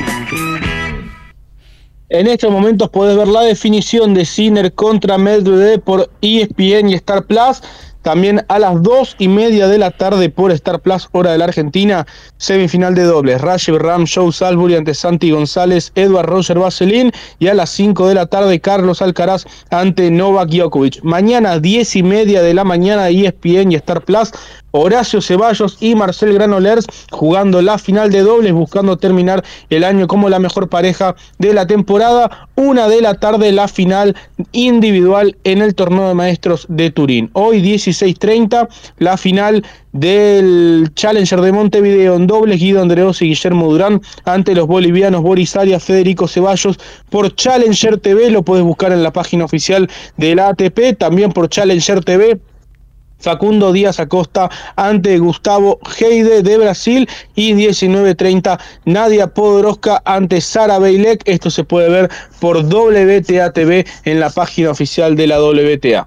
En estos momentos puedes ver la definición de Sinner contra Medvedev por ESPN y Star Plus. También a las 2 y media de la tarde por Star Plus, hora de la Argentina, semifinal de dobles. Rajiv Ram, Joe Salbury ante Santi González, Edward Roger Vaselín. Y a las 5 de la tarde, Carlos Alcaraz ante Novak Djokovic. Mañana, 10 y media de la mañana, ESPN y Star Plus. Horacio Ceballos y Marcel Granolers jugando la final de dobles, buscando terminar el año como la mejor pareja de la temporada. Una de la tarde, la final individual en el torneo de maestros de Turín. Hoy 16.30, la final del Challenger de Montevideo en dobles, Guido Andreos y Guillermo Durán ante los bolivianos Boris Arias, Federico Ceballos por Challenger TV, lo puedes buscar en la página oficial de la ATP, también por Challenger TV Facundo Díaz Acosta ante Gustavo Heide de Brasil y 19.30 Nadia Podoroska ante Sara Beilek. Esto se puede ver por WTA TV en la página oficial de la WTA.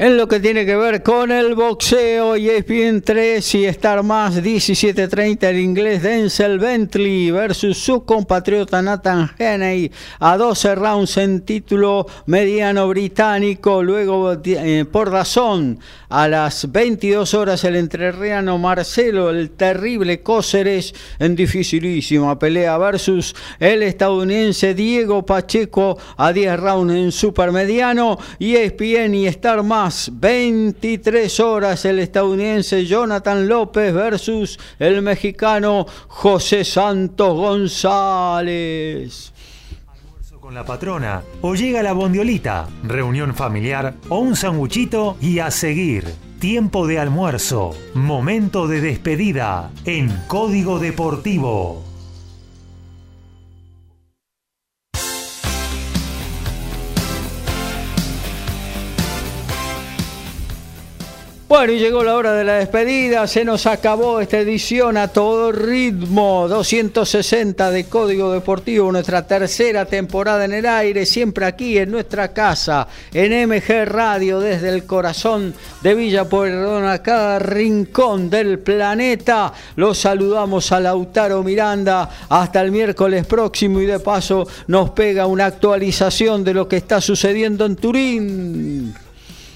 En lo que tiene que ver con el boxeo, y ESPN 3 y Star Más 17.30 el inglés Denzel Bentley versus su compatriota Nathan Henney a 12 rounds en título mediano británico. Luego eh, por razón a las 22 horas el entrerriano Marcelo, el terrible Cóceres en dificilísima pelea versus el estadounidense Diego Pacheco a 10 rounds en supermediano. ESPN y Star Más 23 horas el estadounidense Jonathan López versus el mexicano José Santos González. Almuerzo con la patrona o llega la bondiolita, reunión familiar o un sanguchito y a seguir. Tiempo de almuerzo, momento de despedida en Código Deportivo. Bueno, y llegó la hora de la despedida, se nos acabó esta edición a todo ritmo, 260 de Código Deportivo, nuestra tercera temporada en el aire, siempre aquí en nuestra casa, en MG Radio, desde el corazón de Villa Pueyrredón, cada rincón del planeta. Los saludamos a Lautaro Miranda hasta el miércoles próximo y de paso nos pega una actualización de lo que está sucediendo en Turín.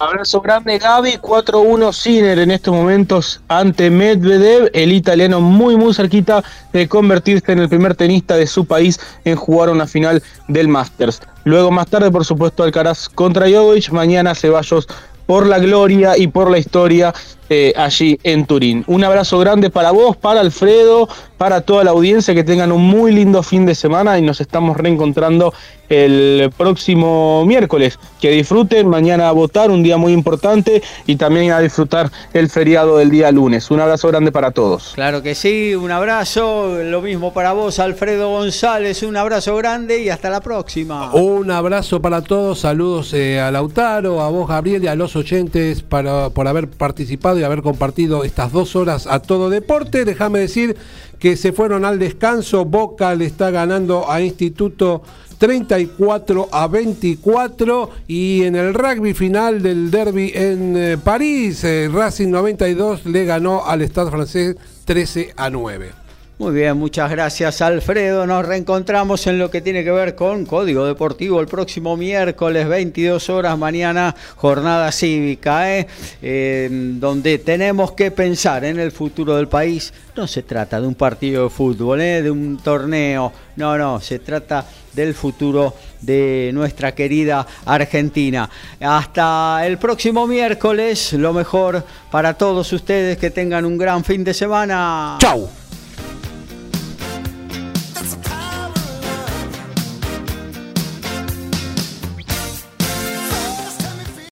Abrazo grande Gaby, 4-1 Sinner en estos momentos ante Medvedev, el italiano muy muy cerquita de convertirse en el primer tenista de su país en jugar una final del Masters. Luego más tarde por supuesto Alcaraz contra Jovic, mañana Ceballos por la gloria y por la historia eh, allí en Turín. Un abrazo grande para vos, para Alfredo, para toda la audiencia, que tengan un muy lindo fin de semana y nos estamos reencontrando el próximo miércoles. Que disfruten, mañana a votar, un día muy importante y también a disfrutar el feriado del día lunes. Un abrazo grande para todos. Claro que sí, un abrazo, lo mismo para vos, Alfredo González, un abrazo grande y hasta la próxima. Un abrazo para todos, saludos eh, a Lautaro, a vos Gabriel y a los oyentes para, por haber participado haber compartido estas dos horas a todo deporte. Déjame decir que se fueron al descanso, Boca le está ganando a Instituto 34 a 24 y en el rugby final del derby en eh, París, eh, Racing 92 le ganó al Stade francés 13 a 9. Muy bien, muchas gracias Alfredo. Nos reencontramos en lo que tiene que ver con Código Deportivo el próximo miércoles 22 horas mañana, jornada cívica, ¿eh? Eh, donde tenemos que pensar en el futuro del país. No se trata de un partido de fútbol, ¿eh? de un torneo, no, no, se trata del futuro de nuestra querida Argentina. Hasta el próximo miércoles, lo mejor para todos ustedes, que tengan un gran fin de semana. Chau.